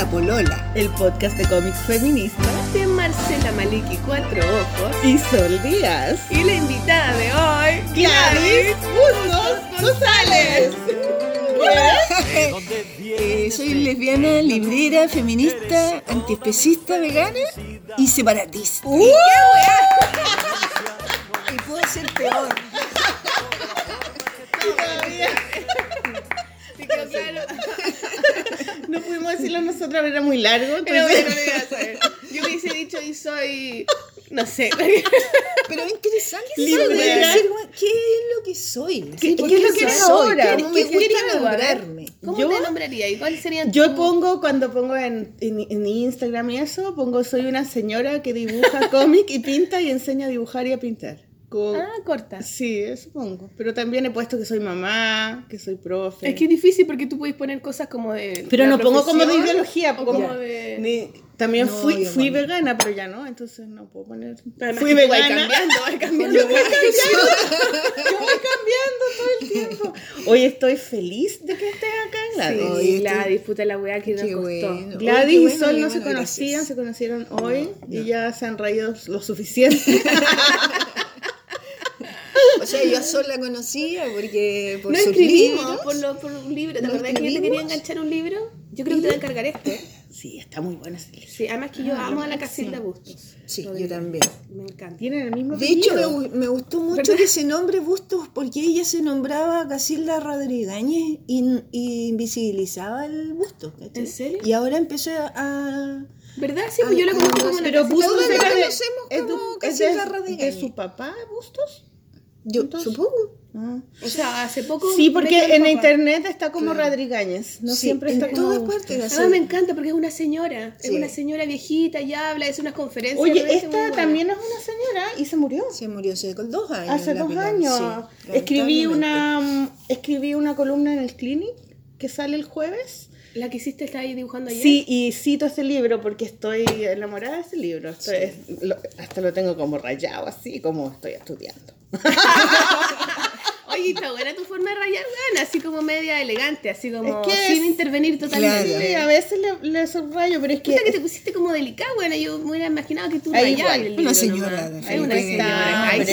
La Polola. El podcast de cómics feministas de Marcela Maliki Cuatro Ojos y Sol Díaz. Y la invitada de hoy, Gladys Bustos González. Eh, soy lesbiana, librera, feminista, antiespecista, vegana y separatista. ¡Uh! y puedo ser peor. No pudimos decirlo nosotros, era muy largo. Pero entonces- bueno, no iba a saber. Yo hubiese dicho y soy. No sé. Pero es interesante decir, bueno, ¿qué es lo que soy? ¿Qué- ¿Por qué es lo que eres ahora? ¿Cómo ¿Cómo me gusta nombrarme? ¿Cómo Yo- te nombraría? ¿Y cuáles serían Yo pongo, cuando pongo en, en- en Instagram y eso, pongo soy una señora que dibuja cómic y pinta y enseña a dibujar y a pintar. Como- Ah, corta. Sí, eso pongo. Pero también he puesto que soy mamá, que soy profe. Es que es difícil porque tú puedes poner cosas como de. Pero la no pongo como de ideología, o como como de. ni- también No, fui, fui vegana, pero ya no, entonces no puedo poner. Además fui vegana. cambiando, vas cambiando. Yo voy cambiando, yo voy cambiando todo el tiempo. Hoy estoy feliz de que estés acá, Gladys. Sí, Oye, Gladys, puta la weá que nos Qué costó. bueno. Gladys Oye, qué y bueno, Sol no se bueno, conocían, gracias. se conocieron hoy No. y ya se han reído lo suficiente. Sea, yo a Sol la conocía porque por No sus escribimos libros. por, lo- por un libro. ¿Te ¿No acordás que yo te quería enganchar un libro? Yo creo que te voy a encargar este. sí, está muy buena ese libro. Sí, además que yo Ah, amo a la sí. Casilda Bustos. Sí, yo también. Me encanta. Tienen el mismo De hecho, me, me gustó mucho ¿Verdad? que se nombre Bustos porque ella se nombraba Casilda Rodríguez y, y invisibilizaba el busto. ¿cachai? ¿En serio? Y ahora empezó a... a- ¿Verdad? Sí, pues yo la conozco como la Pero Bustos de, conocemos es de- como es Casilda Rodríguez. de su papá, Bustos. Yo, Entonces- supongo. Ah. O sea, hace poco. Sí, porque en papá. internet está como Claro. Rodríguez, no Sí, siempre en está como todas partes. Además me encanta porque es una señora. Es una señora viejita y habla, hace unas conferencias. Oye, esta también es una señora y se murió. Se murió hace dos años. Hace dos Pilar, años. sí, escribí una escribí una columna en el Clinic que sale el jueves. La que hiciste está ahí dibujando ayer. Sí, y cito ese libro porque estoy enamorada de ese libro. Estoy- es- lo- hasta lo tengo como rayado así, como estoy estudiando. Oye, está buena tu forma de rayar, weón. Así como media elegante, así como Es que sin es- intervenir totalmente. Sí, a veces le, le subrayo, pero es que Puta que te pusiste como delicada, bueno, yo me hubiera imaginado que tú Ahí rayabas igual. el Una señora, nomás. Hay una señora. Ahí,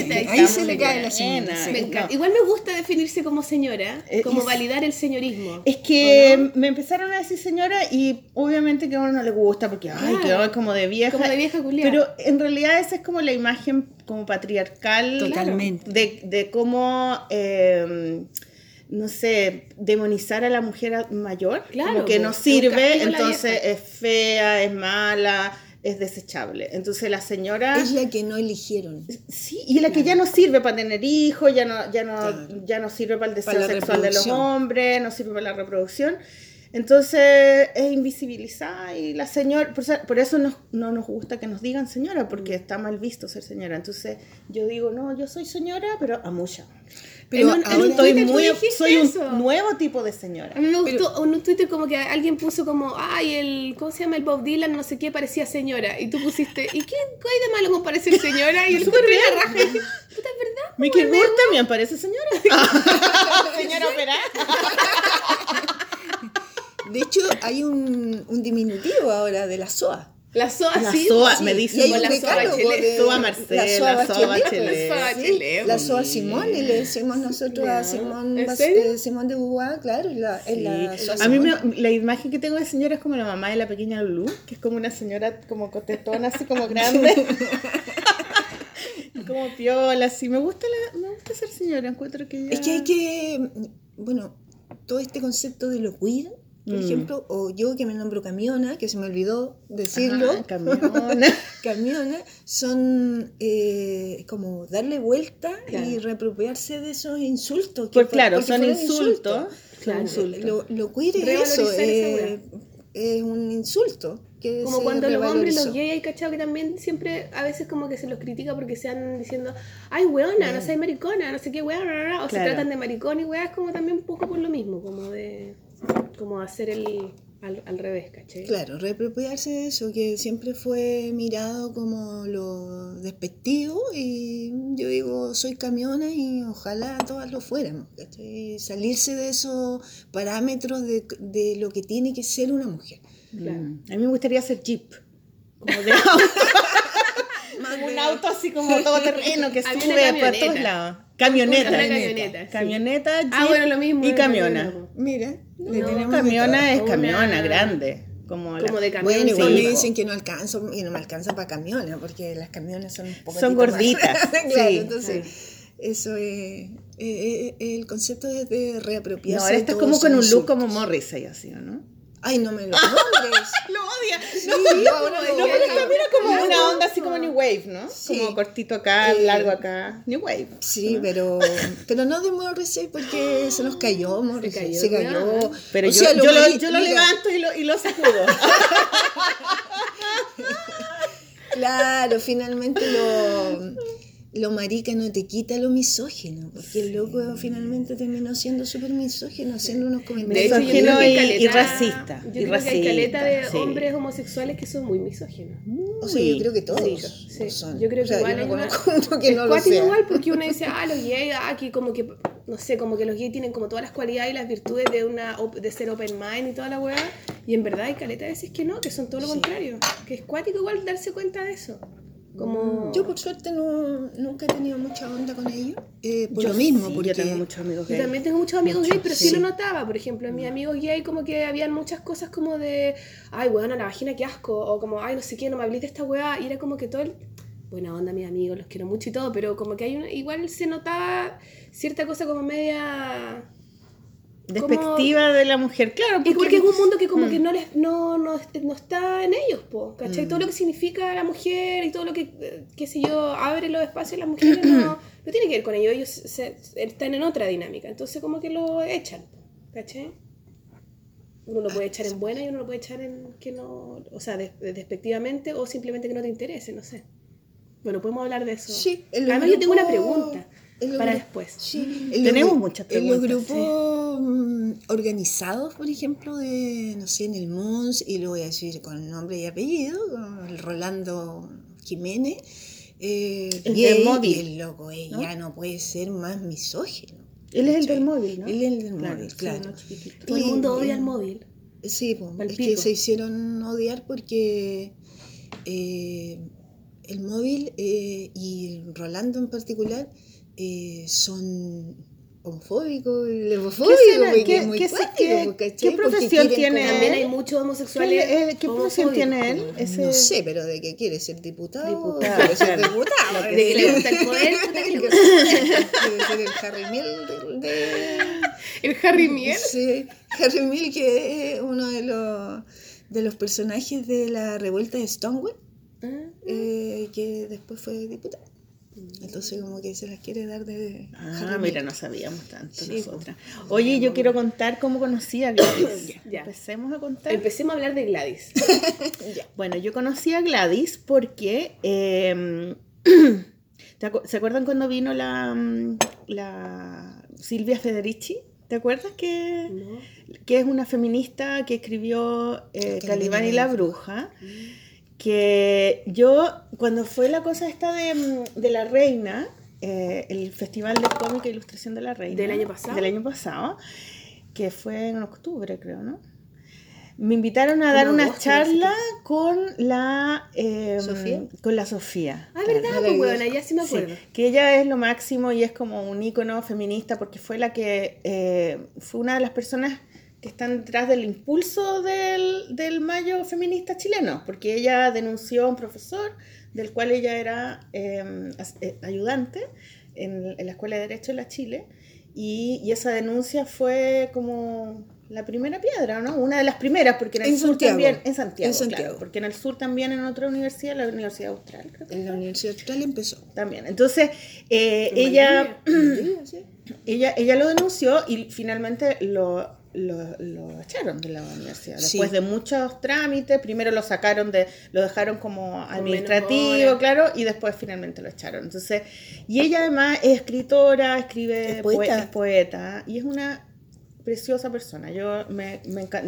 se ahí le cae la señora, sí. me no. Igual me gusta definirse como señora, Eh, como validar el señorismo. Es que me empezaron a decir señora y obviamente que a uno no le gusta porque, ay, Claro. que como de vieja. Como de vieja culiada. Pero en realidad esa es como la imagen como patriarcal. Totalmente. De, de cómo, eh, no sé, demonizar a la mujer mayor. Claro, como que no es un sirve, entonces es fea, es mala, es desechable. Entonces la señora... Es la que no eligieron. Sí, y la que ya no sirve para tener hijos, ya no, ya no, ya no sirve para el deseo sexual de los hombres, no sirve para la reproducción. Entonces es invisibilizada y la señora, por, eso- por eso nos- no nos gusta que nos digan señora, porque está mal visto ser señora. Entonces yo digo, no, yo soy señora, pero a mucha. Pero En un- en Twitter muy, soy un eso. nuevo tipo de señora. A mí me gustó en un Twitter como que alguien puso como, ay, el, ¿cómo se llama? El Bob Dylan, no sé qué, parecía señora. Y tú pusiste, ¿y qué, qué hay de malo con parecer señora? Y yo le encontré la raja y dije, puta, es verdad. Mickey Rourke también parece señora. señora operada. De hecho, hay un, un diminutivo ahora de la SOA. La SOA, La sí. SOA, sí. me Y dicen hay como un la SOA Bachelet. SOA Marcela, la SOA Bachelet. SOA sí, la SOA sí. Simone, le decimos nosotros a Simón eh, Simón de Beauvoir, claro, la, es la SOA A mí me- la imagen que tengo de señora es como la mamá de la pequeña Lulu, que es como una señora como cotetona, así como grande. Y como piola, así. Me gusta, la, me gusta ser señora, encuentro que ya... Es que hay que, bueno, todo este concepto de lo queer, por Mm. ejemplo, o yo que me nombro camiona, que se me olvidó decirlo, Ajá, camiona. camiona, son eh, como darle vuelta y reapropiarse de esos insultos. que Pues fue- claro, son insultos. Claro. Lo, lo queer es eso, eh, es un insulto. Que Como cuando los hombres, los gays, hay cachado que también siempre a veces como que se los critica porque se andan diciendo, ay, weona, no seas maricona, no sé qué, weona, o se tratan de maricón y weas, como también un poco por lo mismo, como de como hacer el al, al revés, ¿cachai? Claro, reapropiarse de eso, que siempre fue mirado como lo despectivo y yo digo, soy camiona y ojalá todas lo fuéramos, ¿cachai? Salirse de esos parámetros de, de lo que tiene que ser una mujer. Claro. Mm. A mí me gustaría hacer jeep. Como de auto. un auto así como todo terreno que sube camioneta. todos lados. Camioneta. Una camioneta, sí. Camioneta, Ah, jeep bueno, lo mismo. y camiona. Mira, No, camiona es camiona, grande. Como, la- de camión. Bueno, igual sí. me dicen que no alcanzo y no me alcanza para camiones, porque las camiones son un poco Son gorditas, claro, sí, entonces eso es, eh, eh, el concepto es de reapropiarse. No, ahora estás como con un look como. Morrissey, así, ¿o no? Ay, no me lo nombres. Lo odia. Sí, ahora lo No, pero odio. también es como No, una onda así como New Wave, ¿no? Sí. Como cortito acá, Eh, largo acá. New Wave. Sí, pero, pero no de Morrissey porque se nos cayó Morrissey. cayó, Se cayó. Pero O yo, sea, yo, lo, yo lo mira, levanto y lo, y lo sacudo. Claro, finalmente lo, lo marica no te quita lo misógino, porque el loco finalmente terminó siendo súper misógino, haciendo unos comentarios. Misógino y- caleta- y racista, Yo y creo que hay caleta de racista, sí. hombres homosexuales que son muy misóginos. O sea, yo creo que todos Sí, sí. son. Yo creo O sea, que igual hay una- que no lo sea. igual porque uno dice, ah, los gays, ah, que como que, no sé, como que los gays tienen como todas las cualidades y las virtudes de una op- de ser open mind y toda la weá. Y en verdad hay caleta de veces que no, que son todo lo contrario. Que es cuático igual darse cuenta de eso. Como... Yo por suerte no, nunca he tenido mucha onda con ellos, eh, por Yo lo mismo, sí, porque Yo tengo muchos amigos Yo gays. también tengo muchos amigos Mucho, gay, pero sí. sí. lo notaba. Por ejemplo, en mis amigos gay como que habían muchas cosas como de, ay, weón, la vagina, qué asco. O como, ay, no sé qué, no me hablé de esta weá. Y era como que todo el... Buena onda, mis amigos, los quiero mucho y todo, pero como que hay una... igual se notaba cierta cosa como media... Despectiva de la mujer, claro. Porque es un mundo que como Mm. que no, les, no, no, no está en ellos, po, ¿cachai? Todo lo que significa la mujer y todo lo que, eh, qué sé yo, abre los espacios las mujeres no, no tiene que ver con ellos, ellos se- se- están en otra dinámica, entonces como que lo echan, ¿cachai? Uno lo puede echar en buena y uno lo puede echar en que no, o sea, des- despectivamente o simplemente que no te interese, no sé. Bueno, podemos hablar de eso. Sí, Además yo tengo una pregunta para después. Sí, Tenemos muchas En los preguntas, grupos mm, organizados, por ejemplo, de, no sé, en el MUNS, y lo voy a decir con nombre y apellido, el Rolando Jiménez, eh, El gay, del móvil, el loco eh, ya no puede ser más misógino. Él es el del móvil, ¿no? Él es el del Claro, móvil, sí, claro. no. Todo el mundo odia el móvil. Sí, Pal es que se hicieron odiar porque eh, el móvil eh, y Rolando en particular eh, son homofóbicos lesbofóbicos, ¿Qué- muy qué- cuático, qué- qué profesión tiene como- También hay muchos homosexuales. ¿Qué, eh, qué profesión tiene él? Ese- No sé, pero de que quiere ser diputado, Diputado, quiere ser claro. diputado. De que le gusta el poder. Quiere ser el Harry Mill de- de, El Harry Miel. Sí, Harry Mill, que es uno de los, de los personajes de la revuelta de Stonewall, Ah, eh, que después fue diputado. Entonces, como que se las quiere dar de. Ah, mira, no sabíamos tanto Sí, nosotras. Oye, yo quiero contar cómo conocí a Gladys. Ya. Empecemos a contar. Empecemos a hablar de Gladys. Bueno, yo conocí a Gladys porque. eh, ¿te acu- ¿Se acuerdan cuando vino la, mm, la Silvia Federici? ¿Te acuerdas que, ¿No? que es una feminista que escribió eh, Calibán y la Bruja? Que yo, cuando fue la cosa esta de, mm, de la reina, eh, el Festival de Cómica e Ilustración de la Reina. ¿Del año pasado? Del año pasado, que fue en octubre, creo, ¿no? Me invitaron a dar una charla con la eh, ¿Sofía? con la Sofía. Ah, ¿verdad? Claro. Pues bueno, ya sí me Sí, acuerdo. que ella es lo máximo y es como un ícono feminista porque fue la que eh, fue una de las personas que están detrás del impulso del, del mayo feminista chileno, porque ella denunció a un profesor del cual ella era eh, as- eh, ayudante en, en la Escuela de Derecho de la Chile y, y esa denuncia fue como la primera piedra, ¿no? Una de las primeras, porque en el En sur Santiago. también, en Santiago, En Santiago. claro, porque en el sur también en otra universidad, la Universidad Austral, creo que En la Universidad Austral empezó. también. Entonces, eh, ella, sí. ella, ella lo denunció y finalmente lo, lo, lo echaron de la universidad. Sí. Después de muchos trámites, primero lo sacaron de, lo dejaron como administrativo, claro, y después finalmente lo echaron. Entonces, y ella además es escritora, escribe Es poeta. poe- es poeta y es una preciosa persona. Yo, me,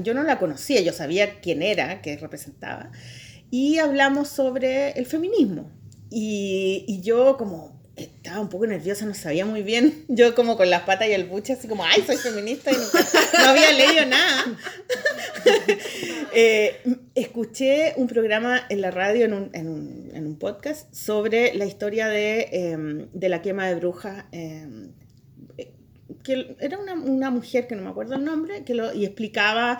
yo no la conocía, yo sabía quién era, qué representaba. Y hablamos sobre el feminismo. Y, y yo como estaba un poco nerviosa, no sabía muy bien. Yo como con las patas y el buche, así como, ay, soy feminista y nunca- no había leído nada. Eh, escuché un programa en la radio, en un, en un- podcast, sobre la historia de, eh, de la quema de brujas. eh, eh, que era una, una mujer que no me acuerdo el nombre, que lo, y explicaba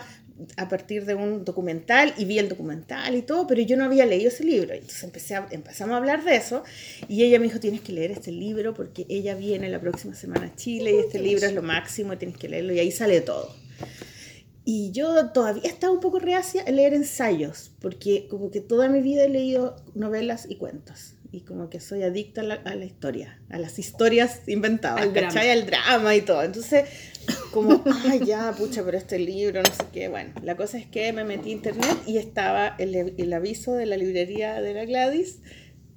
a partir de un documental y vi el documental y todo, pero yo no había leído ese libro. Entonces empecé a- empezamos a hablar de eso y ella me dijo, tienes que leer este libro porque ella viene la próxima semana a Chile y este libro es lo máximo y tienes que leerlo y ahí sale todo. Y yo todavía estaba un poco reacia a leer ensayos, porque como que toda mi vida he leído novelas y cuentos. Y como que soy adicta a la, a la historia, a las historias inventadas, Al drama. ¿cachai? Al drama y todo. Entonces, como, ay, ya, pucha, pero este libro, no sé qué. Bueno, la cosa es que me metí a internet y estaba el, el aviso de la librería de la Gladys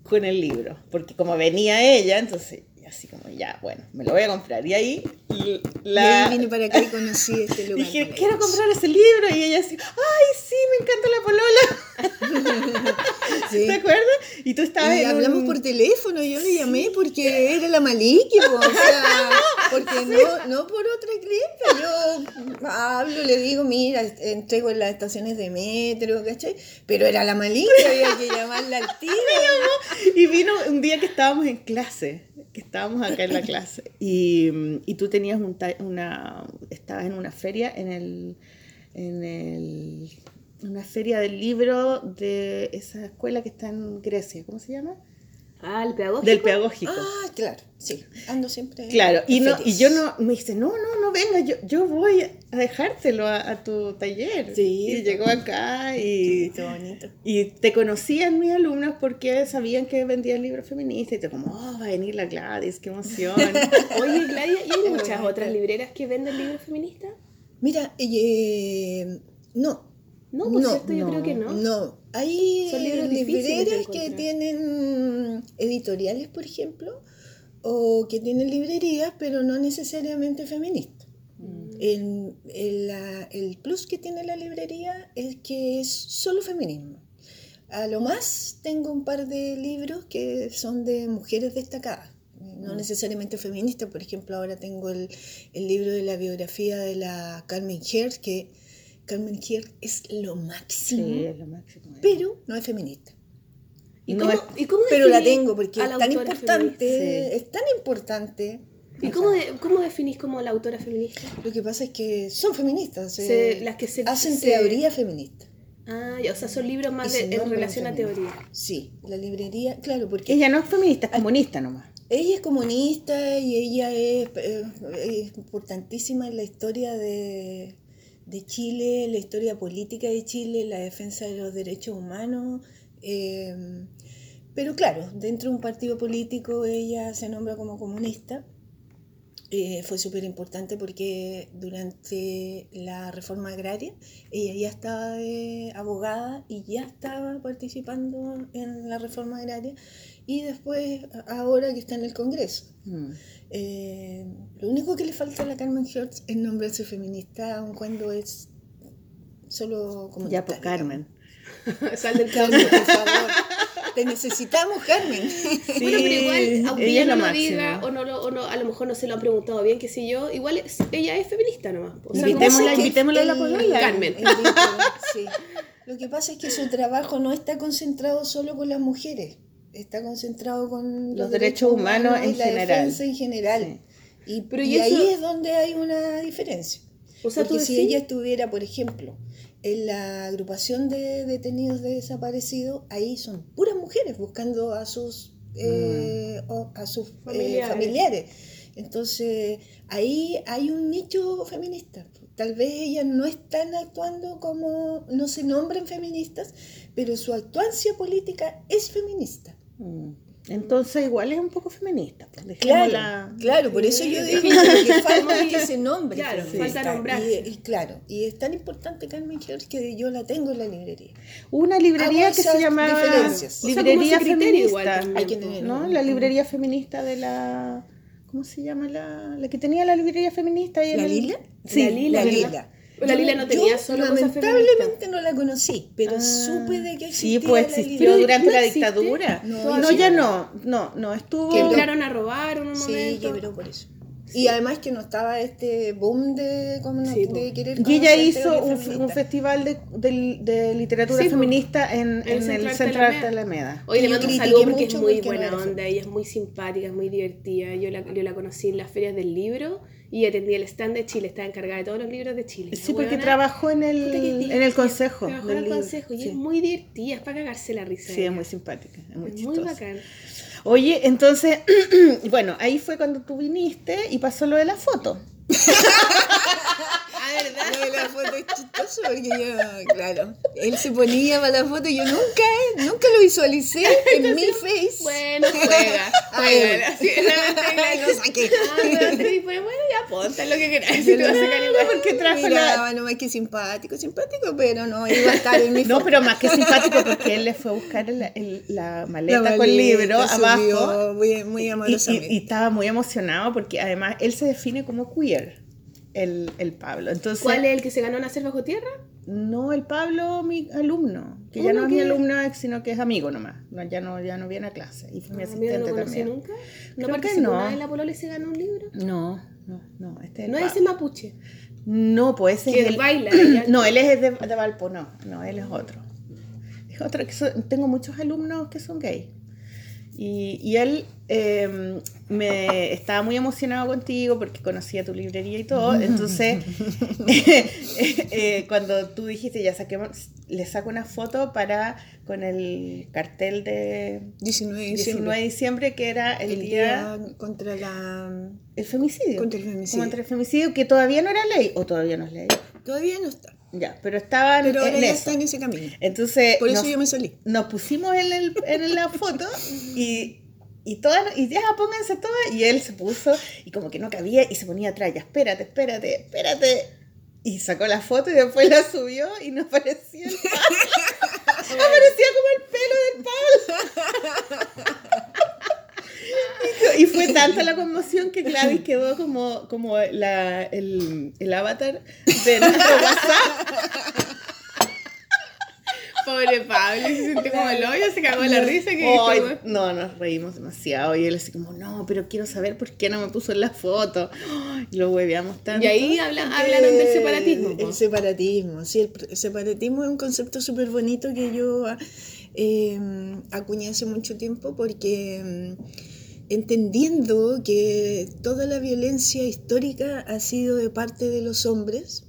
con el libro. Porque como venía ella, entonces, así como, ya, bueno, me lo voy a comprar. Y ahí, Y la, vine para acá y conocí este lugar. Dije, quiero comprar ese libro. Y ella así, ay, sí, me encanta la polola. Sí. ¿Te acuerdas? Y tú estabas Y en hablamos un- por teléfono, yo le llamé porque era la Maliki, o sea, porque no, no por otra cliente, yo hablo, le digo, mira, entrego en las estaciones de metro, ¿cachai? Pero era la Maliki, había que llamarla al tiro. Y vino un día que estábamos en clase, que estábamos acá en la clase. Y, y tú tenías un ta- una, estabas en una feria en el, en el, una feria del libro de esa escuela que está en Grecia, ¿cómo se llama? Ah, el pedagógico. Del pedagógico. Ah, claro, sí, ando siempre. Claro, y, no, y yo no, me dice, no, no, no venga, yo, yo voy a dejártelo a, a tu taller. Sí. Y llegó acá y, Qué bonito. y te conocían mis alumnos porque sabían que vendías libros feministas y te como, oh, va a venir la Gladys, qué emoción. Oye, Claudia, ¿y hay muchas otras libreras que venden libros feministas? Mira, eh, no, No, por No, cierto, yo no, creo que no. No, hay libreras que tienen editoriales, por ejemplo, o que tienen librerías, pero no necesariamente feministas. Mm. El, el- la- el plus que tiene la librería es que es solo feminismo. A lo más tengo un par de libros que son de mujeres destacadas, no necesariamente feministas. Por ejemplo, ahora tengo el, el libro de la biografía de la Carmen Herz, que Carmen Herz es lo máximo, sí, es lo máximo. pero no es feminista. ¿Y No cómo, es- y cómo Pero la tengo porque es tan importante, es tan importante. ¿Y cómo, de- cómo definís como la autora feminista? Lo que pasa es que son feministas, Se- eh, las que se- hacen se- teoría feminista. Ah, ya, o sea, son libros más de- en relación a teoría. Sí, la librería, claro, porque Ella no es feminista, es comunista nomás. ella es comunista y ella es, eh, es importantísima en la historia de, de Chile, la historia política de Chile, la defensa de los derechos humanos. eh, pero claro, dentro de un partido político ella se nombra como comunista. Eh, fue súper importante porque durante la reforma agraria ella ya estaba de abogada y ya estaba participando en la reforma agraria y después ahora que está en el Congreso. Mm. Eh, lo único que le falta a la Carmen Hertz es nombrarse feminista, aun cuando es solo como Ya, pues Carmen. Sal del Carmen, por favor. Te necesitamos, Carmen. Bueno, pero igual, aunque ella no lo lo máximo. diga, o, no, lo- o no, a lo mejor no se lo han preguntado bien, qué sé yo, igual es- ella es feminista nomás. O sea, Invitémosla, a la polola. Carmen. el sí. Lo que pasa es que su trabajo no está concentrado solo con las mujeres, está concentrado con Los derechos humanos en y la general. defensa en general. Sí. Y, Pero y y eso- ahí es donde hay una diferencia. O sea, Porque si ella estuviera, por ejemplo, en la agrupación de detenidos de desaparecidos, ahí son puras mujeres buscando a sus, eh, o a sus eh, Familiares. familiares. Entonces, ahí hay un nicho feminista. Tal vez ellas no están actuando como, no se nombran feministas, pero su actuancia política es feminista. Mm. Entonces igual es un poco feminista. pues, Claro, claro, por eso yo digo que falta que se nombre. Claro, feminista. falta nombrarse. Y, y claro, y es tan importante Carmen Hertz que yo la tengo en la librería. Una librería Hago que se llamaba diferencias. O sea, Librería ese Feminista. igual Hay que po. tener- ¿no? La librería feminista de la... ¿cómo se llama la, la que tenía la librería feminista? y ¿La el- Lila? Sí, La Lila, La ¿verdad? Lila. La Lila no tenía yo solo cosas Lamentablemente no la conocí, pero Ah, supe de que Sí, existía pues la existió Lila. Pero durante ¿no la existe? dictadura. No, No, sí. ya no, no, no, estuvo... Quebró. Entraron a robar un Sí, momento. quebró por eso. Y además que no estaba este boom de, como no- Sí, de po. querer Y ella hizo un, un festival de, de- de literatura Sí, po. feminista en, en Centro el Arte Centro Arte Alameda. Hoy le mando un saludo porque es muy porque no buena fan. onda, ella es muy simpática, es muy divertida. Yo la, yo la conocí en las ferias del libro y atendía el stand de Chile, estaba encargada de todos los libros de Chile. Sí, porque trabajó en que el, en el consejo. Trabajó en el consejo y Sí. es muy divertida, es para cagarse la risa. Sí, ella. es muy simpática, es muy Es chistosa. muy bacán. Oye, entonces, bueno, ahí fue cuando tú viniste y pasó lo de la foto. ¿verdad? La foto es chistoso porque yo, claro, él se ponía para la foto y yo nunca, nunca lo visualicé en mi face. Bueno, juega, Ay, juega. Así, lo saqué. Ah, bueno, ya ponte lo que queráis. Si te vas a sacar igual. Porque trajo la... Miraba nomás que simpático, simpático, pero no iba a estar en mi No, pero más que simpático porque él le fue a buscar el- el- la maleta La con maleta libro abajo. Muy, muy Y, amorosamente. y- y estaba muy emocionado porque además él se define como queer, el, el Pablo. Entonces, ¿Cuál es el que se ganó nacer bajo tierra? No, el Pablo, mi alumno, que ya Uno no es mi que- alumno, sino que es amigo nomás. No, ya, no, ya no viene a clase. Y fue mi Ah, Amigo, asistente no también. nunca. ¿No Creo que participó no. nada en la polola se ganó un libro? No, no, no. Este es No el es ese Pablo. mapuche. No, pues ese Que es el... baila, No, él es de, de Valpo, no. No, él es otro. Es otro que tengo muchos alumnos que son gay. Y, y él eh, me estaba muy emocionado contigo porque conocía tu librería y todo. Entonces, eh, cuando tú dijiste, ya saquemos, le saco una foto para con el cartel de 19 de 19 diciembre. de diciembre, que era el, el día, día contra la... el femicidio. Contra el femicidio. Contra el femicidio, que todavía no era ley, o todavía no es ley. Todavía no está. Ya, pero estaban Pero ahora en ya eso. está en ese camino. Entonces, Por eso nos, yo me salí. nos pusimos en, el, en la foto y, y todas, y ya pónganse todas, y él se puso y como que no cabía y se ponía atrás, ya, espérate, espérate, espérate. Y sacó la foto y después la subió y no parecía el Pablo. Aparecía como el pelo del Pablo. Y fue tanta la conmoción que Gladys quedó como, como la, el, el avatar de nuestro WhatsApp. Pobre Pablo, se sintió como el hoyo, se cagó la risa. Que no, nos reímos demasiado. Y él así como, no, pero quiero saber por qué no me puso en la foto. Ay, lo hueveamos tanto. Y ahí habla- hablaron del separatismo. El, po. el separatismo, sí, el, separatismo es un concepto súper bonito que yo eh, acuñé hace mucho tiempo porque mm, entendiendo que toda la violencia histórica ha sido de parte de los hombres,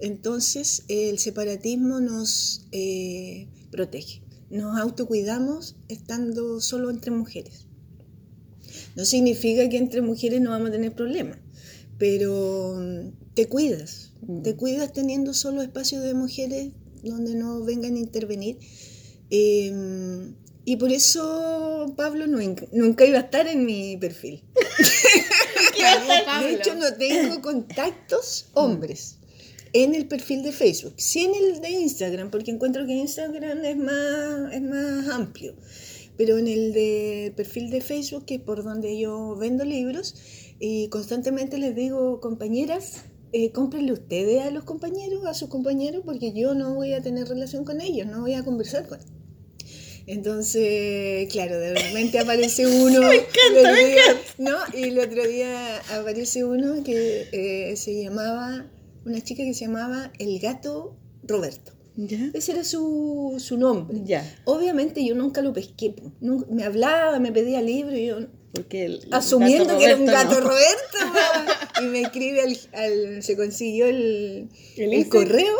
entonces el separatismo nos eh, protege, nos autocuidamos estando solo entre mujeres. No significa que entre mujeres no vamos a tener problemas, pero mm, te cuidas, Mm. te cuidas teniendo solo espacios de mujeres donde no vengan a intervenir. Eh, y por eso Pablo nunca, nunca iba a estar en mi perfil. De hecho, no tengo contactos hombres en el perfil de Facebook, sí en el de Instagram, porque encuentro que Instagram es más, es más amplio. Pero en el de perfil de Facebook, que es por donde yo vendo libros, y constantemente les digo, compañeras, eh, cómprenle ustedes a los compañeros, a sus compañeros, porque yo no voy a tener relación con ellos, no voy a conversar con ellos. Entonces, claro, de repente aparece uno. me encanta, me No, y el otro día aparece uno que eh, se llamaba, una chica que se llamaba El Gato Roberto. ¿Ya? Ese era su, su nombre. Ya. Obviamente yo nunca lo pesqué. me hablaba, me pedía libros y yo Porque el, el asumiendo que era un gato no. Roberto. y me escribe al, al- se consiguió el, ¿El el correo.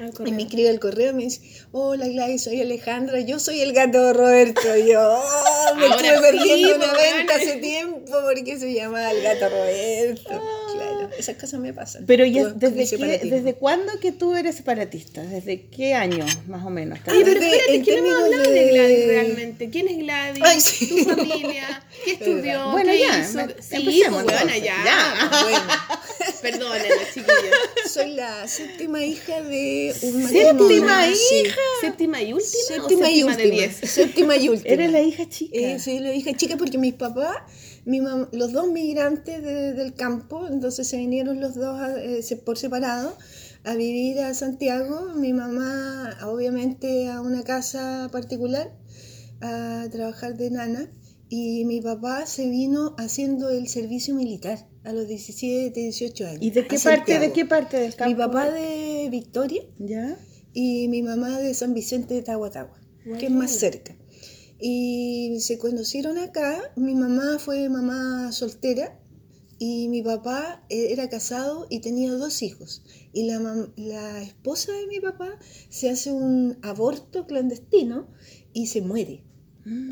Ah, Y me escribe al correo y me dice, hola Gladys, soy Alejandra, yo soy el gato Roberto. Y yo, "Oh, me Ahora estuve sí, perdiendo una pues, venta weón. hace tiempo porque se llama el gato Roberto. Esas cosas me pasan. Pero ya, Con- con el ¿desde, qué. ¿desde cuándo que tú eres separatista? ¿Desde qué año, más o menos? Ay, pero espérate, ¿quién no hemos hablado de... de- Gladys realmente? ¿Quién es Gladys? Ay, sí. ¿Tu familia? ¿Qué estudió? Bueno, ¿Qué ya, hizo? me- Sí, empecemos pues, entonces, ya. ya. Bueno, Perdónenme, chiquillos. soy la séptima hija de un ¿Séptima matrimonio, sí. ¿Séptima y última Séptima o y séptima de última. diez? Séptima y última. Eres la hija chica. Eh, soy la hija chica porque mis papás mi mam- los dos migrantes de- del campo, entonces se vinieron los dos a- eh, por separado a vivir a Santiago. Mi mamá, obviamente, a una casa particular, a trabajar de nana. Y mi papá se vino haciendo el servicio militar a los 17, 18 años. ¿Y de qué parte, de qué parte del campo? Mi papá de Victoria ¿Ya? y mi mamá de San Vicente de Tahuatahua, que es más cerca. Y se conocieron acá, mi mamá fue mamá soltera y mi papá eh, era casado y tenía dos hijos. Y la, la esposa de mi papá se hace un aborto clandestino y se muere.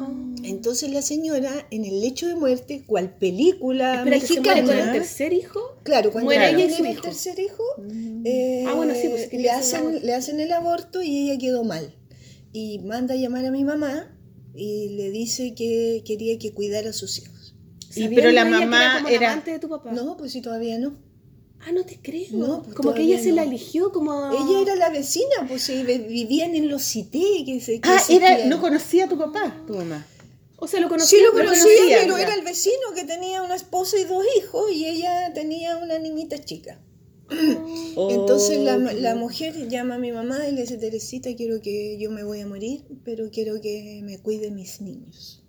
Oh. Entonces la señora en el lecho de muerte, cual película Espera, que se muere con el mexicana, tercer hijo. Claro, cuando Muere ella tiene el tercer hijo, eh, Ah, bueno, sí, pues, le, hacen, le hacen el aborto y ella quedó mal. Y manda a llamar a mi mamá y le dice que quería que cuidara a sus hijos. Y pero la que mamá era- amante de tu papá. No, pues sí, todavía no. Ah, no te creo. No, pues como que ella se la eligió como. Ella era la vecina, pues vivían en los cité. Que se, que Ah, era, no conocía a tu papá, tu mamá. O sea, lo conocía. Sí lo pero- conocía, conocía, pero era el vecino que tenía una esposa y dos hijos y ella tenía una niñita chica. Entonces la, Oh, la mujer llama a mi mamá y le dice, Teresita, quiero que yo me voy a morir, pero quiero que me cuide mis niños.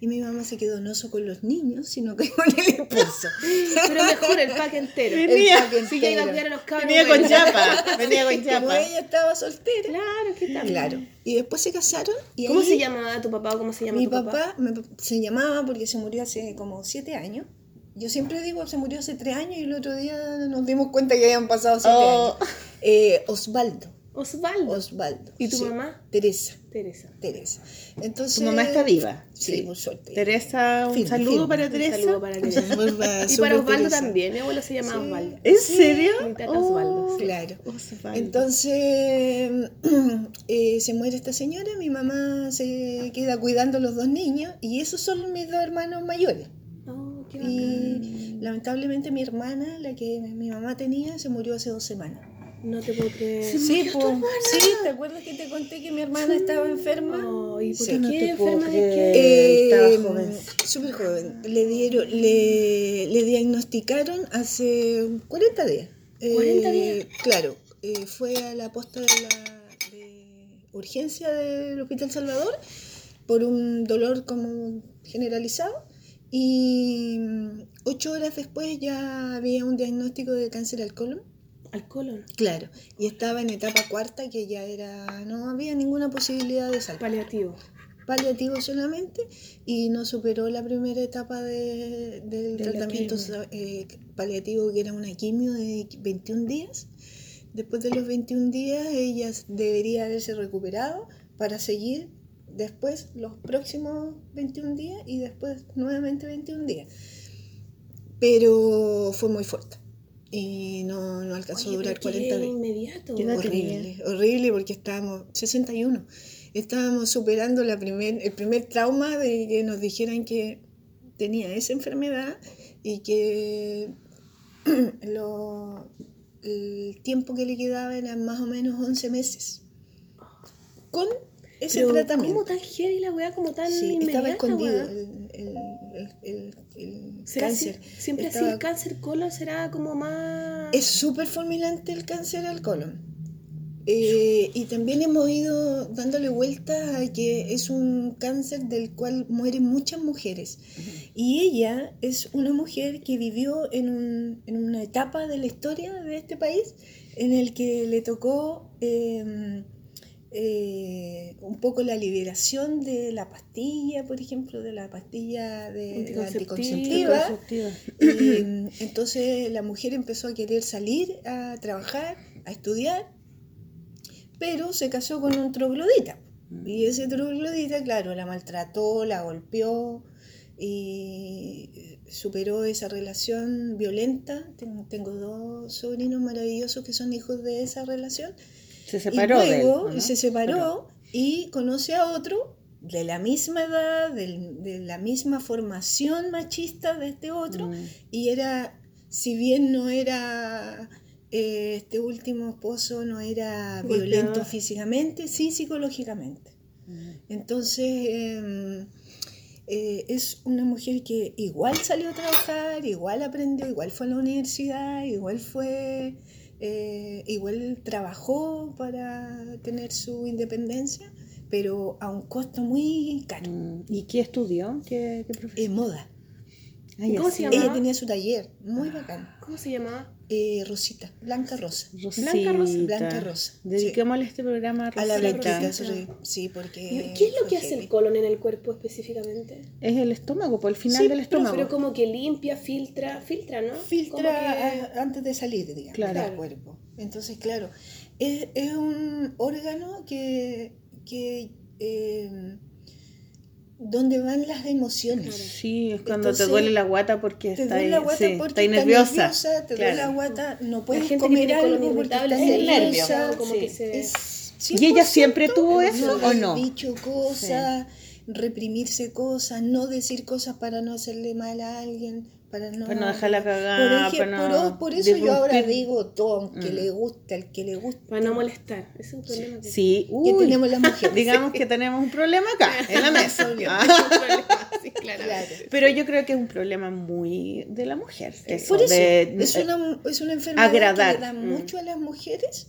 Y mi mamá se quedó no solo con los niños, sino que con el esposo. Pero mejor el pack entero. Venía- El pack Sí, ya iba a entero. a los cabros. Venía con chapa, venía con Como chapa. ella estaba soltera. Claro, ¿qué tal? Claro. Y después se casaron. Y ¿Cómo ahí se llamaba tu papá o cómo se llama Mi tu papá? papá me- se llamaba porque se murió hace como siete años. Yo siempre digo se murió hace tres años y el otro día nos dimos cuenta que habían pasado siete Oh. años. Eh, Osvaldo. Osvaldo. Osvaldo. ¿Y tu sí. mamá? Teresa. Teresa. Teresa. Entonces, Tu mamá está viva. Sí, por suerte. Teresa, un saludo para Un Teresa. saludo para Teresa. Y para Osvaldo Teresa. también. Mi abuelo se llama Sí. Osvaldo. ¿En serio? Mi tata Osvaldo, sí. Claro. Osvaldo. Entonces eh, se muere esta señora, mi mamá se queda cuidando a los dos niños y esos son mis dos hermanos mayores. Y lamentablemente mi hermana, la que mi mamá tenía, se murió hace dos semanas. No te puedo creer. Sí, po. sí, ¿te acuerdas que te conté que mi hermana estaba enferma? Oh, ¿Y por Sí. qué No te puedo enferma de qué? Eh, estaba Eh, joven. Súper joven. Le dieron, le, le diagnosticaron hace 40 días. 40 Eh, días. Claro, eh, fue a la posta de la de urgencia del Hospital Salvador por un dolor como generalizado y mm, ocho horas después ya había un diagnóstico de cáncer al colon. Al colon. Claro, y estaba en etapa cuarta que ya era, no había ninguna posibilidad de salvar Paliativo. paliativo solamente y no superó la primera etapa de- del De tratamiento eh, paliativo que era una quimio de 21 días. Después de los 21 días ella debería haberse recuperado para seguir después los próximos 21 días y después nuevamente 21 días. Pero fue muy fuerte y no, no alcanzó a Oye, durar pero qué 40 días. inmediato. ¿Qué edad Horrible, horrible porque estábamos, 61, estábamos superando la primer, el primer trauma de que nos dijeran que tenía esa enfermedad y que lo- el tiempo que le quedaba eran más o menos 11 meses. Con ese Pero, tratamiento. ¿Cómo tan heavy la weá? Como tan Sí, inmediata, estaba escondido el, el- el- el- el ¿Será cáncer. Siempre así el cáncer colon será como más... Es súper fulminante el cáncer al colon. Eh, y también hemos ido dándole vuelta a que es un cáncer del cual mueren muchas mujeres. Y ella es una mujer que vivió en, un- en una etapa de la historia de este país en el que le tocó eh, eh, un poco la liberación de la pastilla, por ejemplo, de la pastilla de la Anticonceptiva. mm, entonces la mujer empezó a querer salir a trabajar, a estudiar, pero se casó con un troglodita. Y ese troglodita, claro, la maltrató, la golpeó y superó esa relación violenta. Tengo, tengo dos sobrinos maravillosos que son hijos de esa relación. Se separó y de él, luego se separó y conoce a otro de la misma edad, del- de la misma formación machista de este otro, Mm. y era, si bien no era, eh, este último esposo no era Golpeador. violento físicamente, sí psicológicamente. Mm. Entonces, eh, eh, es una mujer que igual salió a trabajar, igual aprendió, igual fue a la universidad, igual fue, eh, igual trabajó para tener su independencia, pero a un costo muy caro. Mm, ¿Y qué estudió? ¿Qué, qué profesión? Eh, moda. Ay, ¿Cómo así. se llama? Ella tenía su taller, muy bacán. ¿Cómo se llamaba? Eh, Rosita, Blanca Rosa. Blanca Rosa. Rosita. Blanca Rosa, sí. Dediquémosle este programa a A la Rosita. Blanquita, Rosita. sí, sí, porque... ¿Qué es lo que hace heavy. el colon en el cuerpo específicamente? Es el estómago, por el final Sí, del estómago. pero como que limpia, filtra, filtra, ¿no? Como que- filtra a- antes de salir, digamos, Claro. del cuerpo. Entonces, claro, es, es un órgano que, que eh, donde van las emociones. Sí, es cuando Entonces, te duele la guata porque Te está duele la guata sí, porque está nerviosa. nerviosa, te duele Claro. la guata, no La puedes gente comer algo porque estás nerviosa. como sí. que se... Es ¿Y ella 100% siempre tuvo eso o no? dicho cosas, reprimirse cosas, no decir cosas para no hacerle mal a alguien, para no, Para no dejarla cagar, Por, para no por- eso yo ahora digo todo, aunque Mm. le guste, al que le guste. Para no molestar. Es un problema que... Sí, que tenemos las mujeres. digamos que tenemos un problema acá, en la mesa. Sí. Claro. Pero yo creo que es un problema muy de la mujer. Eso, Por eso, de- es, una, es una enfermedad agradar. que le da Mm. mucho a las mujeres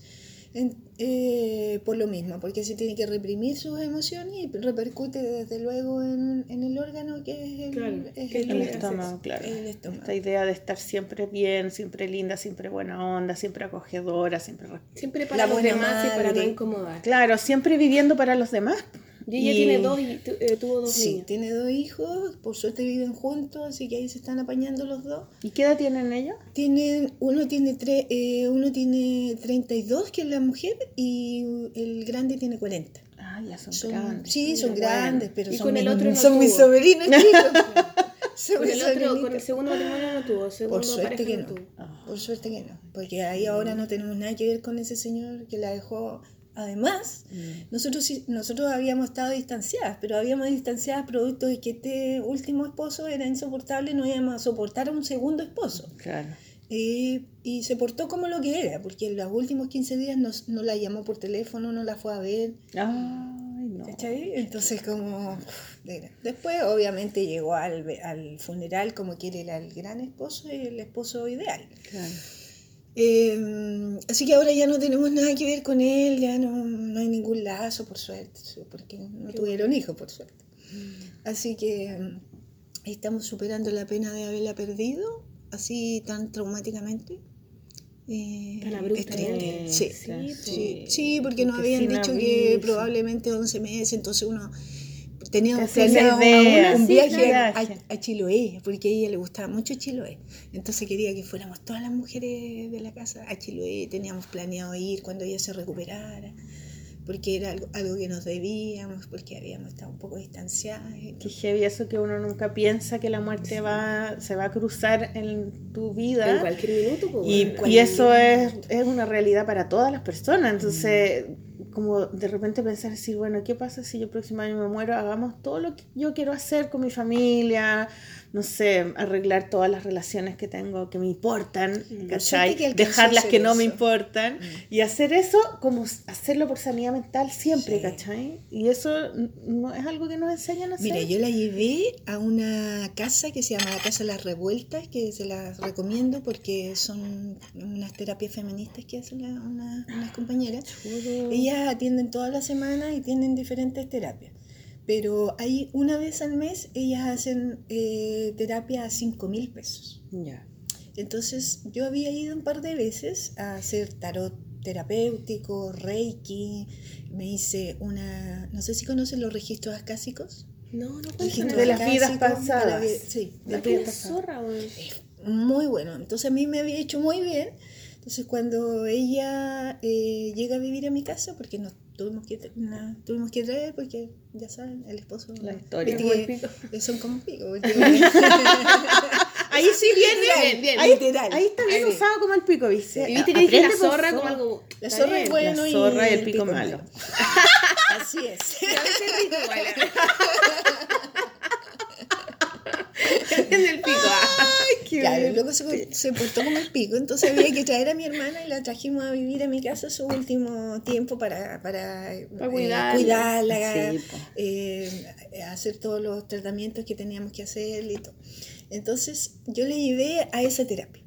eh, por lo mismo, porque se tiene que reprimir sus emociones y repercute desde luego en, en el órgano que es el, Claro, es que el estómago, claro. el estómago. Esta idea de estar siempre bien, siempre linda, siempre buena onda, siempre acogedora, siempre... re- Siempre La para los buena demás y para no incomodar. Claro, siempre viviendo para los demás. Y ella Y- tiene dos eh, tuvo dos Sí, niños. tiene dos hijos, por suerte viven juntos, así que ahí se están apañando los dos. ¿Y qué edad tienen ellos? Tienen, uno tiene tre- eh, uno tiene 32, que es la mujer, y el grande tiene 40. Ah, ya son, Son- grandes. sí, son Bueno. grandes, pero Y son, con el mis- otro no son mis sobrinos chicos. Con el otro, con el segundo matrimonio no tuvo, segundo Por suerte que no no. tuvo. Por suerte que no. Porque ahí ahora no tenemos nada que ver con ese señor que la dejó. Además, Mm. nosotros nosotros habíamos estado distanciadas, pero habíamos distanciadas producto de que este último esposo era insoportable, no íbamos a soportar a un segundo esposo. Claro. Eh, y se portó como lo que era, porque en los últimos 15 días nos- no la llamó por teléfono, no la fue a ver. Ay, no. ¿Cachai? Entonces como... de- Después obviamente llegó al, al funeral como que él era el gran esposo y el esposo ideal. Claro. Eh, así que ahora ya no tenemos nada que ver con él, ya no, no hay ningún lazo, por suerte, porque no tuvieron hijos, por suerte. Así que mm, estamos superando la pena de haberla perdido, así tan traumáticamente. Eh, es triste. Sí, sí, sí, porque nos Porque habían dicho que probablemente 11 meses, entonces uno teníamos Te haces la planeado un viaje a, a Chiloé, porque a ella le gustaba mucho Chiloé. Entonces quería que fuéramos todas las mujeres de la casa a Chiloé, teníamos planeado ir cuando ella se recuperara, porque era algo, algo que nos debíamos, porque habíamos estado un poco distanciadas. Qué heavy eso que uno nunca piensa que la muerte va, se va a cruzar en tu vida. En cualquier minuto, pues, Y, y eso es, es una realidad para todas las personas. Entonces, como de repente pensar, decir, bueno, ¿qué pasa si yo próximo año me muero? Hagamos todo lo que yo quiero hacer con mi familia, no sé, arreglar todas las relaciones que tengo que me importan, ¿cachai? que alcancé Dejar las que no me importan y hacer eso como hacerlo por sanidad mental siempre, Sí. ¿cachai? Y eso no es algo que nos enseñan a hacer. Mira, yo la llevé a una casa que se llama la Casa Las Revueltas, que se las recomiendo porque son unas terapias feministas que hacen la- una- unas compañeras. Ellas atienden todas las semanas y tienen diferentes terapias. Pero hay una vez al mes, ellas hacen eh, terapia a 5 mil pesos. Ya. Entonces yo había ido un par de veces a hacer tarot terapéutico, reiki, me hice una, no sé si conocen los registros acásicos. No, no Registros de las vidas de la pasadas. vi- sí, de La las vidas pasadas. Muy bueno. Entonces a mí me había hecho muy bien. Entonces cuando ella eh, llega a vivir a mi casa, porque nos tuvimos que, na- tuvimos que traer, porque ya saben, el esposo... La historia. el que pico. Son como pico. Ahí sí viene. Bien, bien, ahí, literal. ahí está bien Ahí. usado como el pico, ¿viste? Y viste que dije la zorra como algo. La zorra bien. es bueno La y zorra y el pico es malo. Así es. A veces igual. ¿eh? Depende del pico. ah. Claro, bien. luego se, se portó como el pico, entonces había que traer a mi hermana y la trajimos a vivir a mi casa su último tiempo para, para, eh, cuidarla. cuidarla, Sí, po. eh, hacer todos los tratamientos que teníamos que hacer y todo. Entonces yo le llevé a esa terapia,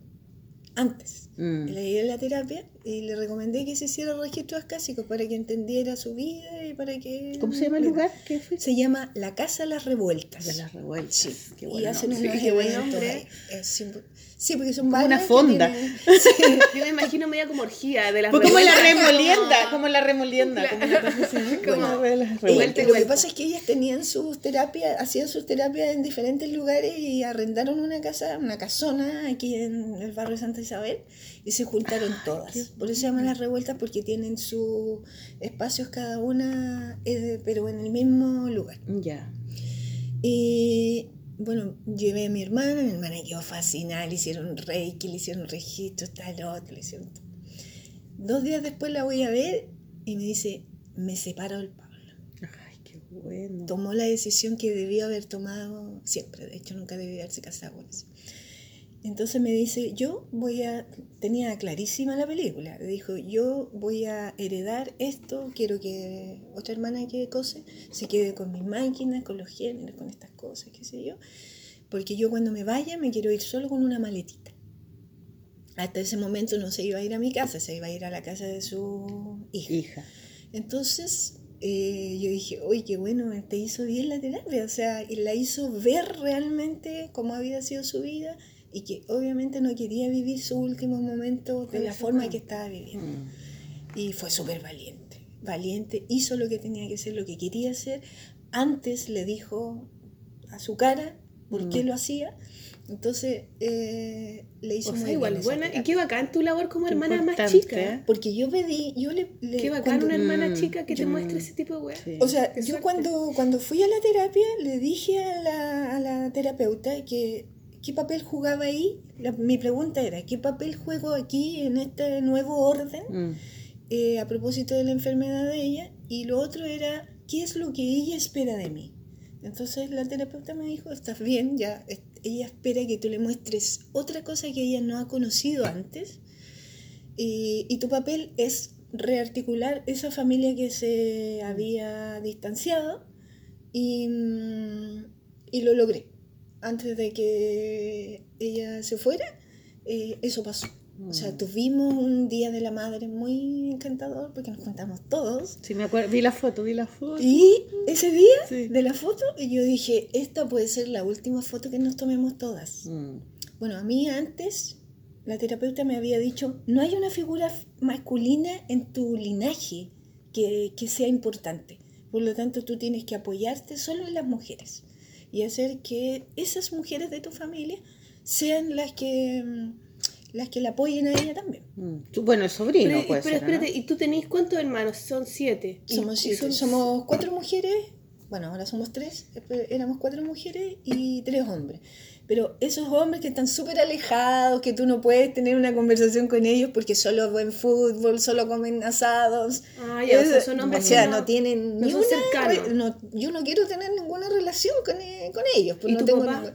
antes. Mm. Le llevé a la terapia y le recomendé que se hiciera registros clásicos para que entendiera su vida y para que... ¿Cómo se llama el lugar? ¿Qué fue? Se llama La Casa de las Revueltas. De las revueltas. Sí, Qué y bueno hacen nombre. unos Sí, qué eventos sí, porque son Como varios una fonda. tienen- Yo me imagino media como orgía de las Pues como la remolienda, como- como la remolienda. Como la. Como- de las y lo que pasa es que ellas tenían sus terapias, hacían sus terapias en diferentes lugares y arrendaron una casa, una casona aquí en el barrio de Santa Isabel y se juntaron todas. Por eso se llaman las revueltas porque tienen sus espacios cada una, eh, pero en el mismo lugar. Ya. Y bueno, llevé a mi hermana, mi hermana quedó fascinada, le hicieron reiki, le hicieron registros, tarot, le hicieron todo. Dos días después la voy a ver y me dice, me separo del Pablo. Ay, qué bueno. Tomó la decisión que debió haber tomado siempre, de hecho nunca debió haberse casado con eso. Entonces me dice, yo voy a, tenía clarísima la película, dijo, yo voy a heredar esto, quiero que otra hermana que cose se quede con mis máquinas, con los géneros, con estas cosas, qué sé yo, porque yo cuando me vaya me quiero ir solo con una maletita. Hasta ese momento no se iba a ir a mi casa, se iba a ir a la casa de su hija. Hija. Entonces eh, yo dije, oye, qué bueno, te hizo bien la terapia, o sea, y la hizo ver realmente cómo había sido su vida y que obviamente no quería vivir su último momento de la forma que estaba viviendo. Mm. Y fue súper valiente, valiente, hizo lo que tenía que hacer, lo que quería hacer. Antes le dijo a su cara por qué Mm. lo hacía. Entonces eh, le hizo O muy sea, igual bien esa buena. Y qué bacán tu labor como Qué hermana más chica. ¿eh? Porque yo pedí, yo le... le- Qué bacán cuando- una hermana Mm, chica que te yo- muestre ese tipo de weas. Sí. O sea, Qué yo suerte. cuando, cuando fui a la terapia le dije a la, a la terapeuta que qué papel jugaba ahí. La- mi pregunta era, ¿qué papel juego aquí en este nuevo orden Mm. eh, a propósito de la enfermedad de ella? Y lo otro era, ¿qué es lo que ella espera de mí? Entonces la terapeuta me dijo, estás bien, ya ella espera que tú le muestres otra cosa que ella no ha conocido antes y, y tu papel es rearticular esa familia que se había distanciado y, mm, y lo logré. Antes de que ella se fuera, eh, eso pasó. O sea, Mm. tuvimos un Día de la Madre muy encantador porque nos juntamos todos. Sí, me acuerdo. Vi la foto, vi la foto. Y ese día Sí. de la foto, yo dije, esta puede ser la última foto que nos tomemos todas. Mm. Bueno, a mí antes la terapeuta me había dicho, no hay una figura masculina en tu linaje que, que sea importante. Por lo tanto, tú tienes que apoyarte solo en las mujeres y hacer que esas mujeres de tu familia sean las que, mm, las que la apoyen a ella también. Mm. Tú- Bueno, el sobrino Pero, puede pero ser, ¿no? espérate, ¿y tú tenés cuántos hermanos? Son siete. Somos, siete, son- somos cuatro mujeres, bueno, ahora somos tres, pero éramos cuatro mujeres y tres hombres. Pero esos hombres que están súper alejados, que tú no puedes tener una conversación con ellos porque solo ven fútbol, solo comen asados. Ah, ya, o sea, Es- son hombres o sea, no, tienen no ni una no- yo no quiero tener ninguna relación con, eh, con ellos. Pues ¿Y no tu tengo papá?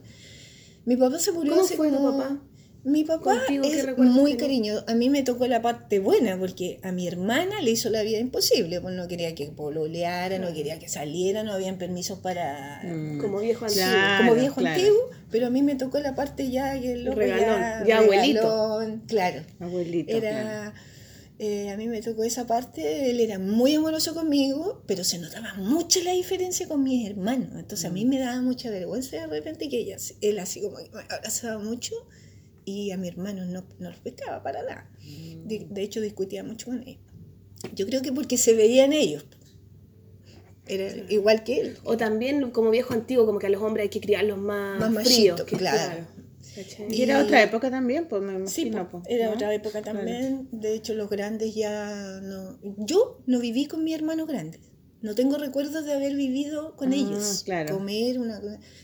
Mi papá se murió ¿Cómo hace fue tu como- papá? Mi papá Contigo, ¿qué es muy tenés? cariñoso. A mí me tocó la parte buena porque a mi hermana le hizo la vida imposible. Pues no quería que pololeara, no quería que saliera, no habían permisos para... Mm. Como viejo antiguo. Claro, como viejo claro. antiguo, pero a mí me tocó la parte ya que el Regalón, ya, ya abuelito. regalón, claro. Abuelito. claro. Era, eh, a mí me tocó esa parte, él era muy amoroso conmigo, pero se notaba mucho la diferencia con mis hermanos. Entonces a mí Mm. me daba mucha vergüenza de repente que ella, él así como que me abrazaba mucho y a mi hermano no, no los pescaba para nada. Mm. De, de hecho discutía mucho con ellos. Yo creo que porque se veían ellos. Era igual que él. O también como viejo antiguo, como que a los hombres hay que criarlos más, Más fríos. que- claro. Y era otra época también, pues me Sí, imagino. po, era ¿no? otra época Claro. también. De hecho, los grandes ya no. Yo no viví con mi hermano grande. No tengo recuerdos de haber vivido con Ah, ellos. claro. Comer una.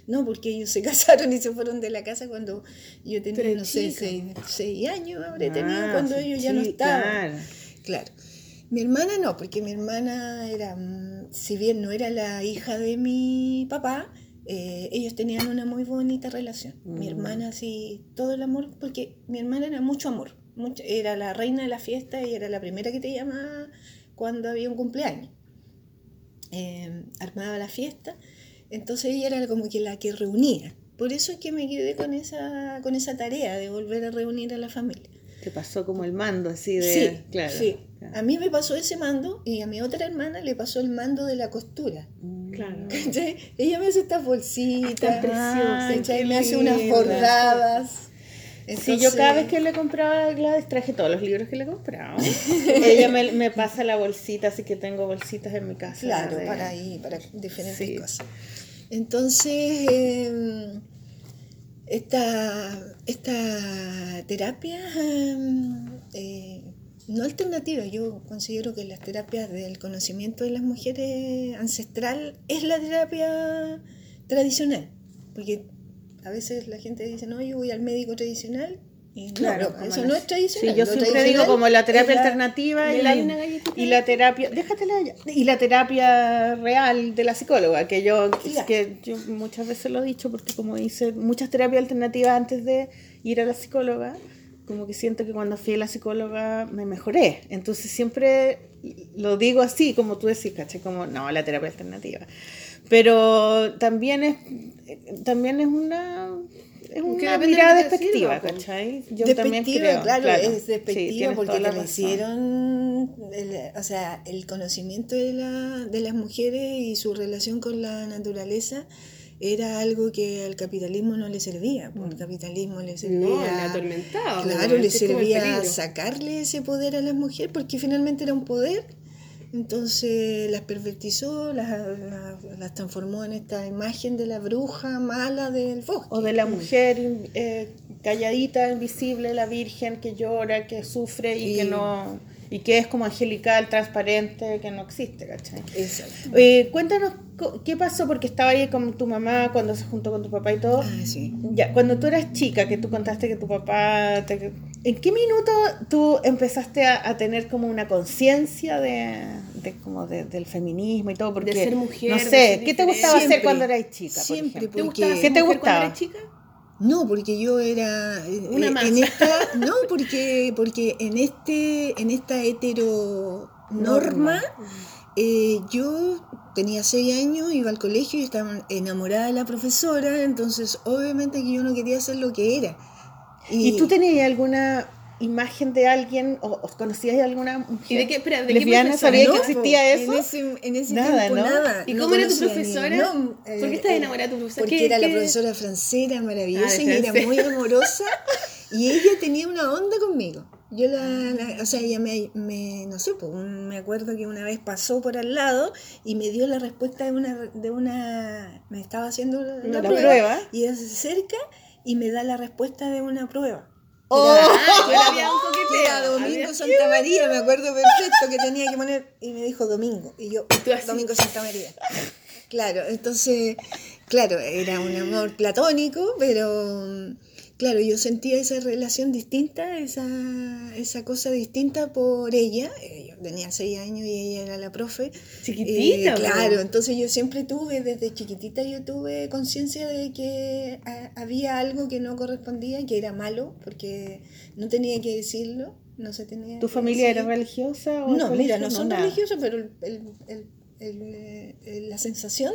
No, porque ellos se casaron y se fueron de la casa cuando yo tenía, Pero no sé, chica. seis, seis años habré tenido Ah, cuando sí, ellos ya no estaban. Claro. Claro. Mi hermana no, porque mi hermana era, mm, si bien no era la hija de mi papá, eh, ellos tenían una muy bonita relación. Mi Mm. hermana, sí, todo el amor, porque mi hermana era mucho amor. mucho- era la reina de la fiesta y era la primera que te llamaba cuando había un cumpleaños. Eh, armaba la fiesta, entonces ella era como que la que reunía. Por eso es que me quedé con esa, con esa tarea de volver a reunir a la familia. Te pasó como el mando así de... Sí, claro. sí. claro. A mí me pasó ese mando y a mi otra hermana le pasó el mando de la costura. Claro. ¿Cachai? Ella me hace estas bolsitas, Tan preciosas, me hace unas linda. Bordadas. Sí, yo cada vez que le compraba a Gladys traje todos los libros que le compraba. Ella me, me pasa la bolsita, así que tengo bolsitas en mi casa. Claro, de- para ahí, para diferentes Sí. cosas. Entonces, eh, esta, esta terapia, eh, eh, no alternativa, yo considero que las terapias del conocimiento de las mujeres ancestral es la terapia tradicional, porque a veces la gente dice, no, yo voy al médico tradicional, y no, Claro, no, eso no es tradicional. Sí, yo siempre digo como la terapia la- alternativa y ¿Le la, y la terapia, déjatela ya, y la terapia real de la psicóloga, que yo, que yo muchas veces lo he dicho, porque como hice muchas terapias alternativas antes de ir a la psicóloga, como que siento que cuando fui a la psicóloga me mejoré. Entonces siempre lo digo así, como tú decís, ¿cachai? Como, no, la terapia alternativa. Pero también es, también es una... Es una de mirada despectiva, sirva, po. ¿cachai? Yo despectiva, también creo. claro, es Sí, despectiva porque la le hicieron, el- o sea, el conocimiento de, la, de las mujeres y su relación con la naturaleza era algo que al capitalismo no le servía, porque el capitalismo le servía... No, el atormentado. Claro, ¿no? le Es servía sacarle ese poder a las mujeres porque finalmente era un poder. Entonces las pervertizó, las, las, las transformó en esta imagen de la bruja mala del bosque. O de la mujer eh, calladita, invisible, la virgen que llora, que sufre y, Y- que no y que es como angelical, transparente, que no existe, ¿cachai? Exacto. Eh, cuéntanos qué pasó porque estaba ahí con tu mamá cuando se juntó con tu papá y todo. Ah, sí. Ya, cuando tú eras chica, que tú contaste que tu papá... te- ¿En qué minuto tú empezaste a, a tener como una conciencia de, de como de- del feminismo y todo? Porque, ser mujer, No de sé, ¿qué te gustaba hacer Siempre, cuando eras chica? por siempre, ejemplo? ¿Te porque- gustaba ¿Qué te mujer gustaba? cuando eras chica? No, porque yo era eh, Una en esta no, porque porque en este en esta hetero norma eh, yo tenía seis años, iba al colegio y estaba enamorada de la profesora, entonces obviamente que yo no quería ser lo que era. ¿Y tú tenías alguna imagen de alguien o, o conocías alguna mujer ¿Y de qué- espera, de qué lesbiana? profesora? ¿Sabías No, que existía eso? En ese, en ese Nada, tiempo ¿no? nada. ¿Y no cómo era tu profesora? no, ¿Por qué estás enamorada de tu profesora? Porque ¿Qué- era la qué- profesora francesa maravillosa Ah, y era muy amorosa y ella tenía una onda conmigo. Yo la, la- o sea, ella me, me no sé, pues, un- me acuerdo que una vez pasó por al lado y me dio la respuesta de una, de una, me estaba haciendo la, la La prueba, prueba. y ella se acerca y me da la respuesta de una prueba. ¡Oh! Había un coqueteo. Era Domingo Santa María, me acuerdo perfecto que tenía que poner, y me dijo Domingo, y yo. Domingo Santa María. Claro, entonces, claro, era un amor platónico, pero claro, yo sentía esa relación distinta, esa, esa cosa distinta por ella. Eh, Yo tenía seis años y ella era la profe. Chiquitita, Eh, claro, entonces yo siempre tuve, desde chiquitita yo tuve conciencia de que ah, había algo que no correspondía, que era malo, porque no tenía que decirlo, no se tenía ¿Tu familia era decir. religiosa? O No, mira, no son nada. religiosos, pero el- eh, el- la sensación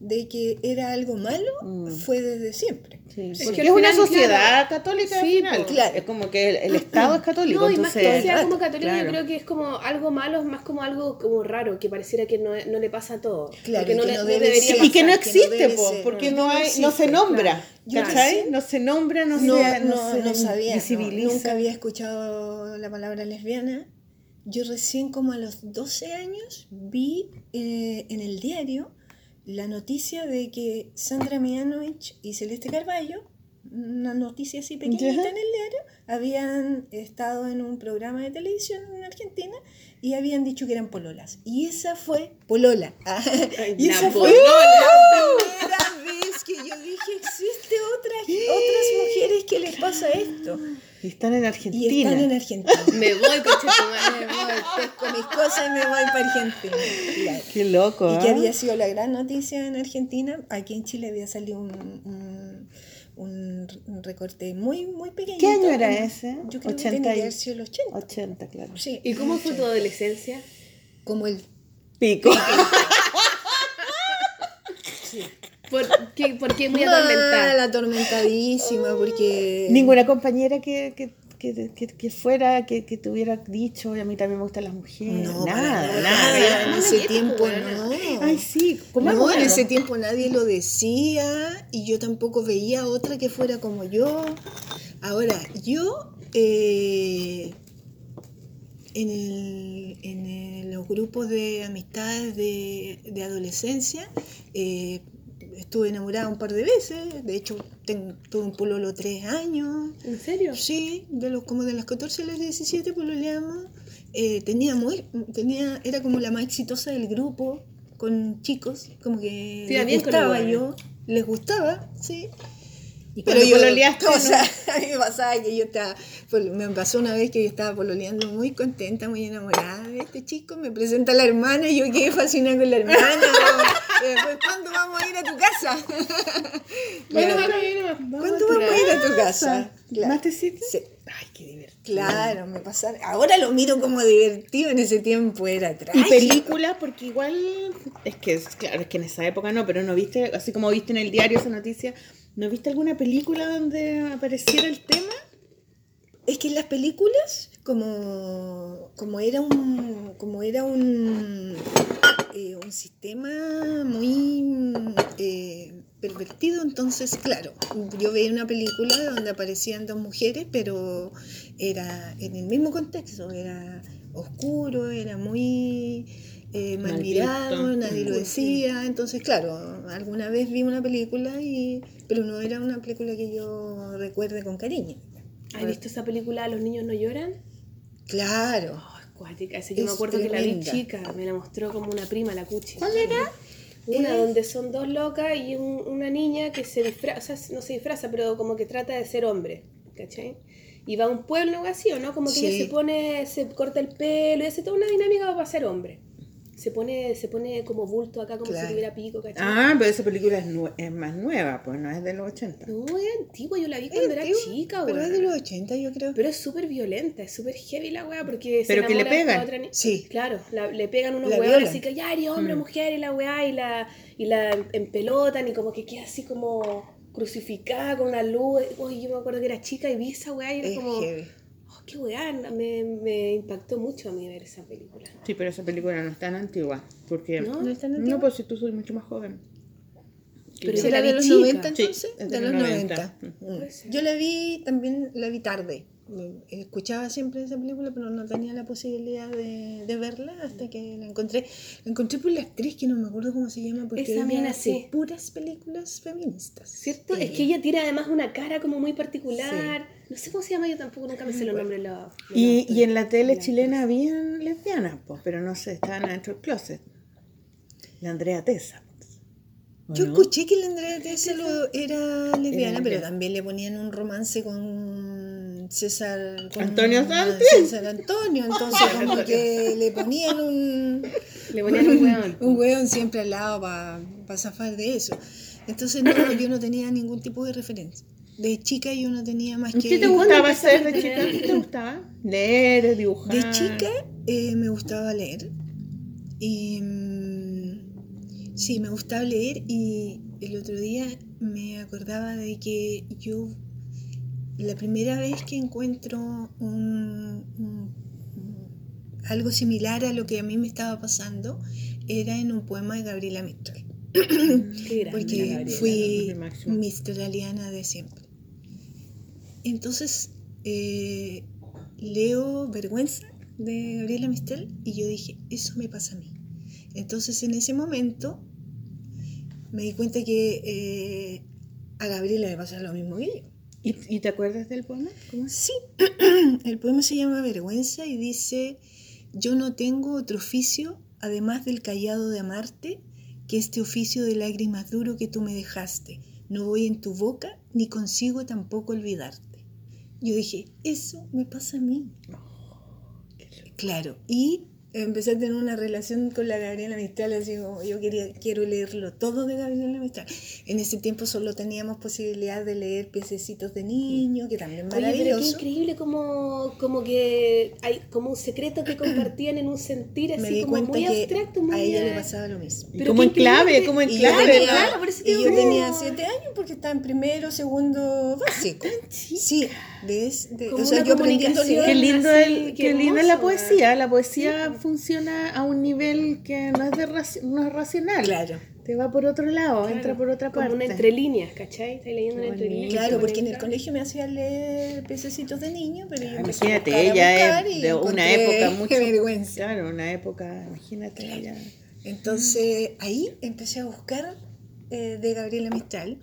de que era algo malo Mm. fue desde siempre. Sí, Es porque que es al una sociedad católica al Sí, final. po. Claro. Es como que el, el Estado es católico. No, y más que entonces, sea como católico, claro. yo creo que es como algo malo, es más como algo como raro, que pareciera que no, no le pasa a todo. Claro, Porque no, que no no debe debería ser. pasar. y que no que no existe, po, ser, porque no, hay, no se existe, nombra, ¿cachai? sí. No se nombra, no, No, se, no, se no sabía, no, visibiliza. nunca había escuchado la palabra lesbiana. Yo recién como a los 12 años vi eh, en el diario la noticia de que Sandra Mianovich y Celeste Carballo, una noticia así pequeñita Ya. en el diario, habían estado en un programa de televisión en Argentina y habían dicho que eran pololas. Y esa fue polola. Y la esa fue polola. la primera yo dije, existe otras, otras mujeres que les pasa esto. Y están en Y Argentina. están en Argentina. Me voy, coche tu Me madre. voy, pesco mis cosas y me voy para Argentina. Claro. Qué loco, Y que ¿ah? había sido la gran noticia en Argentina. Aquí en Chile había salido un, un, recorte muy, muy pequeño. ¿Qué año era ese? Yo creo 80 que sido el 80. 80, claro. Sí. ¿Y cómo fue tu adolescencia? Como el... Pico. ¿Por qué, por qué muy Mal, atormentada? atormentadísima, porque... Ninguna compañera que, que, que, que, que fuera, que, que te hubiera dicho, "Oye, a mí también me gustan las mujeres. No, nada, nada. En ese tiempo no. Ay, sí, ¿cómo No, en ese tiempo nadie lo decía y yo tampoco veía otra que fuera como yo. Ahora, yo eh, en, el- en el- los grupos de amistades de, de adolescencia eh, estuve enamorada un par de veces. De hecho, ten- tuve un pololo tres años. ¿En serio? Sí, de los, como de las 14 a las 17 pololeamos. Eh, tenía muy, tenía, era como la más exitosa del grupo, con chicos, como que iba les gustaba yo, les gustaba, sí. ¿Y Pero yo, pololeaste, o sea, a mí me pasaba que yo estaba, me pasó una vez que yo estaba pololeando muy contenta, muy enamorada de este chico, me presenta la hermana y yo quedé fascinada con la hermana. y después, ¿cuándo vamos a ir a tu casa? Bueno, Claro. bueno, ¿Cuándo vamos a ir a tu casa? Claro. ¿Más te? Sí. Ay, qué divertido. Claro, me pasaba. Ahora lo miro como divertido, en ese tiempo era Y trágico. película, porque igual, es que, claro, es que en esa época no, pero no viste, así como viste en el diario esa noticia, ¿no viste alguna película donde apareciera el tema? Es que en las películas, como, como era un, como era un, eh, un sistema muy eh, pervertido, entonces, claro, yo veía una película donde aparecían dos mujeres, pero era en el mismo contexto, era oscuro, era muy eh, mal Mal mirado, visto. nadie lo decía, entonces, claro, alguna vez vi una película, y, pero no era una película que yo recuerde con cariño. ¿Has visto esa película Los niños no lloran? Claro. Oh, es cuática. Esa yo me Es acuerdo que la vi tremenda. chica, me la mostró como una prima, la cuchi. ¿Cuál era? Una Eh. donde son dos locas y un- una niña que se disfraza, o sea, no se disfraza, pero como que trata de ser hombre, ¿cachai? Y va a un pueblo o así, ¿o no? Como que Sí. ella se pone, se corta el pelo y hace toda una dinámica para ser hombre. Se pone, se pone como bulto acá, como Claro. si tuviera pico, ¿cachai? Ah, pero esa película es, nue- es más nueva, pues no es de los 80. No, es antigua, yo la vi cuando era chica, Pero weón. es de los 80, yo creo. Pero es súper violenta, es súper heavy la weá, porque se Pero que le pegan. otra Sí. Claro, la- le pegan unos La violan. así que ya eres hombre, mujer y la weá, y la, y la empelotan y como que queda así como crucificada con una luz. Uy, yo me acuerdo que era chica y vi esa weá y era Es como, heavy. Qué weá, me, me impactó mucho a mí ver esa película. Sí, pero esa película no es tan antigua, porque... ¿No? ¿No es tan No, antigua? pues si tú soy mucho más joven. Pero ¿Será de vi los chica. 90 Sí, entonces? es de, los 90. Mm. Puede ser. Yo la vi, también la vi tarde. Escuchaba siempre esa película, pero no tenía la posibilidad de, de verla hasta que la encontré. La encontré por la actriz que no me acuerdo cómo se llama, porque Esa ella mina, hace sí. puras películas feministas. ¿Cierto? Es que ella tiene además una cara como muy particular. No sé cómo se llama, yo tampoco nunca me sé los nombres la. de Y, en la tele la chilena habían lesbianas, pues, pero no sé, estaban adentro del closet. La Andrea Tesa. ¿o Yo no? escuché que la Andrea Tessa lo- era lesbiana, pero también le ponían un romance con César. con Antonio Santi. César Antonio, entonces como que le ponían un, Le ponían un weón. un hueón siempre al lado para zafar de eso. Entonces no, yo no tenía ningún tipo de referencia. De chica yo no tenía más que... ¿Qué te ¿Cuándo gustaba hacer de chica? ¿Qué te gustaba? Leer, dibujar. De chica eh, me gustaba leer. Y, mm, sí, me gustaba leer y el otro día me acordaba de que yo, la primera vez que encuentro un- un- un- algo similar a lo que a mí me estaba pasando, era en un poema de Gabriela Mistral. Grande, Porque Gabriela. fui mistraliana de siempre. Entonces, eh, leo Vergüenza de Gabriela Mistral y yo dije, eso me pasa a mí. Entonces, en ese momento, me di cuenta que eh, a Gabriela le pasa lo mismo que yo. ¿Y, y te acuerdas del poema? Sí, el poema se llama Vergüenza y dice, yo no tengo otro oficio, además del callado de amarte, que este oficio de lágrimas duro que tú me dejaste, no voy en tu boca ni consigo tampoco olvidarte. Yo dije, eso me pasa a mí. Claro, y empecé a tener una relación con la Gabriela Mistral, así como yo quería, quiero leerlo todo de Gabriela Mistral. En ese tiempo solo teníamos posibilidad de leer piececitos de niño, que también Oye, pero qué maravilloso. increíble como, como que hay como un secreto que compartían en un sentir así Me di como muy que abstracto, muy a ella le pasaba lo mismo. Pero como en clave, como en Y yo clave. tenía, claro, y yo tenía siete años porque estaba en primero, segundo, básico. Sí, ¿ves? De- o sea, yo aprendiendo. Qué lindo, así, el, qué qué lindo es la poesía. La poesía funciona a un nivel que no es, de raci- no es racional. Claro. Te va por otro lado, Claro, entra por otra parte. Como una entre líneas, ¿cachai? Estás leyendo entre líneas. Claro, como porque en el colegio me hacían leer pececitos de niño, pero yo Imagínate, a ella es de una época mucho. Qué vergüenza. Claro, una época, imagínate ella. Entonces ahí empecé a buscar eh, de Gabriela Mistral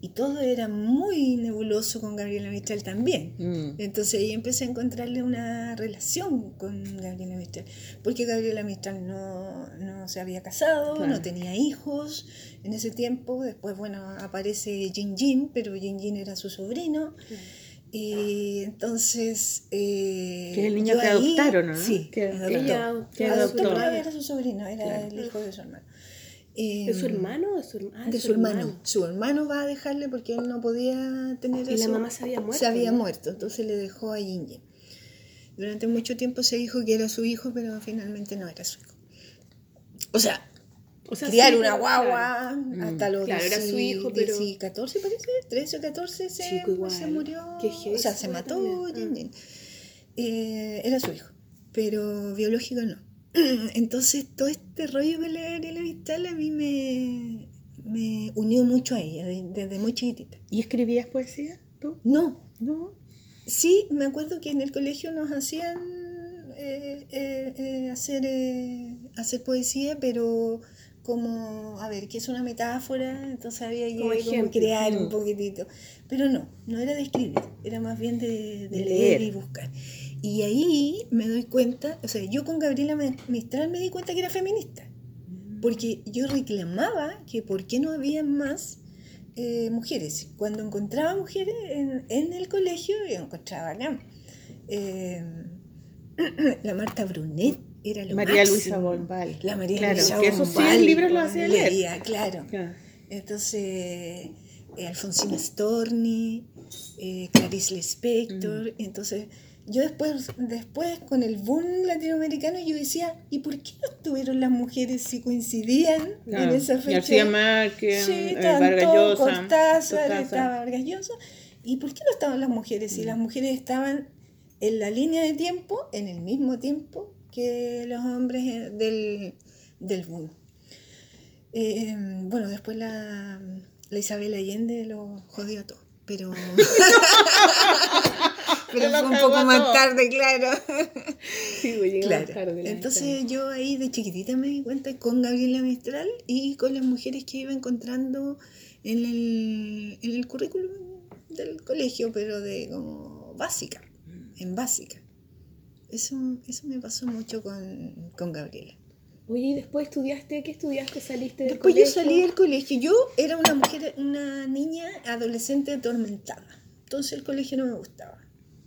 y todo era muy nebuloso con Gabriela Mistral también. Mm. Entonces ahí empecé a encontrarle una relación con Gabriela Mistral, porque Gabriela Mistral no, no se había casado, Claro. no tenía hijos en ese tiempo, después bueno aparece Jin Jin, pero Jin Jin era su sobrino. Y entonces... eh, Que es el niño que ahí- adoptaron, ¿no? Sí, Que- adoptó. Ella Que Adoptó, era su sobrino, era Claro. el hijo de su hermano. ¿De su hermano o de su, ah, de su hermano. Su hermano va a dejarle porque él no podía tener Y la eso. mamá se había muerto, Se había ¿no? muerto, entonces le dejó a Yin Yin. Durante mucho tiempo se dijo que era su hijo, pero finalmente no era su hijo. O sea, O sea, criar sí, una guagua Mm. hasta los Claro, era su hijo, pero- 10 14 parece, 13 o 14 se, Chico igual. se murió. O sea, se mató Yin. Eh, era su hijo, pero biológico no. Entonces todo este rollo con la Gabriela Mistral a mí me, me unió mucho a ella de- desde muy chiquitita. ¿Y escribías poesía tú? No, No. Sí, me acuerdo que en el colegio nos hacían eh, eh, eh, hacer, eh, hacer poesía, pero como, a ver, que es una metáfora, entonces había que Como como ejemplo. crear Mm. un poquitito. Pero no, no era de escribir, era más bien de, de De leer. leer. y buscar. Y ahí me doy cuenta, o sea, yo con Gabriela Mistral me di cuenta que era feminista, porque yo reclamaba que por qué no había más eh, mujeres. Cuando encontraba mujeres en, en el colegio, yo encontraba acá. eh, la Marta Brunet era lo María máximo. Luisa Bombal. La María Claro, Luisa que esos sí Bombal, libros los hacía leer. leía, claro. Claro. Entonces, eh, Alfonsina Storni, eh, Clarice Lispector. Mm. Entonces, yo después, después, con el boom latinoamericano, yo decía, ¿y por qué no estuvieron las mujeres si coincidían Claro. en esa fecha? García Márquez, Sí, eh, estaban Vargas Llosa, Cortázar, estaba Vargas Llosa. ¿Y por qué no estaban las mujeres? Si las mujeres estaban en la línea de tiempo, en el mismo tiempo que los hombres eh, del, del boom. Eh, bueno, después la, la Isabel Allende lo jodió todo, pero... pero Lo fue un poco más todo. tarde, claro. Sí, pues, más Claro. tarde Entonces yo ahí de chiquitita me di cuenta con Gabriela Mistral y con las mujeres que iba encontrando en el, en el currículum del colegio, pero de como básica, en básica. Eso, eso me pasó mucho con, con Gabriela. Oye, ¿y después estudiaste? ¿Qué estudiaste? ¿Saliste del Después yo colegio? salí del colegio. Yo era una mujer, una niña adolescente atormentada. Entonces el colegio no me gustaba.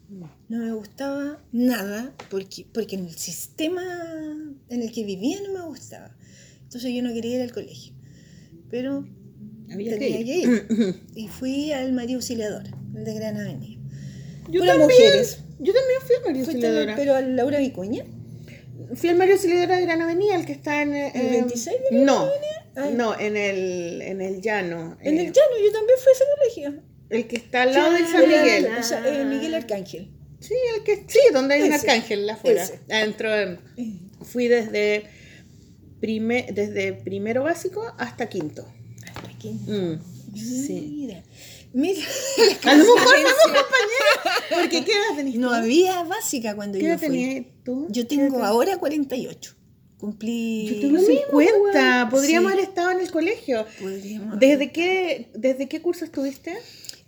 No me gustaba nada porque, porque en el sistema en el que vivía no me gustaba. Entonces yo no quería ir al colegio. Pero Había que tenía ir. que ir. Y fui al María Auxiliadora, el de Gran Avenida. Yo Puras también, mujeres. yo también fui al al- Auxiliadora. pero a Laura Vicuña. Fui al Mario Auxiliadora de Gran Avenida, el que está en... eh, ¿El 26 de Gran No, no, en el, en el llano. En eh, el llano, yo también fui a ese colegio. El que está al lado del San Miguel. o sea, eh, Miguel Arcángel. Sí, el que sí, donde hay un arcángel afuera. ese. Adentro eh, fui desde prime- desde primero básico hasta quinto. Hasta aquí. Mm, sí. Mira, mira. A lo mejor somos compañeras. Porque ¿qué edad tenés No había básica cuando ¿Qué yo edad fui. tenías tú? Yo ¿Qué tengo ahora 48. Cumplí. Yo tengo Lo mismo, 50. weón. Podríamos Sí. haber estado en el colegio. Podríamos- ¿Desde qué, ¿Desde qué curso estuviste?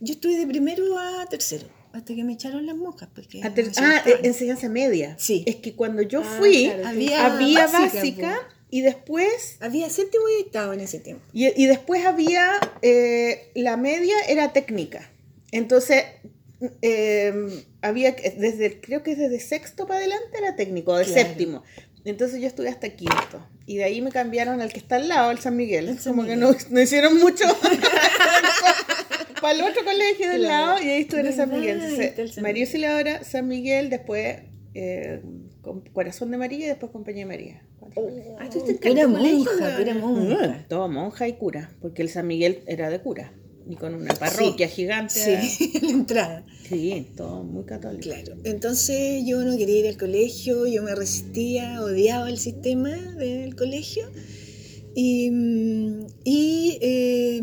Yo estuve de primero a tercero, hasta que me echaron las monjas. Porque A ter- ah, eh, enseñanza media. Sí. Es que cuando yo Ah, fui, claro, Había había básica, básica, y después Había séptimo y octavo en ese tiempo. y, y después había, eh, la media era técnica. Entonces, eh, había, desde, creo que desde sexto para adelante era técnico, de Claro. séptimo. Entonces yo estuve hasta quinto. Y de ahí me cambiaron al que está al lado, el San Miguel. El San Como que no, no hicieron mucho. para el otro colegio del Claro. lado y ahí estuve en el San Miguel. María Auxiliadora, San Miguel, después eh, con Corazón de María y después Compañía de María. Colegios. Ah, colegio, monja, pura monja. Mm, todo monja y cura, porque el San Miguel era de cura y con una parroquia gigante. Sí, la entrada. Sí, todo muy católico. Claro. Entonces yo no quería ir al colegio, yo me resistía, odiaba el sistema del colegio. Y, mm, y, eh,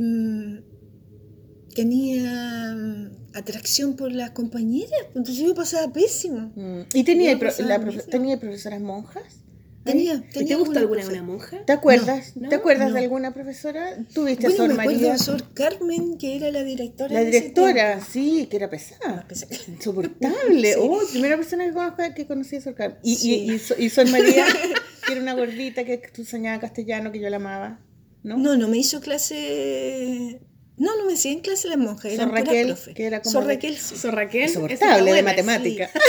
tenía mm, atracción por las compañeras, entonces yo pasaba pésimo. Mm, ¿Y tenía, pro- la profe- mismo. tenía profesoras monjas? Tenía, ¿Y tenía te gusta alguna una monja? ¿Te acuerdas? No, ¿Te acuerdas no. de alguna profesora? ¿Tuviste a Bueno, Sor me acuerdo María? de Sor Carmen, que era la directora. La directora, sí, que era Ah, pesada. pensé que- Insoportable. Sí. Oh, primera persona que conozco que conocía a Sor Carmen. Y, Sí. y, y Sor María, que era una gordita que tú soñaba castellano, que yo la amaba. ¿No? No, no me hizo clase. No, no me hacía en clase la monja, era Sor Raquel, que era como Sor de- Raquel, sí. Sor Raquel. Insoportable de matemática. sí.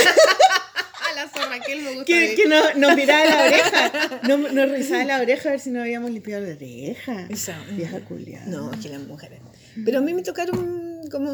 Ah, la Sor Raquel me gusta. Que, de- que no, nos miraba la oreja. No, nos revisaba la oreja a ver si no habíamos limpiado la oreja. Esa, Vieja culiada. No, es que las mujeres. Pero a mí me tocaron como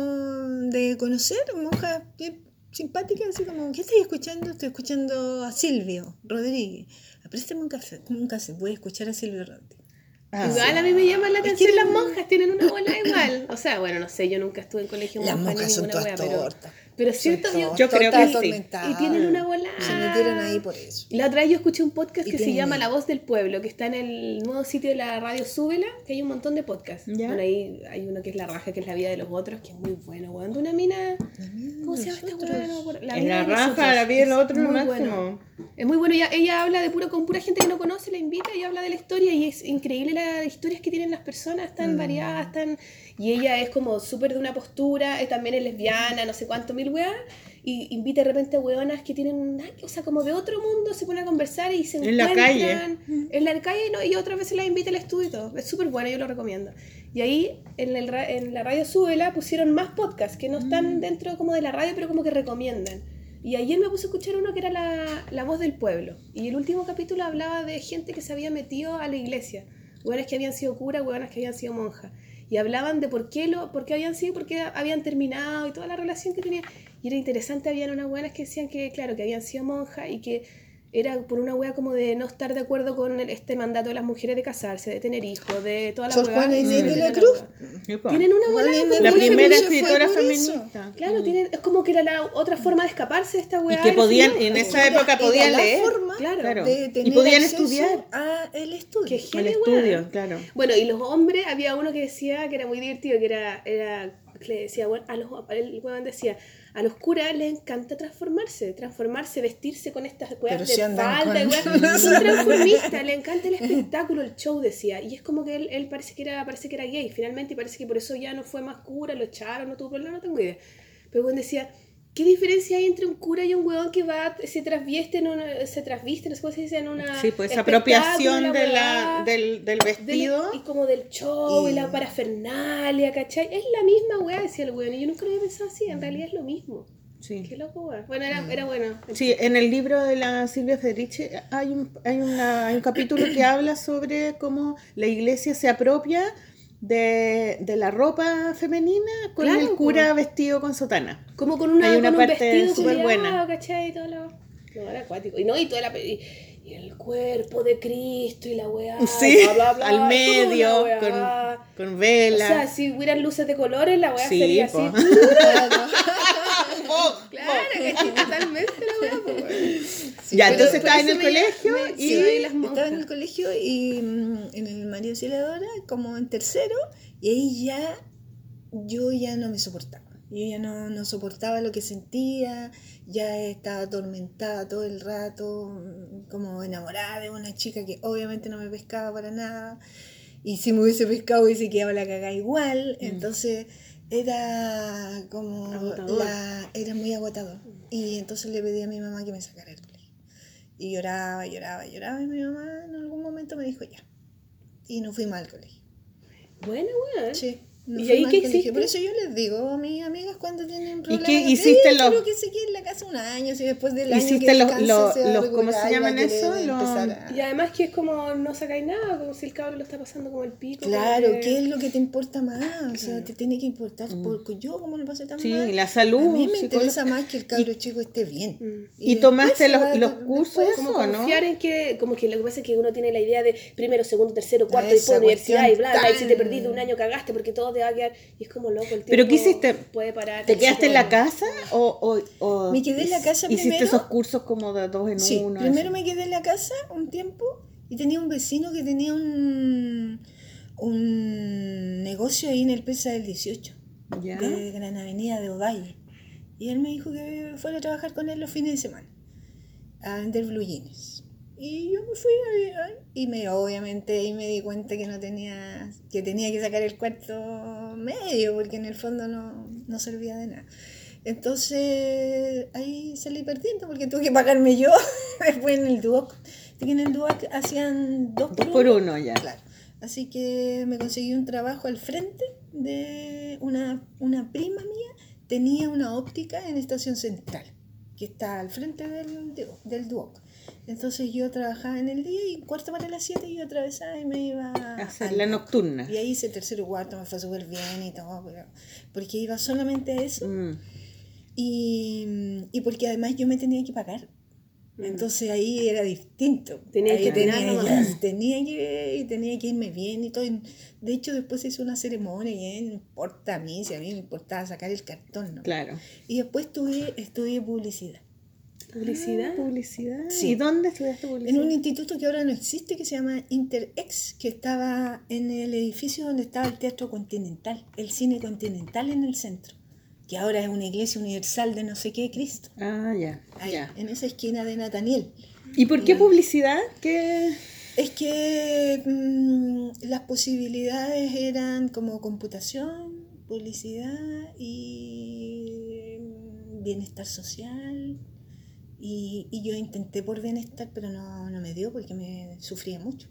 de conocer monjas bien simpáticas, así como, ¿qué estoy escuchando? Estoy escuchando a Silvio Rodríguez. Préstame un café, un cassette, voy a escuchar a Silvio Rodríguez. Ah, Igual a mí me llaman la que atención las monjas, tienen una bola igual. O sea, bueno, no sé, yo nunca estuve en colegio Las monjas son ninguna todas wea, pero, tortas. pero es cierto, Son yo, yo creo que sí. y tienen una bola. Se metieron ahí por eso. La otra vez yo escuché un podcast Y que se llama La Voz del Pueblo, que está en el nuevo sitio de la radio Súbela, que hay un montón de podcasts. Ya. Bueno, ahí hay uno que es La Raja, que es La Vida de los Otros, que es muy bueno, weón. De una mina... ¿Cómo se llama esta acuerdo. En la de raja, Nosotros. la vida del Es otro, lo muy máximo. bueno. Es muy bueno, ella, ella habla de puro, con pura gente que no conoce, la invita y habla de la historia y es increíble las historias que tienen las personas, tan Mm. variadas, tan... Y ella es como súper de una postura, eh, también es lesbiana, no sé cuánto mil weas, y invita de repente a weonas que tienen, o sea, como de otro mundo, se ponen a conversar y se En la encuentran en la calle ¿no? y otras veces las invita al estudio y todo. Es súper bueno, yo lo recomiendo. Y ahí en, el en la radio Súbela pusieron más podcasts que no están dentro como de la radio, pero como que recomiendan. Y ayer me puse a escuchar uno que era la, la voz del pueblo. Y el último capítulo hablaba de gente que se había metido a la iglesia. Hueonas que habían sido curas, hueonas que habían sido monjas. Y hablaban de por qué, lo, por qué habían sido, por qué habían terminado y toda la relación que tenían. Y era interesante, habían unas hueonas que decían que, claro, que habían sido monjas y que era por una hueá como de no estar de acuerdo con el- este mandato de las mujeres de casarse, de tener hijos, de toda la Sor. Juana y Inés de la Cruz. po. Tienen una Inés de La primera escritora feminista. Claro, tienen, es como que era la otra forma de escaparse de esta Y hueá. que podían, en esa época Era podían la leer. forma Claro. Y podían estudiar. a el estudio. Qué El Genial, estudio, weá. claro. Bueno, y los hombres, había uno que decía que era muy divertido, que era, era que le decía, bueno, a los, el weón decía, a los curas les encanta transformarse, transformarse, vestirse con estas weas Pero de falda, y con- weas. son transformistas, le encanta el espectáculo, el show, decía, y es como que él, él parece que era, parece que era gay, finalmente, y parece que por eso ya no fue más cura, lo echaron, no tuvo problema, no tengo idea. Pero bueno decía, ¿qué diferencia hay entre un cura y un weón que va, se trasviste en una, se trasviste, no sé cómo se dice, en una Sí, pues apropiación de la, del, del del- vestido. y como del show y, Y- la parafernalia, ¿cachai? Es la misma weá, decía el weón. Y yo nunca lo había pensado así, en realidad es lo mismo. Sí. Qué loco. Bueno, era, era bueno. Sí, en el libro de la Silvia Federici hay un, hay, una- hay un capítulo que habla sobre cómo la iglesia se apropia de, de la ropa femenina con Claro, el cura vestido con sotana. Como con, una, Hay una con un parte súper buena. ¿cachai? Y todo lo... No, era acuático. Y no, y toda la... Y, y el cuerpo de Cristo y la weá. Sí, bla, bla, bla, al medio, con, con O vela. sea, si hubieran luces de colores, la weá Sí, sería po. así. Claro, ¿cachai? Totalmente la weá, po, weón. Ya, Pero entonces estaba en el me- colegio me- y... sí, las Estaba en el colegio y mm, en el María Auxiliadora, como en tercero, y ahí ya yo ya no me soportaba. Yo ya no, no soportaba lo que sentía, ya estaba atormentada todo el rato, mm, como enamorada de una chica que obviamente no me pescaba para nada. Y si me hubiese pescado hubiese quedado la cagada igual. Entonces era como... La, era muy agotador. Y entonces le pedí a mi mamá que me sacara colegio. Y lloraba, lloraba, lloraba. Y mi mamá en algún momento me dijo ya. Y no fui mal al colegio. Bueno, weón. Sí. No ¿Y ahí qué hiciste? Por eso yo les digo a mis amigas cuando tienen problemas. qué de, hiciste "Eh, los- Creo que se quede en la casa un año, si después del año ¿Hiciste que los- los- se los- ¿cómo se y llaman eso? A- Y además que es como no sacáis nada, como si el cabro lo está pasando como el pico. Claro, como que- ¿qué es lo que te importa más? O sea, te tiene que importar porque yo como lo pasé tan Mm. Sí, mal. la salud, A mí me psicólogo. interesa más que el cabro chico esté bien. Mm. ¿Y después tomaste los- los cursos después- como eso, no? confiar en que, como que lo que pasa es que uno tiene la idea de primero, segundo, tercero, cuarto, Esa después universidad y bla, bla, y si te de un año cagaste porque todo te va a quedar, y es como loco el tiempo ¿Pero qué hiciste? puede parar. ¿Te quedaste en la casa o, o, o Me quedé en la casa hiciste primero. esos cursos como de dos en Sí, uno? primero así? me quedé en la casa un tiempo y tenía un vecino que tenía un, un negocio ahí en el Pesa del 18, ¿Ya? de Gran Avenida de Ovalle. Y él me dijo que fuera a trabajar con él los fines de semana, a vender blue jeans. Y yo me fui ahí, y me obviamente ahí me di cuenta que no tenía que tenía que sacar el cuarto medio porque en el fondo no, no servía de nada. Entonces ahí salí perdiendo porque tuve que pagarme yo después en el Duoc. Que en el Duoc hacían dos Dos por uno ya. Claro. Así que me conseguí un trabajo al frente de una, una prima mía, tenía una óptica en Estación Central, que está al frente del, del Duoc. Entonces yo trabajaba en el día y cuarto para las 7 yo atravesaba y me iba A hacer la nocturna. Y ahí hice tercero y cuarto, me fue súper bien y todo, pero- porque iba solamente a eso Mm. y, y porque además yo me tenía que pagar. Entonces ahí era distinto. Tenías Ahí que tenía, tener ya- tenía que, y tenía que irme bien y todo. De hecho, después se hizo una ceremonia y eh, no importa a mí, si a mí me importaba sacar el cartón. ¿no? Claro. Y después estudié, estudié publicidad. Publicidad. Ah, publicidad. Sí. ¿Y dónde estudiaste publicidad? En un instituto que ahora no existe, que se llama Interex, que estaba en el edificio donde estaba el Teatro Continental, el Cine Continental en el centro, que ahora es una iglesia universal de no sé qué Cristo. Ah, ya. Ahí, ya. en esa esquina de Nathaniel. ¿Y por qué publicidad? ¿Qué? Es que mm, las posibilidades eran como computación, publicidad y mm, bienestar social. Y, y yo intenté por bienestar, pero no, no me dio porque me sufría mucho.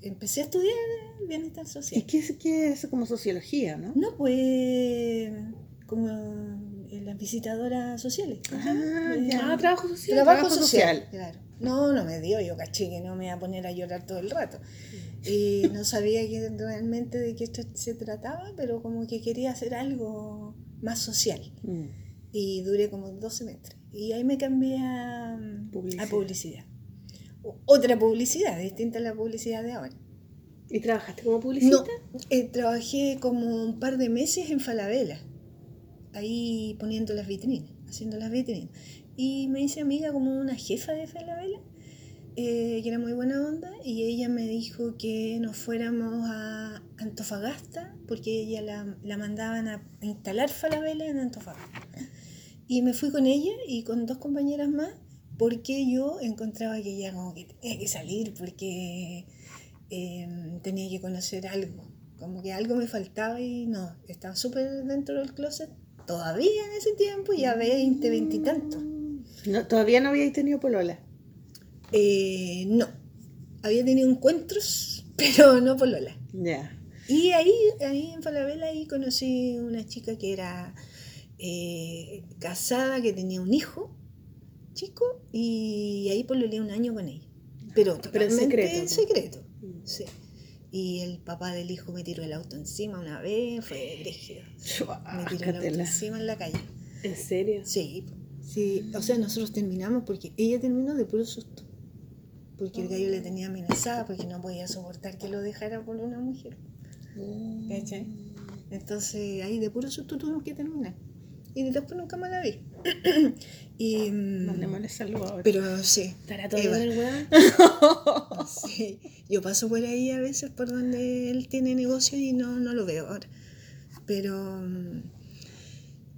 Empecé a estudiar bienestar ¿Y social. qué es, qué es como sociología, no? No, pues como las visitadoras sociales. Ah, Eh, ya. Ah, trabajo social. Trabajo, trabajo social. social. Claro. No, no me dio, yo caché que no me iba a poner a llorar todo el rato. Y no sabía que realmente de qué esto se trataba, pero como que quería hacer algo más social. Mm. Y duré como dos semestres. Y ahí me cambié a Publicidad. a publicidad. Otra publicidad, distinta a la publicidad de ahora. ¿Y trabajaste como publicista? No, eh, trabajé como un par de meses en Falabella, ahí poniendo las vitrinas, haciendo las vitrinas. Y me hice amiga como una jefa de Falabella, eh, que era muy buena onda, y ella me dijo que nos fuéramos a Antofagasta, porque ella la, la mandaban a instalar Falabella en Antofagasta. Y me fui con ella y con dos compañeras más, porque yo encontraba que ella como que tenía que salir, porque eh, tenía que conocer algo. Como que algo me faltaba y no, estaba súper dentro del closet. Todavía en ese tiempo, ya 20, 20 y tanto. No, todavía no habíais tenido polola. Eh, no, había tenido encuentros, pero no por Lola. Ya. Y ahí, ahí en Falabella, ahí conocí una chica que era eh, casada, que tenía un hijo chico, y ahí pololeé un año con ella. Pero, Pero en totalmente secreto, en ¿no? secreto, sí. Y el papá del hijo me tiró el auto encima una vez, fue brígido. Me tiró el auto encima en la calle. ¿En serio? Sí, sí, o sea, nosotros terminamos porque ella terminó de puro susto. Porque el gallo le tenía amenazada, porque no podía soportar que lo dejara por una mujer. ¿Cachai? Entonces ahí de puro susto tuvimos que terminar. Y después nunca más la vi. y, mm, Mandémosle saludos ahora. pero sí, ¿Estará todo Eva. bien el weón? sí, yo paso por ahí a veces por donde él tiene negocio y no, no lo veo ahora. Pero mm,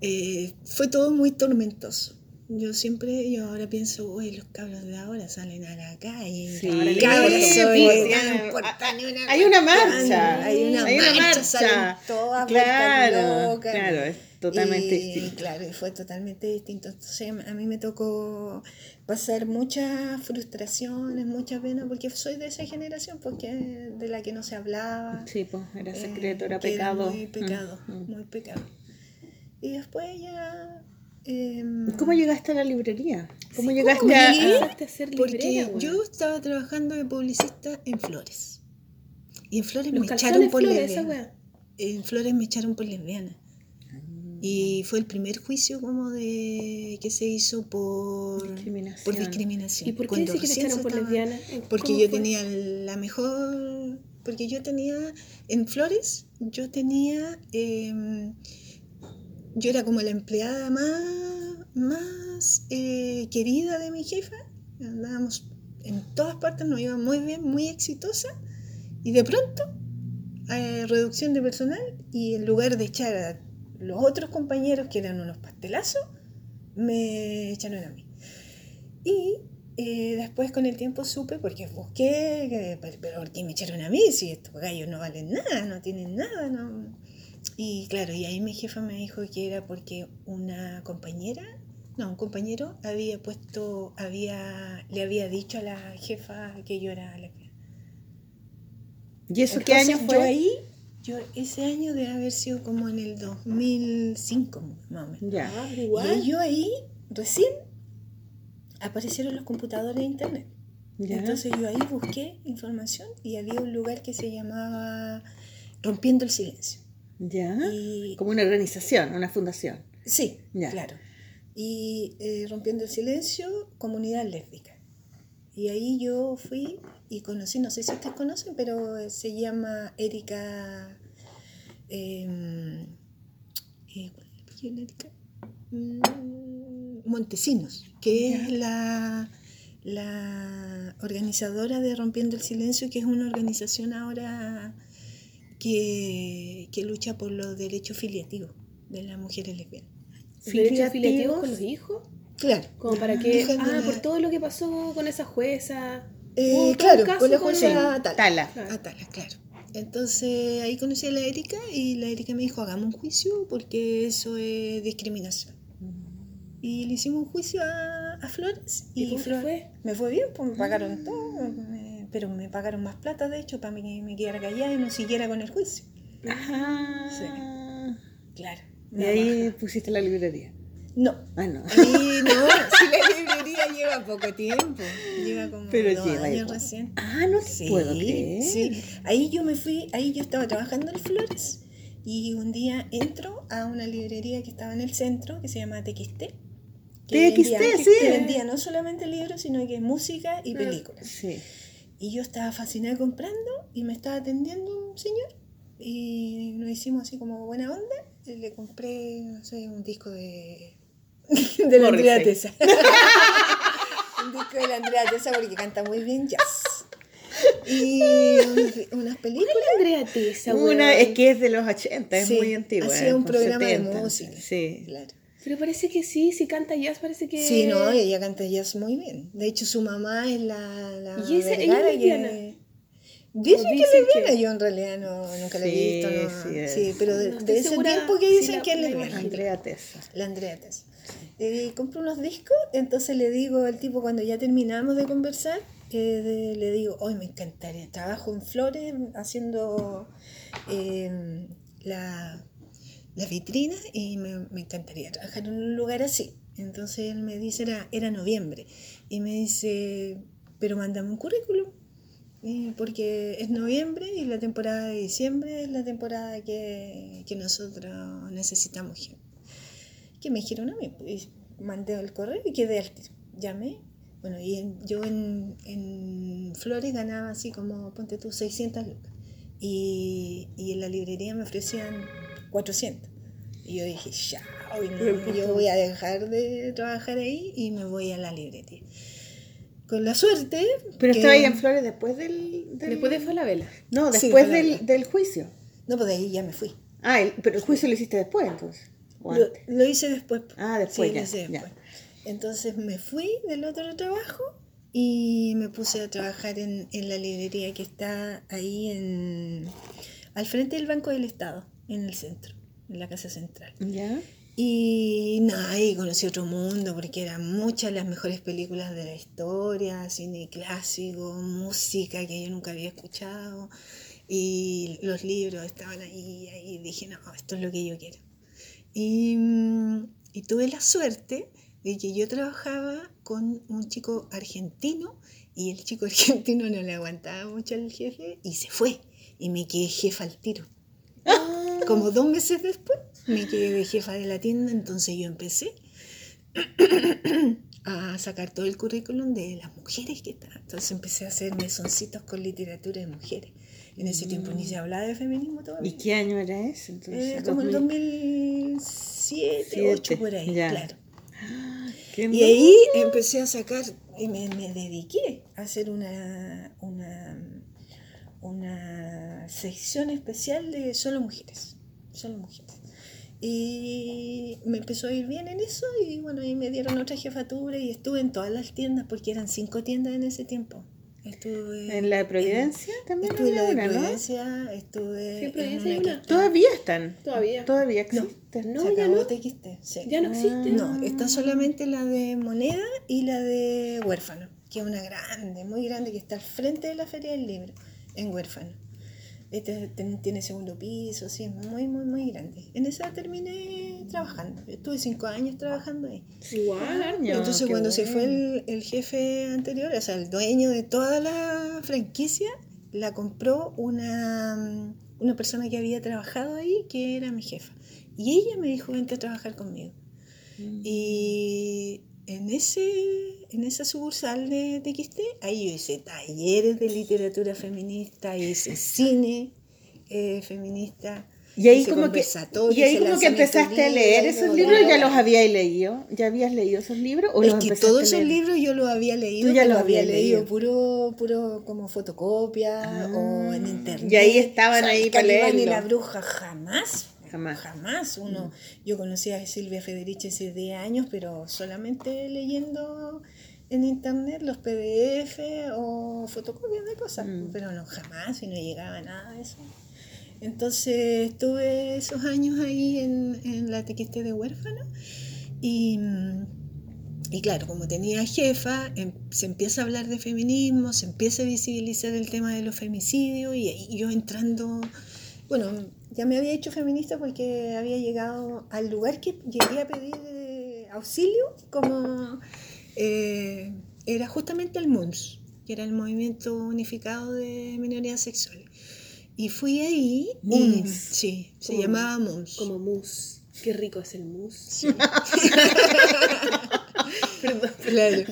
eh, fue todo muy tormentoso. Yo siempre, yo ahora pienso, uy, los cabros de ahora salen a la calle. Sí, cabros, sí, oye, pues, no importa ni una hay una marcha, Hay una hay una marcha, marcha. salen todas Claro, claro. Totalmente Y, distinto. Claro, y fue totalmente distinto. Entonces a mí me tocó pasar muchas frustraciones, mucha pena, porque soy de esa generación, porque de la que no se hablaba. Sí, pues era eh, secreto, era que pecado. muy pecado, Mm, mm. muy pecado. Y después ya... em, ¿Cómo llegaste a la librería? ¿Cómo Sí, llegaste ¿cómo a, a- ser Porque librera, weón. yo estaba trabajando de publicista en Flores. Y en Flores Los me echaron por lesbiana. En Flores me echaron por lesbiana. Y fue el primer juicio como de que se hizo por Discriminación. por discriminación. ¿Y por qué se por lesbiana? Porque ¿Cómo yo fue? tenía la mejor, porque yo tenía en Flores, yo tenía, eh, yo era como la empleada más, más eh, querida de mi jefa. Andábamos en todas partes, nos iba muy bien, muy exitosa. Y de pronto, eh, reducción de personal y en lugar de echar a los otros compañeros que eran unos pastelazos, me echaron a mí. Y eh, después con el tiempo supe, porque busqué, que- pero pero ¿por qué me echaron a mí? Si estos gallos no valen nada, no tienen nada, no. Y claro, y ahí mi jefa me dijo que era porque una compañera, no, un compañero había puesto, había, le había dicho a la jefa que yo era lesbiana. ¿Y eso qué año fue? Yo ahí, yo ese año debe haber sido como en el 2005, más o menos. Ya. Ah, Y yo ahí, recién, aparecieron los computadores de internet. ya. Entonces yo ahí busqué información y había un lugar que se llamaba Rompiendo el Silencio. ya. Y Como una organización, una fundación. sí, Ya. claro. Y eh, Rompiendo el Silencio, comunidad lésbica. Y ahí yo fui y conocí, no sé si ustedes conocen, pero eh, se llama Erika. eh, eh. Mm, Montesinos, que es la, la organizadora de Rompiendo el Silencio, que es una organización ahora que, que lucha por los derechos filiativos de las mujeres lesbianas. ¿Derechos Filiativos. con los hijos? Claro. Como para que. Ah, por todo lo que pasó con esa jueza. Eh, claro, con la con- jueza Atala. Tala. Claro. Atala, claro. Entonces ahí conocí a la Erika y la Erika me dijo, hagamos un juicio porque eso es discriminación. Y le hicimos un juicio a, a Flores. ¿Y cómo te Flor- fue? Me fue bien, pues me pagaron todo, me- pero me pagaron más plata, de hecho, para que me quedara callada y no siguiera con el juicio. Ajá. Claro. Y ahí pusiste la librería. No. Ah, no. Ahí no, lleva poco tiempo, lleva como Pero dos lleva años recién. Ah, no te Sí, puedo creer. sí. Ahí yo me fui, ahí yo estaba trabajando en Flores y un día entro a una librería que estaba en el centro que se llama TXT. que TXT, vendía- sí. Que vendía no solamente libros, sino que música y películas. Sí. Y yo estaba fascinada comprando y me estaba atendiendo un señor y nos hicimos así como buena onda. Y le compré, no sé, un disco de, de la Morrissey. Un disco de la Andrea Tesa porque canta muy bien jazz. Y unas, películas. Andrea Tesa, Una, es que es de los 80, es Sí, muy antigua. hacía un programa de 70. música. Sí. Claro. Pero parece que sí, si canta jazz, parece que. Sí, no, ella canta jazz muy bien. De hecho, su mamá es la, la ¿Y esa- ella es lesbiana? que- Dicen que es lesbiana, que- yo en realidad no, nunca la he visto. No, sí pero de, No de estoy ese tiempo que si dicen la- que es la lesbiana. Andrea Tessa. La Andrea Tess. Eh, compro unos discos, entonces le digo al tipo cuando ya terminamos de conversar, eh, le digo, hoy me encantaría, trabajo en Flores haciendo eh, la, la vitrina y me, me encantaría trabajar en un lugar así. Entonces él me dice, era, era noviembre, y me dice, pero mándame un currículum. Y porque es noviembre y la temporada de diciembre es la temporada que, que nosotros necesitamos gente que me dijeron a mí. pues, mandé el correo y quedé al tiro. Llamé. Bueno, y en- yo en, en Flores ganaba así como, ponte tú, 600 lucas. Y, y en la librería me ofrecían 400. Y yo dije, ya, hoy no, yo voy a dejar de trabajar ahí y me voy a la librería. Con la suerte. Pero que- estaba ahí en Flores después del, del- Después de Falabella. No, Sí, después Falabella. del, del juicio. No, pues de ahí ya me fui. Ah, el- pero el juicio lo hiciste después, entonces. ¿O Lo, hice después. Ah, después, Sí, ya, lo hice ya. después. Entonces me fui del otro trabajo y me puse a trabajar en, en la librería que está ahí en, al frente del Banco del Estado, en el centro. en la Casa Central. ¿Ya? Y nada, ahí conocí otro mundo porque eran muchas las mejores películas de la historia, cine clásico, música que yo nunca había escuchado y los libros estaban ahí, ahí dije, no, esto es lo que yo quiero. Y, mm, y tuve la suerte de que yo trabajaba con un chico argentino y el chico argentino no le aguantaba mucho al jefe y se fue y me quedé jefa al tiro. Como dos meses después me quedé de jefa de la tienda, entonces yo empecé a sacar todo el currículum de las mujeres que estaban. Entonces empecé a hacer mesoncitos con literatura de mujeres. En ese tiempo ni se hablaba de feminismo todavía. ¿Y qué año era ese? Entonces, Eh, como el 2000. 2007, Siete, 2008 por ahí, ya. claro. ¿Qué Y no? ahí empecé a sacar, y me, me dediqué a hacer una, una, una sección especial de solo mujeres, solo mujeres. Y me empezó a ir bien en eso y bueno, ahí me dieron otra jefatura y estuve en todas las tiendas porque eran cinco tiendas en ese tiempo. Estuve ¿En la de Providencia también Estuve en la de una, ¿no? Providencia, estuve Sí, en Providencia hay una Todavía están. Todavía. Todavía No, existen. No, se ya acabó no. TXT, sí. Ya no existe. No, está solamente la de moneda y la de huérfano, que es una grande, muy grande, que está al frente de la Feria del Libro, en huérfano. Este tiene segundo piso, sí, muy, muy, muy grande. En esa terminé trabajando. Estuve cinco años trabajando ahí. Igual. Años, Entonces qué cuando se fue bueno. el, el jefe anterior, o sea, el dueño de toda la franquicia, la compró una, una persona que había trabajado ahí, que era mi jefa. Y ella me dijo, vente a trabajar conmigo. Y en, ese, en esa sucursal de TXT, ahí yo hice talleres de literatura feminista, hice cine eh, feminista. Y ahí como que, y ahí como que empezaste a leer esos libros, ¿ya los habías leído? ¿Ya habías leído esos libros? ¿O Es los que todos esos leer? libros yo los había leído, Tú ya los había leído puro, puro como fotocopia o en internet. Ah. Y ahí estaban ahí para Calibán y la bruja jamás. Jamás. Jamás. Uno, yo conocí a Silvia Federici hace 10 años, pero solamente leyendo en internet los PDF o fotocopias de cosas. Mm. Pero no, jamás, y no llegaba nada de eso. Entonces estuve esos años ahí en, en la TXT de huérfano y, mm, y claro, como tenía jefa, em- se empieza a hablar de feminismo, se empieza a visibilizar el tema de los femicidios y ahí yo entrando, bueno, ya me había hecho feminista porque había llegado al lugar que llegué a pedir eh, auxilio, como eh, era justamente el MUNS, que era el Movimiento Unificado de Minorías Sexuales. Y fui ahí y MUNS. sí, se Como- llamaba MUNS. Como mousse. Qué rico es el mousse. Sí. Claro.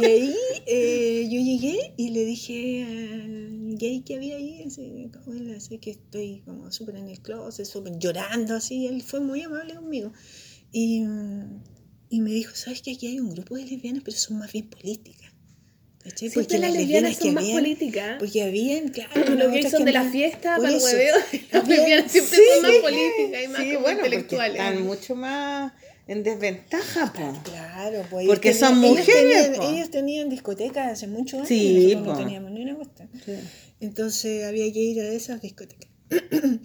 Y ahí eh, yo llegué y le dije al gay que había ahí, así, "Hola, sé que estoy como súper en el closet, súper llorando así. Él fue muy amable conmigo. Y, y me dijo, ¿sabes que aquí hay un grupo de lesbianas, pero son más bien políticas? ¿Cachai? Siempre las lesbianas son más políticas. Porque habían, claro, Los gays son que de la fiesta para el hueveo. Las lesbianas siempre sí, son más políticas y más Sí, como bueno, porque intelectuales. están mucho más en desventaja, po. Claro, pues Porque son mujeres, Ellos tenían, po. ellos tenían discotecas hace mucho años. Sí, no teníamos ni una cuestión. Entonces había que ir a esas discotecas.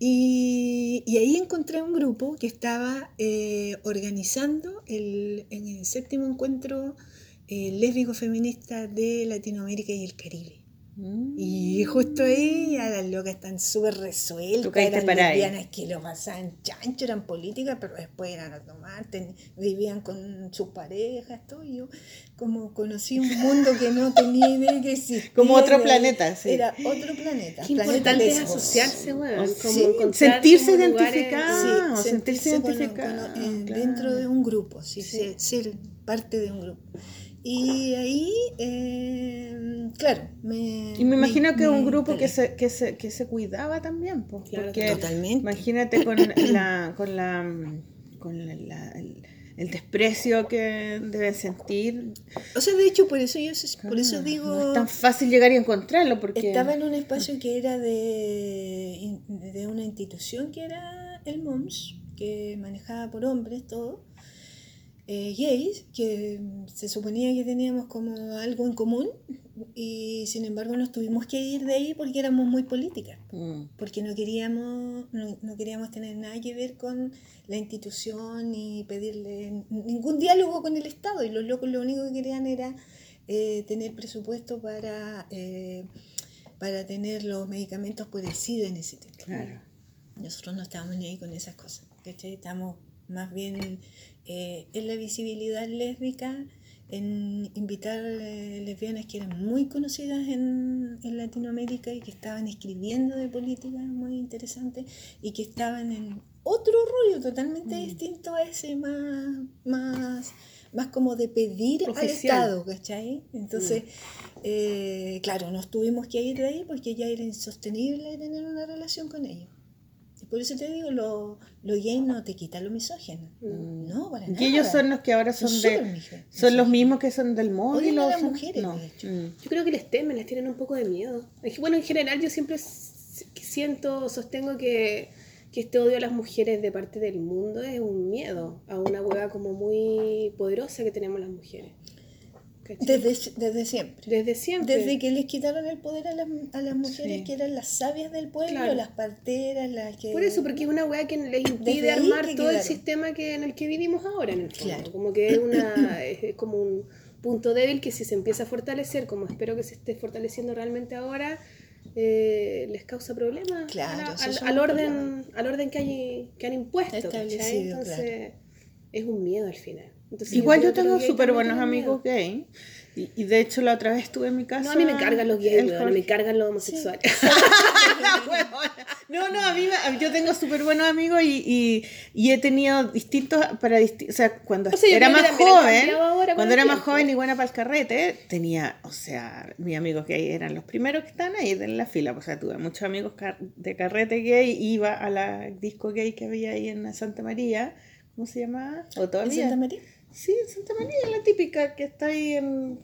y, y ahí encontré un grupo que estaba eh, organizando el, en el séptimo encuentro eh, lésbico feminista de Latinoamérica y el Caribe. Mm. Y justo ahí ya las locas están súper resueltas, eran para ahí. lesbianas que lo pasaban chancho, eran políticas, pero después eran a tomar, ten- vivían con sus parejas, todo. Y yo como conocí un mundo que no tenía idea que existía. Como otro era- planeta, sí. Era otro planeta. Qué planeta importante es asociarse. Sí, encontrar sentirse identificado. Sí, sentirse identificado, con- claro. dentro de un grupo, sí, ser, ser parte de un grupo. Y ahí, eh, claro, me... Y me imagino que me un grupo que se, que se, que se cuidaba también, pues, Claro, porque Totalmente. imagínate con la, con la, con la- la- el, el desprecio que deben sentir. O sea, de hecho, por eso yo por eso Ah, digo, no es tan fácil llegar y encontrarlo porque estaba en un espacio que era de, de una institución que era el MOMS, que manejaba por hombres todo. Eh, gays, que se suponía que teníamos como algo en común, y sin embargo nos tuvimos que ir de ahí porque éramos muy políticas, Mm. porque no queríamos, no, no queríamos tener nada que ver con la institución ni pedirle ningún diálogo con el Estado, y los locos lo único que querían era eh, tener presupuesto para, eh, para tener los medicamentos por el SIDA en ese tiempo. Claro. Nosotros no estábamos ni ahí con esas cosas, ¿cachai? Estamos más bien eh, en la visibilidad lésbica, en invitar eh, lesbianas que eran muy conocidas en, en Latinoamérica y que estaban escribiendo de política muy interesante y que estaban en otro rollo totalmente distinto a ese más, más, más como de pedir al. Estado, ¿cachai? Entonces, eh, claro, nos tuvimos que ir de ahí porque ya era insostenible tener una relación con ellos. Por eso te digo, lo, lo gay no te quita lo misógino. No, para nada. Y ellos son los que ahora son de. Son los mismos que son del móvil. Odian a o las son- mujeres, no. de hecho. Mm. Yo creo que les temen, les tienen un poco de miedo. Bueno, en general yo siempre siento, sostengo que, que este odio a las mujeres de parte del mundo es un miedo a una hueá como muy poderosa que tenemos las mujeres. ¿Cachai? Desde, desde siempre. Desde siempre. Desde que les quitaron el poder a las, a las mujeres Sí. que eran las sabias del pueblo, Claro. las parteras, las que... Por eso, porque es una weá que les impide armar que todo el sistema que, en el que vivimos ahora, en el fondo. Claro. Como que es, una, es como un punto débil que si se empieza a fortalecer, como espero que se esté fortaleciendo realmente ahora, eh, les causa problemas Claro, al, orden, al orden que, hay, que han impuesto. Entonces, es un miedo al final. Entonces, Igual yo tengo súper buenos amigos gay. Y, y de hecho la otra vez estuve en mi casa. No, a mí me cargan los gays, Jorge- me cargan los homosexuales. No, no, a mí me- yo tengo súper buenos amigos y, y, y he tenido distintos, para disti- o sea, cuando O sea, yo era más joven, cuando era más joven y buena para el carrete, tenía, o sea, mis amigos gay eran los primeros que estaban ahí en la fila, o sea, tuve muchos amigos de carrete gay, iba a la disco gay que había ahí en Santa María, ¿cómo se llamaba? ¿O ¿En todavía? Santa María? Sí, en Santa María, la típica que está ahí en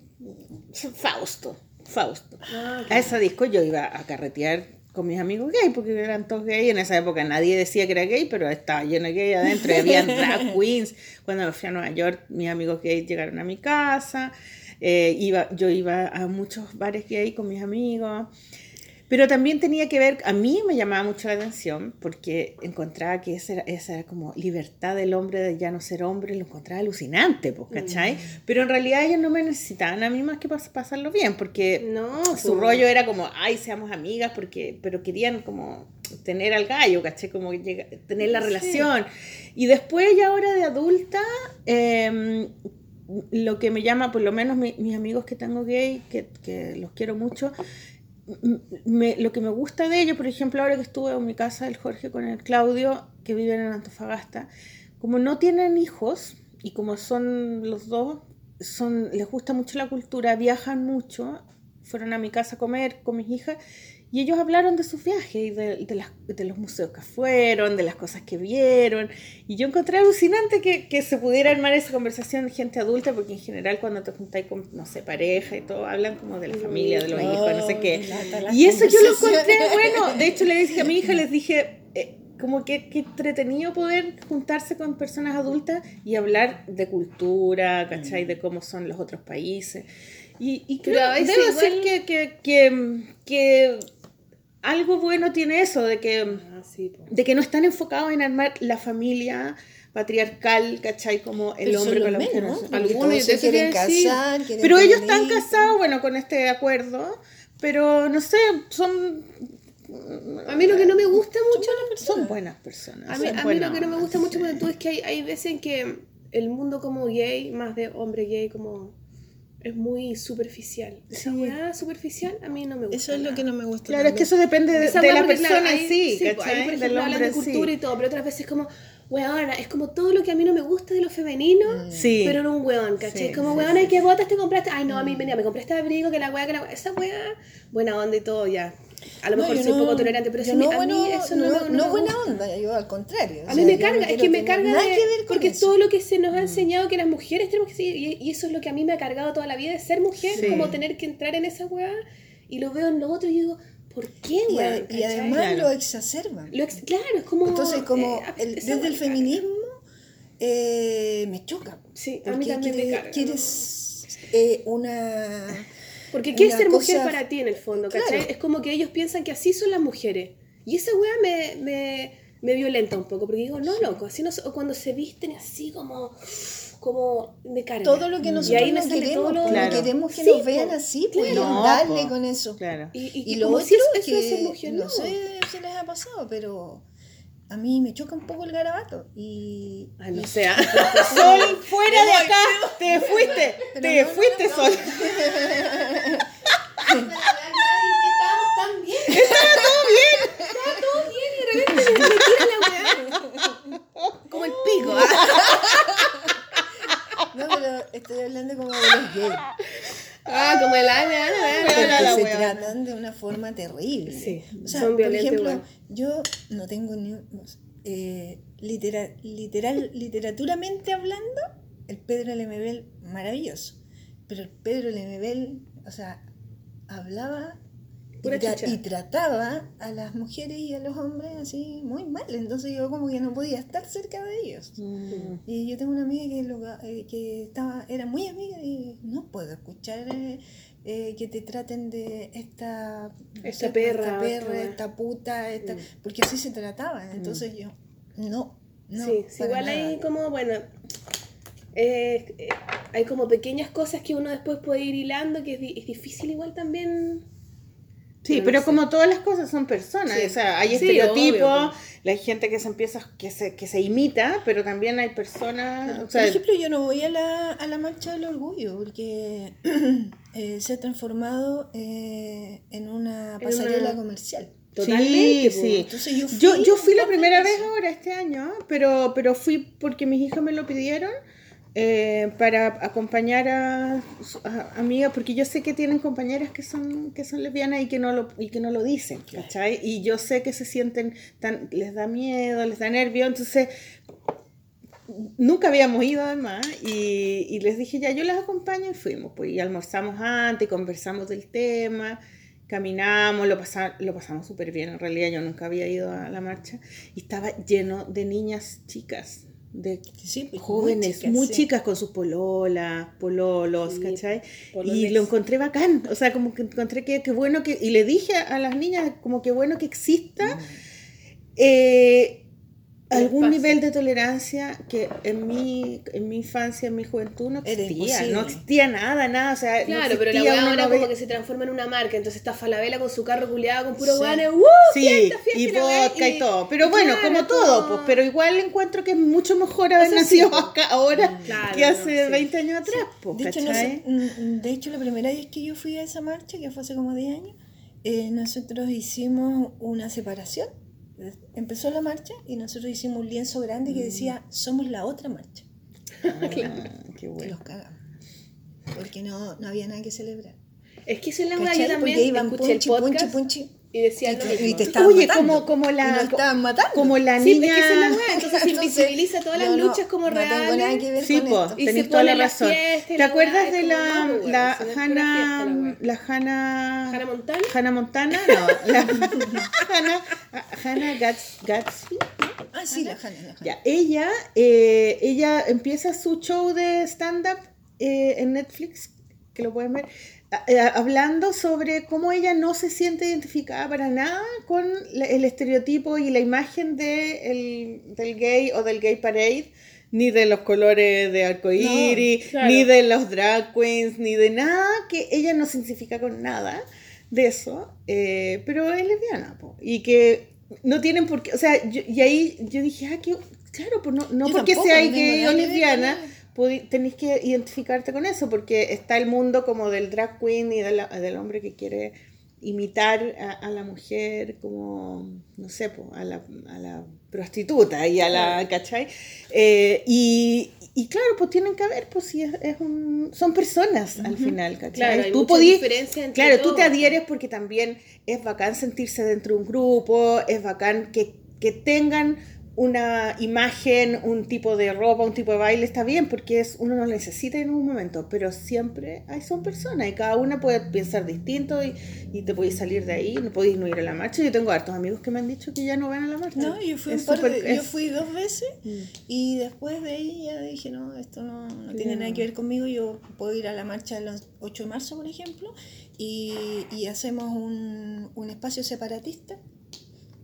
Fausto, Fausto. Ah. A esa disco yo iba a carretear con mis amigos gay, porque eran todos gay. En esa época nadie decía que era gay, pero estaba lleno de gay adentro. Y había drag queens. Cuando me fui a Nueva York, mis amigos gay llegaron a mi casa. Eh, iba, yo iba a muchos bares gay con mis amigos. Pero también tenía que ver, a mí me llamaba mucho la atención porque encontraba que esa era, esa era como libertad del hombre de ya no ser hombre, lo encontraba alucinante, pues, ¿cachai? Pero en realidad ellos no me necesitaban a mí más que pas- pasarlo bien, porque No, su pues. rollo era como, ay, seamos amigas, porque, pero querían como tener al gallo, ¿cachai? Como llega- tener la Sí. relación. Y después ya ahora de adulta, em, lo que me llama, por lo menos mi- mis amigos que tengo gay, que, que los quiero mucho, lo que me gusta de ellos, por ejemplo, ahora que estuve en mi casa del Jorge con el Claudio, que viven en Antofagasta, como no tienen hijos y como son los dos, son, les gusta mucho la cultura, viajan mucho, fueron a mi casa a comer con mis hijas y ellos hablaron de sus viajes y de, de las- de los museos que fueron, de las cosas que vieron. Y yo encontré alucinante que, que se pudiera armar esa conversación de gente adulta, porque en general cuando te juntáis con, no sé, pareja y todo, hablan como de la familia, de los hijos, no sé qué. Y eso yo lo encontré bueno. De hecho, le dije a mi hija, les dije, eh, como que, que entretenido poder juntarse con personas adultas y hablar de cultura, ¿cachai? De cómo son los otros países. Y, y creo, debo igual- decir que, que, que, que algo bueno tiene eso, de que, Ah, sí, de que no están enfocados en armar la familia patriarcal, ¿cachai? Como el Pero hombre son con la mujer. ¿no? Algunos, se quieren casar, quieren Pero ellos están casados, bueno, con este acuerdo, pero no sé, son A mí lo que no me gusta mucho son buenas personas. A mí, son a mí lo que no me gusta mucho sí. tú es que hay, hay veces en que el mundo como gay, más de hombre gay, como es muy superficial. Esa Sí. weá superficial a mí no me gusta. Eso es lo nada. que no me gusta. Claro, es que también. eso depende de, de la persona claro, en ahí- sí, pues, ahí, ¿cachai? por ejemplo, hablan de en sí. cultura y todo, pero otras veces como, weona, es como todo lo que a mí no me gusta de lo femenino, Sí. pero en un weón, ¿cachai? Sí, como, sí, weona, sí, ¿y qué botas te compraste? Ay, no, a mí, mira, me compré este abrigo, que la weá, que la weá, esa weá, buena onda y todo, ya. A lo mejor soy un no- poco tolerante, pero a mí- no, a mí bueno, eso no, no, no, no no me buena onda, yo al contrario. A sea, mí me carga, es que me carga de- que porque eso. todo lo que se Mm. nos ha enseñado que las mujeres tenemos que seguir, y, y eso es lo que a mí me ha cargado toda la vida de ser mujer, Sí. como tener que entrar en esa weá, y lo veo en lo otro y digo, ¿por qué, Y, a- weón? y además Claro. lo exacerban. Lo ex- claro, es como... Entonces, como eh, el- esa desde el carga. feminismo, eh, me choca. Sí, a mí también me carga. Quieres eh, una... Porque ¿qué es ser mujer para ti en el fondo? ¿cachai? Claro. Es como que ellos piensan que así son las mujeres. Y esa weá me, me, me violenta un poco, porque digo, no, loco, así no so- o cuando se visten así como, como me carga. Todo lo que Y nosotros ahí me no queremos, todo lo- Claro. no queremos que Sí, nos vean así, pues claro. No, darle po. con eso. Claro. Y, y, Y y lo otro si eso que es ser mujer, no no. sé si les ha pasado, pero a mí me choca un poco el garabato y Ah, no sé. ah. Sol, fuera de acá. Te fuiste. Pero Te no, fuiste, no, Sol. Estábamos tan bien. Estaba todo bien. Estaba todo bien y de repente me, me tira la weá. Como el pico. ah. No, pero estoy hablando como de los gays. Ah, como el ana, ana, ana. Porque la se tratan de una forma terrible. Sí, o sea, son por ejemplo, igual. yo no tengo ni eh, litera- literal, literaturamente hablando, el Pedro Lemebel maravilloso. Pero el Pedro Lemebel, o sea, hablaba Pura y trataba a las mujeres y a los hombres así muy mal. Entonces yo como que no podía estar cerca de ellos. Mm. Y yo tengo una amiga que, lo, eh, que estaba, era muy amiga y no puedo escuchar eh, eh, que te traten de esta, Esta perra, esta, perra, esta- puta, esta, Mm. porque así se trataban. Entonces yo, no, no. sí, sí, igual nada. hay como, bueno, eh, eh, hay como pequeñas cosas que uno después puede ir hilando, que es, di- es difícil igual también. Sí, Pero como todas las cosas son personas, Sí. o sea, hay Sí, estereotipos, hay gente que se empieza, que se, que se imita, pero también hay personas, o sea, Por ejemplo, yo no voy a la, a la marcha del orgullo porque eh, se ha transformado eh, en una pasarela una- comercial. Totalmente, sí, sí. Entonces yo fui, Yo, yo fui la primera vez ahora este año, pero, pero fui porque mis hijas me lo pidieron eh, para acompañar a, amigas, porque yo sé que tienen compañeras que son, que son lesbianas y que no lo, y que no lo dicen, ¿cachai? Y yo sé que se sienten tan, les da miedo, les da nervio, entonces nunca habíamos ido además y, y les dije ya yo las acompaño y fuimos pues y almorzamos antes conversamos del tema caminamos lo, pasa- lo pasamos súper bien en realidad yo nunca había ido a la marcha y estaba lleno de niñas chicas de Sí, pues, jóvenes muy chicas, sí. con sus pololas pololos Sí, ¿cachai? pololes. y lo encontré bacán o sea como que encontré que, que bueno que y le dije a las niñas como que bueno que exista eh, algún nivel de tolerancia que en mi, en mi infancia, en mi juventud no existía, no existía nada, nada, o sea, no Claro, pero la weá ahora no como que se transforma en una marca, entonces está Falabella con su carro culiado con puro Sí. guanes, ¡uh! Sí, fiesta, fiesta, y vodka y, todo. Pero bueno, claro, como todo, pues, pero igual encuentro que es mucho mejor haber sea, nacido pues. acá ahora Claro, que no, hace sí. 20 años atrás, pues, De hecho, no mm, de hecho, la primera vez que yo fui a esa marcha, que fue hace como 10 años, eh, nosotros hicimos una separación. Empezó la marcha y nosotros hicimos un lienzo grande Mm. que decía, somos la otra marcha. Ah, qué Que bueno. los cagamos. Porque no, no había nada que celebrar. Es que eso es la también Porque iban escuché punchi, el punchi, punchi. Y decía Y lo te, mismo. y te estaban Oye, matando. como- como la- Y nos estaban matando. Como la Sí, niña... es que esa es la weá, entonces se invisibiliza todas las no- luchas como no tengo reales. nada que ver Sí, con po, esto. Y se tenés toda la razón. fiesta ¿Te la acuerdas de la, la eso no es pura Hannah, la Hannah, Hannah Montana. Hannah Montana? No, la Hannah, Hannah Gats, Gatsby. Ah, sí, la. Ya, ella, eh, ella empieza su show de stand-up eh, en Netflix, que lo pueden ver, hablando sobre cómo ella no se siente identificada para nada con el estereotipo y la imagen de el- del gay o del gay parade, ni de los colores de arcoíris, No, claro. ni de los drag queens, ni de nada, que ella no se identifica con nada de eso, eh, pero es lesbiana, po, y que no tienen por qué, o sea, yo- y ahí yo dije, ah, que, claro, pues no, no porque tampoco, seas no tengo gay o lesbiana, tenéis que identificarte con eso, porque está el mundo como del drag queen y de la- del hombre que quiere imitar a, a la mujer como, no sé, po, a, la, a la prostituta y a la, ¿cachai? Eh, y, y claro, pues tienen que ver, pues si es, es un, son personas al final, ¿cachai? Claro, hay tú podí- diferencia entre Claro, tú te adhieres porque también es bacán sentirse dentro de un grupo, es bacán que, que tengan una imagen, un tipo de ropa, un tipo de baile está bien porque es uno no lo necesita en un momento, pero siempre hay, son personas y cada una puede pensar distinto y, y te podéis salir de ahí, no podéis no ir a la marcha. Yo tengo hartos amigos que me han dicho que ya no van a la marcha. No, yo fui, un par de- yo es- fui dos veces Mm. y después de ahí ya dije, no, esto no, no tiene nada que ver conmigo, yo puedo ir a la marcha el 8 de marzo, por ejemplo, y, y hacemos un, un espacio separatista.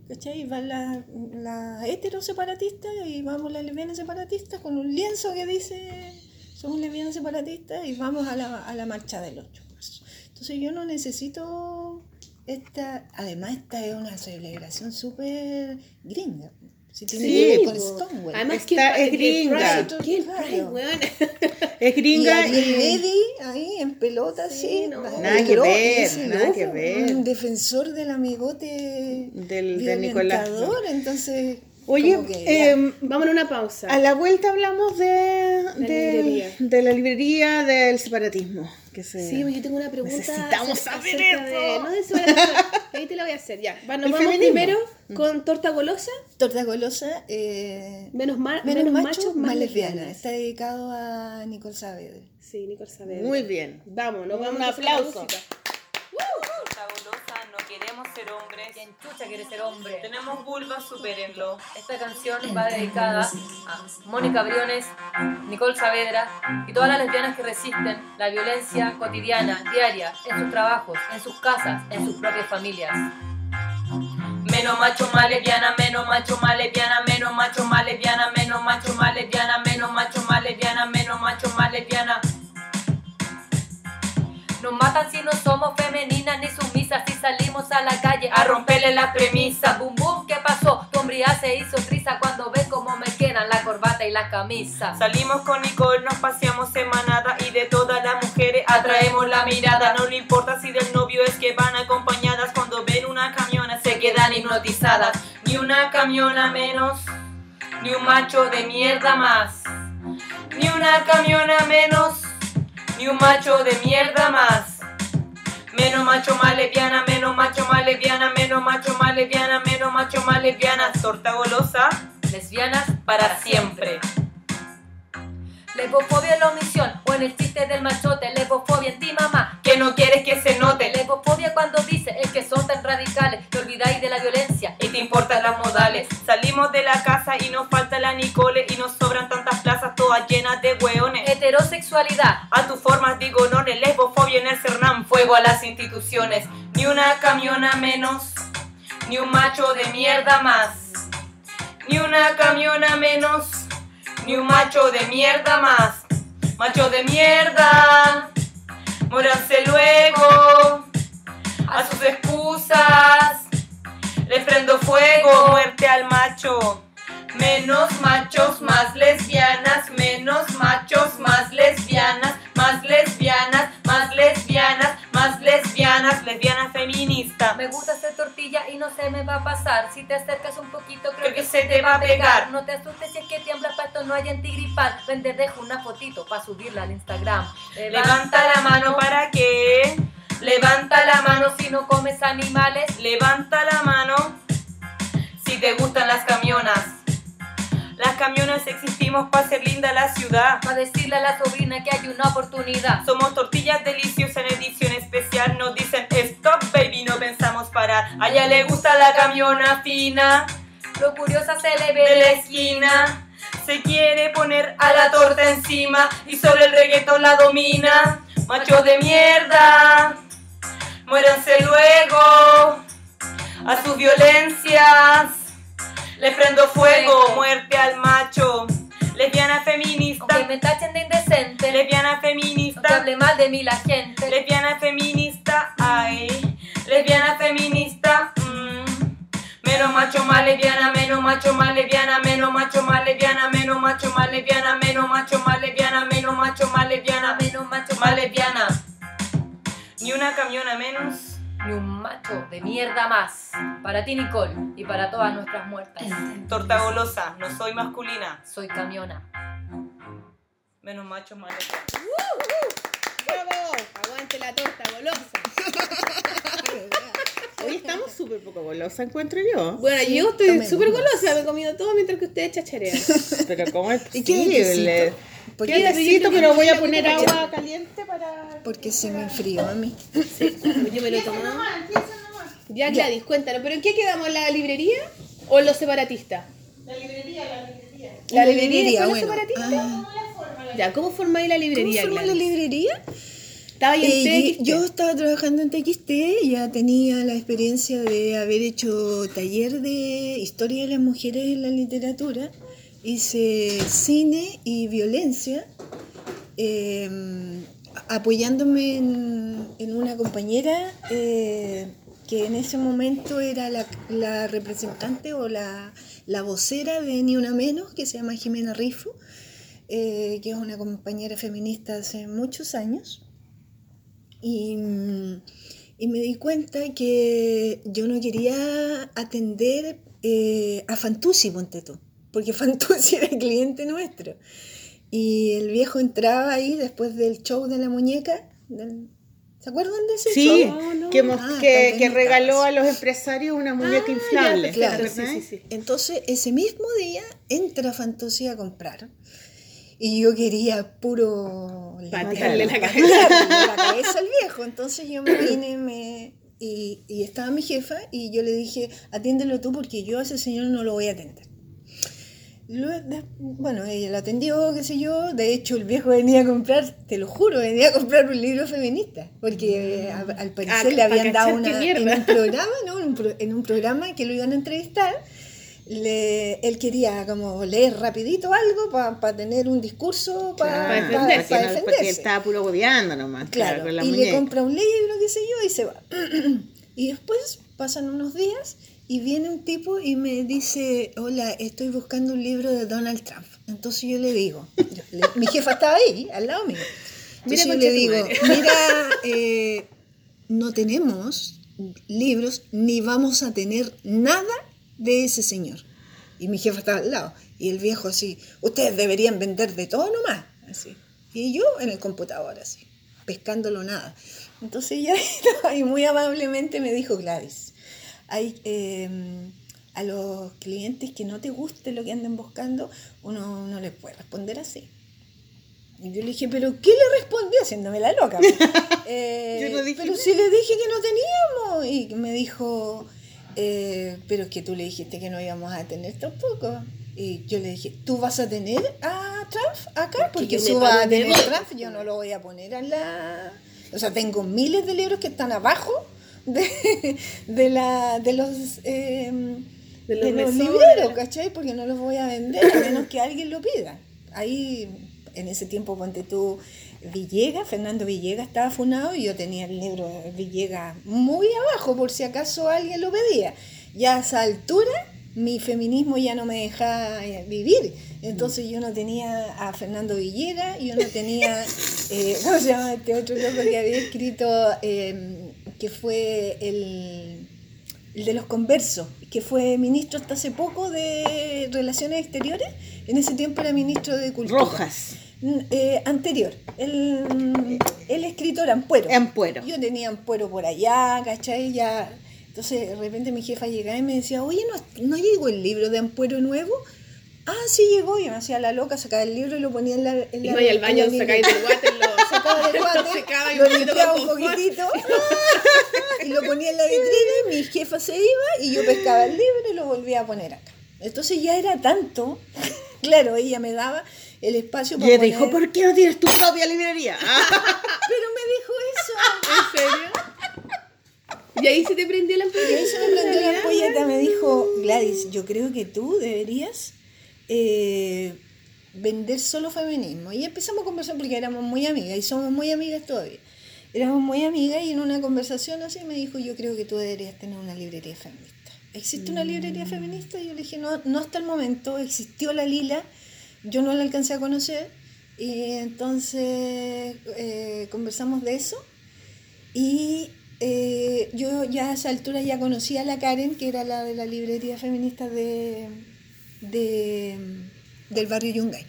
¿Cachai? Van las las heteros separatistas y vamos las lesbianas separatistas con un lienzo que dice somos lesbianas separatistas y vamos a la, a la marcha del 8 de. Entonces yo no necesito esta, además esta es una celebración súper gringa. Si tiene Sí, que ver con po. Stonewall. Además, Está- es gringa. ¿Qué? Es y gringa Ariel y... Levy ahí en pelota, Sí, sí. no. Nada que ver, nada loco, que ver. Un defensor del amigote Del- de Nicolás. violentador, entonces. Oye, em, Vamos a una pausa. a la vuelta hablamos de, del- librería. de la librería del separatismo. Que se... Sí, yo tengo una pregunta. Necesitamos acerca- saber eso. de- no de separación, ahí te la voy a hacer, ya. El vamos feminismo. primero con torta golosa, Torta golosa, eh, menos, ma- menos, menos macho, machos, más lesbiana. lesbianas. Está dedicado a Nicole Saavedra. Sí, Nicole Saavedra. Muy bien. Vamos, nos Un vamos a la aplauso. música. Queremos ser hombres. ¿Quién chucha quiere ser hombre? Tenemos vulva, supérenlo. Esta canción va dedicada a Mónica Briones, Nicole Saavedra y todas las lesbianas que resisten la violencia cotidiana, diaria, en sus trabajos, en sus casas, en sus propias familias. Menos macho, más lesbiana, menos macho, más lesbiana, menos macho, más lesbiana, menos macho, más lesbiana, menos macho, más lesbiana, menos macho, más lesbiana. Nos matan si no somos femeninas ni sumisas, si salimos a la calle A romperle las premisas. Boom boom, ¿qué pasó? Tu hombría se hizo trisa cuando ves cómo me quedan la corbata y la camisa. Salimos con Nicole, nos paseamos en y de todas las mujeres atraemos la mirada. No le importa si del novio es que van acompañadas. Cuando ven una camiona se quedan hipnotizadas. Ni una camiona menos, ni un macho de mierda más. Ni una camiona menos, ni un macho de mierda más. Menos macho, más lesbiana, menos macho, más lesbiana, menos macho, más lesbiana, menos macho, más lesbiana. Torta golosa Lesbianas para siempre. Lesbofobia en la omisión o en el chiste del machote. Lesbofobia en ti, mamá. Que no quieres que se note. Lesbofobia cuando dice es que son tan radicales. Te olvidáis de la violencia. y te importan las modales. Salimos de la casa y nos falta la Nicole y nos sobran tantas plazas todas llenas de hueones. Heterosexualidad. A tus formas digo no, lesbofobia en el Cernam, fuego a las instituciones. Ni una camiona menos, ni un macho de mierda más. Ni una camiona menos, ni un macho de mierda más. Macho de mierda, móranse luego a sus excusas. Les prendo fuego, muerte al macho. Menos machos, más lesbianas, menos machos, más lesbianas, y no se me va a pasar. Si te acercas un poquito, creo, Creo que se te va a pegar. No te asustes si es que tiembla, para esto no hay antigripal. Ven, te dejo una fotito para subirla al Instagram. Levanta la mano para que. Levanta la mano si no comes animales. Levanta la mano si te gustan las camionas. Las camionas existimos para hacer linda la ciudad. Para decirle a la sobrina que hay una oportunidad. Somos tortillas deliciosas en edición especial. Nos dicen stop baby, no pensamos parar. A ella le gusta la camiona fina Lo curiosa se le ve de la esquina. Se quiere poner a la torta encima y solo el reggaetón la domina. Macho de mierda, muéranse luego a sus violencias. Le prendo fuego, muerte al macho. Lesbiana feminista, Aunque me tachen de indecente. lesbiana Aunque feminista, hable mal de mí la gente. lesbiana feminista, ay, lesbiana feminista, mm. menos macho más lesbiana, menos macho más lesbiana, menos macho más lesbiana, menos macho más lesbiana, menos macho más lesbiana, menos macho más lesbiana, menos macho más lesbiana. Ni una camiona menos. Ni un macho de mierda más. Para ti, Nicole, y para todas nuestras muertas. Torta golosa, no soy masculina. Soy camiona. Menos macho más lesbiana. ¡Bravo! Aguante la torta golosa. Hoy estamos súper poco golosa, encuentro yo. Bueno, yo estoy súper golosa, me he comido todo mientras que ustedes chacharean. Pero ¿cómo es ¿Y qué posible? necesito? Porque, ¿Qué Necesito, pero voy a poner agua caliente para... porque se me enfrió a mí. Yo me lo he tomado. Ya, Gladys, cuéntanos, ¿pero en qué quedamos? ¿En la librería o los separatistas? La librería, la librería. ¿La La librería y librería, después los bueno. separatistas? Ah. Ya, ¿cómo formáis la ¿Cómo librería, forma la Gladys? librería? Estaba ahí en Eh, TXT. yo estaba trabajando en TXT, ya tenía la experiencia de haber hecho taller de historia de las mujeres en la literatura, hice cine y violencia, eh, apoyándome en, en una compañera eh, que en ese momento era la, la representante o la, la vocera de Ni Una Menos, que se llama Jimena Rifo, eh, que es una compañera feminista hace muchos años. Y, mm, y me di cuenta que yo no quería atender eh, a Fantuzzi, ponte tú, porque Fantuzzi era el cliente nuestro. Y el viejo entraba ahí después del show de la muñeca. del- ¿Se acuerdan de ese Sí, show? que, mos- Ah, que, también que regaló a los empresarios una muñeca Ah, ya, inflable. Claro, sí, sí, sí. Entonces, ese mismo día entra Fantuzzi a comprar. Y yo quería puro Patearle la cabeza. la cabeza al viejo. Entonces yo me vine me, y, y estaba mi jefa y yo le dije, atiéndelo tú porque yo a ese señor no lo voy a atender. Luego, bueno, ella lo atendió, qué sé yo. De hecho, el viejo venía a comprar, te lo juro, venía a comprar un libro feminista. Porque a- al parecer Ah, le habían dado una, en un programa, ¿no? En un programa que lo iban a entrevistar. Le, él quería como leer rapidito algo para tener un discurso para Para defenderse, porque, estaba puro hueveando nomás. Claro, con la y le compra un libro, qué sé yo, y se va. y después pasan unos días y viene un tipo y me dice, hola, estoy buscando un libro de Donald Trump. Entonces yo le digo, yo- le- mi jefa estaba ahí, al lado mío. Mira, Entonces yo concha le digo, mira, eh, no tenemos libros ni vamos a tener nada de ese señor. Y mi jefa estaba al lado. Y el viejo así, ustedes deberían vender de todo nomás. Así. Y yo en el computador así, pescándolo nada. Entonces ya y muy amablemente me dijo Gladys, hay eh, a los clientes que no te guste lo que anden buscando, uno no les puede responder así. Y yo le dije, ¿pero qué le respondí haciéndome la loca? Eh, Yo no dije pero nada. si le dije que no teníamos. Y me dijo, eh, pero es que tú le dijiste que no íbamos a tener tampoco. Y yo le dije, ¿tú vas a tener a Trump acá? Porque tú vas a de tener boca. Trump, yo no lo voy a poner en la... O sea, tengo miles de libros que están abajo de, de, la, de los... eh, De de los los, mesones. libreros, ¿cachai? Porque no los voy a vender a menos que alguien lo pida. Ahí, en ese tiempo, ponte tú, Villegas, Fernando Villegas estaba funado y yo tenía el libro de Villegas muy abajo por si acaso alguien lo pedía. Ya a esa altura mi feminismo ya no me dejaba eh, vivir. Entonces yo no tenía a Fernando Villegas, yo no tenía, eh, ¿cómo se llama este otro loco que había escrito, eh, que fue el, el de los conversos, que fue ministro hasta hace poco de Relaciones Exteriores, en ese tiempo era ministro de Cultura. Rojas. Mm, eh, anterior, el, el escritor Ampuero. Ampuero. Yo tenía Ampuero por allá, ¿cachai? Ya. Entonces de repente mi jefa llegaba y me decía, oye, ¿no, ¿no llegó el libro de Ampuero nuevo? Ah, sí llegó. Y me hacía la loca, sacaba el libro y lo ponía en la. En la Iba al baño, sacáis del water, lo Sacaba del water, secaba y lo un poquito limpiaba un poquitito y lo ponía en la vitrina y mi jefa se iba y yo pescaba el libro y lo volvía a poner acá. Entonces ya era tanto, claro, ella me daba el espacio Y para ella poner... dijo, ¿por qué no tienes tu propia librería? Pero me dijo eso. ¿En serio? Y ahí se te prendió la Y ahí se me prendió la ampolleta, me dijo, Gladys, yo creo que tú deberías eh, vender solo feminismo. Y empezamos a conversar porque éramos muy amigas y somos muy amigas todavía. Éramos muy amigas y en una conversación así me dijo, yo creo que tú deberías tener una librería feminista. ¿Existe una librería feminista? Y yo le dije, no, no hasta el momento, existió la Lila, yo no la alcancé a conocer. Y entonces eh, conversamos de eso. Y eh, yo ya a esa altura ya conocía a la Karen, que era la de la librería feminista de, de- del barrio Yungay.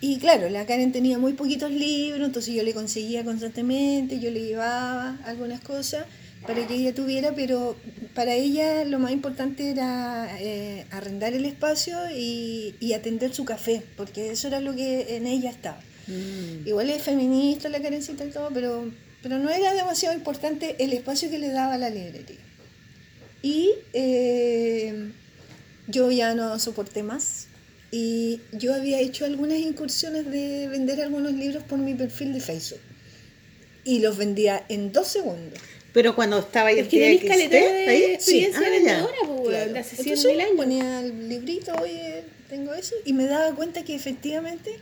Y claro, la Karen tenía muy poquitos libros, entonces yo le conseguía constantemente, yo le llevaba algunas cosas para que ella tuviera, pero para ella lo más importante era eh, arrendar el espacio y, y atender su café, porque eso era lo que en ella estaba. Mm. Igual es feminista la Karencita y todo, pero, pero no era demasiado importante el espacio que le daba la librería. Y eh, yo ya no soporté más. Y yo había hecho algunas incursiones de vender algunos libros por mi perfil de Facebook. Y los vendía en dos segundos. Pero cuando estaba ahí Es que tenés caleta de ahí, experiencia sí. Ah, vendedora, pues, Claro. de hace Entonces 100.000 años. ponía el librito, oye, tengo eso, y me daba cuenta que efectivamente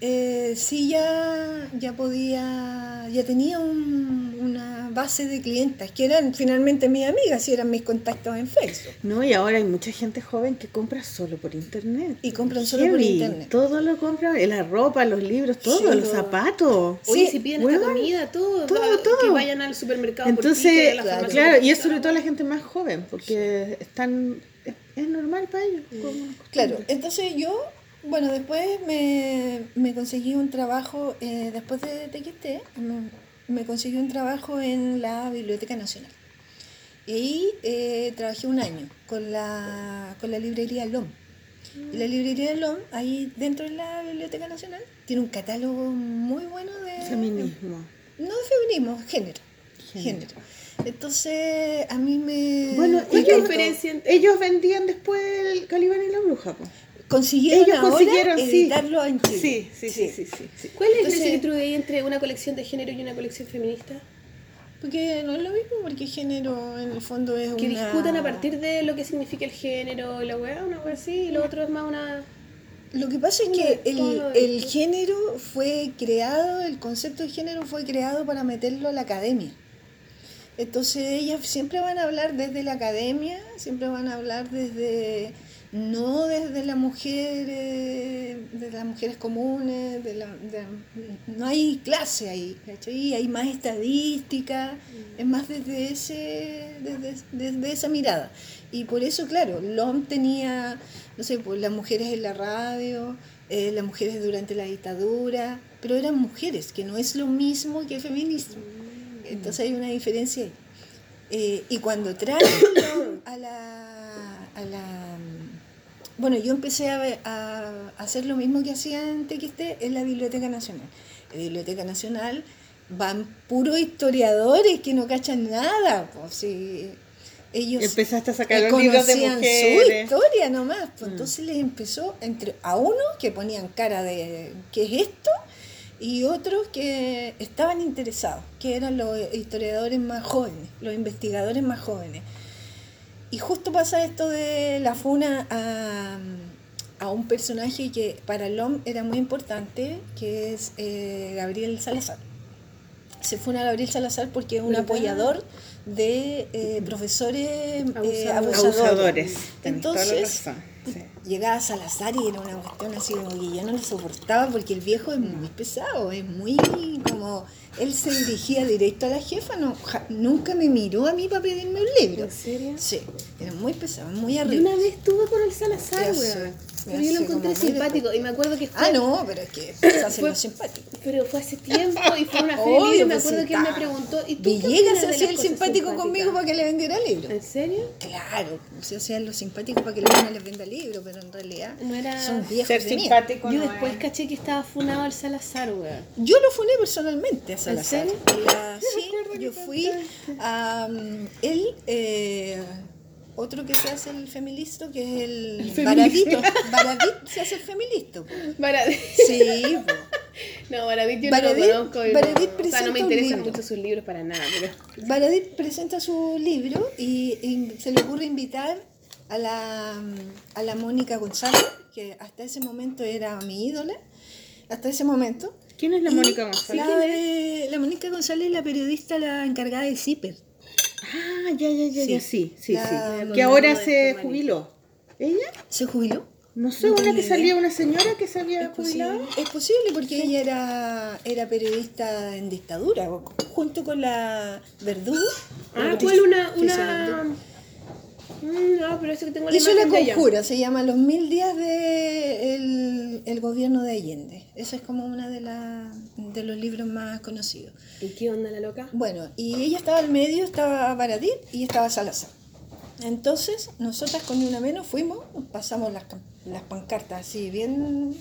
eh, sí ya, ya podía, ya tenía un- una base de clientas que eran finalmente mis amigas y eran mis contactos en Facebook. No, y ahora hay mucha gente joven que compra solo por internet. Y compran solo por internet. Todo lo compran, la ropa, los libros, todo, Sí, los zapatos. Oye, Sí, si piden esta comida, todo, todo, todo. que vayan al supermercado por Entonces, a la claro, claro, por y es sobre todo la gente más joven, porque están es, es normal para ellos. como Claro, entonces yo, bueno, después me, me conseguí un trabajo, eh, después de TXT, me, me conseguí un trabajo en la Biblioteca Nacional. Y ahí eh, trabajé un año con la, con la librería LOM. Y la librería LOM, ahí dentro de la Biblioteca Nacional, tiene un catálogo muy bueno de... Feminismo. No de feminismo, género. Género. Género. Entonces, a mí me... Bueno, ¿Cuál es la ellos, diferencia ellos vendían después el Calibán y la Bruja, po. Consiguieron ellos ahora consiguieron, sí. editarlo en Chile. Sí, sí, sí, sí, sí, sí. ¿Cuál es la Entonces- diferencia que tú veis entre una colección de género y una colección feminista? Porque no es lo mismo, porque género en el fondo es Que una... discutan a partir de lo que significa el género y la weá, una weá así, y lo otro es más una... Lo que pasa es que el, el género fue creado, el concepto de género fue creado para meterlo a la academia. Entonces ellas siempre van a hablar desde la academia, siempre van a hablar desde, no desde la mujer, eh, de las mujeres comunes, de la, no hay clase ahí, ¿cachai? hay más estadística, es más desde, ese, desde, desde esa mirada. Y por eso, claro, LOM tenía, no sé, pues las mujeres en la radio, eh, las mujeres durante la dictadura, pero eran mujeres, que no es lo mismo que feminismo. Entonces hay una diferencia ahí. Eh, y cuando traen a la... Bueno, yo empecé a, a hacer lo mismo que hacía en TXT en la Biblioteca Nacional. En la Biblioteca Nacional van puros historiadores que no cachan nada. Pues. Ellos Empezaste a sacar eh, los libros de conocían su historia nomás. Pues, Entonces les empezó entre a uno que ponían cara de ¿qué es esto? y otros que estaban interesados, que eran los historiadores más jóvenes, los investigadores más jóvenes. Y justo pasa esto de la funa a, a un personaje que para LOM era muy importante, que es eh, Gabriel Salazar. Se funa a Gabriel Salazar porque es un ¿Verdad? apoyador de eh, profesores eh, Abusadores. abusadores. Entonces, sí. llegaba Salazar y era una cuestión así como que yo no lo soportaba porque el viejo es muy pesado, es muy como él se dirigía directo a la jefa, no, ja- nunca me miró a mí para pedirme un libro. ¿En serio? Sí, era muy pesado, muy Yo arriba. una vez estuve con el Salazar, weón. Pero yo lo encontré simpático y me acuerdo que fue... Ah, no, pero es que se hace Fue- lo simpático. Pero fue hace tiempo y fue una feria Obvio, y me pues, acuerdo que él me preguntó, ¿y tú Villegas se hacía el simpático simpáticas? conmigo para que le vendiera libro. ¿En serio? Claro, se hacían los simpáticos para que la les venda libro, pero en realidad No era- son viejos Ser simpático Yo no después es. caché que estaba funado al Salazar, weón. Yo lo funé personalmente a Salazar. La- sí, yo fui um, él, eh, otro que se hace el feminista, que es el, Baradito. Baradit se hace el feminista. po. Baradit. Sí, po. No, Baradit yo Baradit- no lo conozco. y no- Baradit o sea, no me interesan mucho sus libros para nada, pero... Baradit presenta su libro y, y se le ocurre invitar a la, a la Mónica González, que hasta ese momento era mi ídola, hasta ese momento. ¿Quién es la Mónica González? La, de- la Mónica González es la periodista, la encargada de Zipper. Ah, ya, ya, ya, Sí. ya, sí, sí, La- sí. Que ahora se jubiló. ¿Ella? ¿Se jubiló? No sé, una que salía, una señora que se había Es posible, jubilado. es posible porque ella era, era periodista en dictadura, junto con la Verdugo. Ah, ¿cuál una, una, no, pero eso que tengo la Hizo la conjura, se llama Los Mil Días de el, el Gobierno de Allende. Ese es como uno de, la- de los libros más conocidos. ¿Y qué onda la loca? Bueno, y ella estaba al medio, estaba Baradit y estaba Salazar. Entonces, nosotras con Ni una menos fuimos, pasamos las, las pancartas así, bien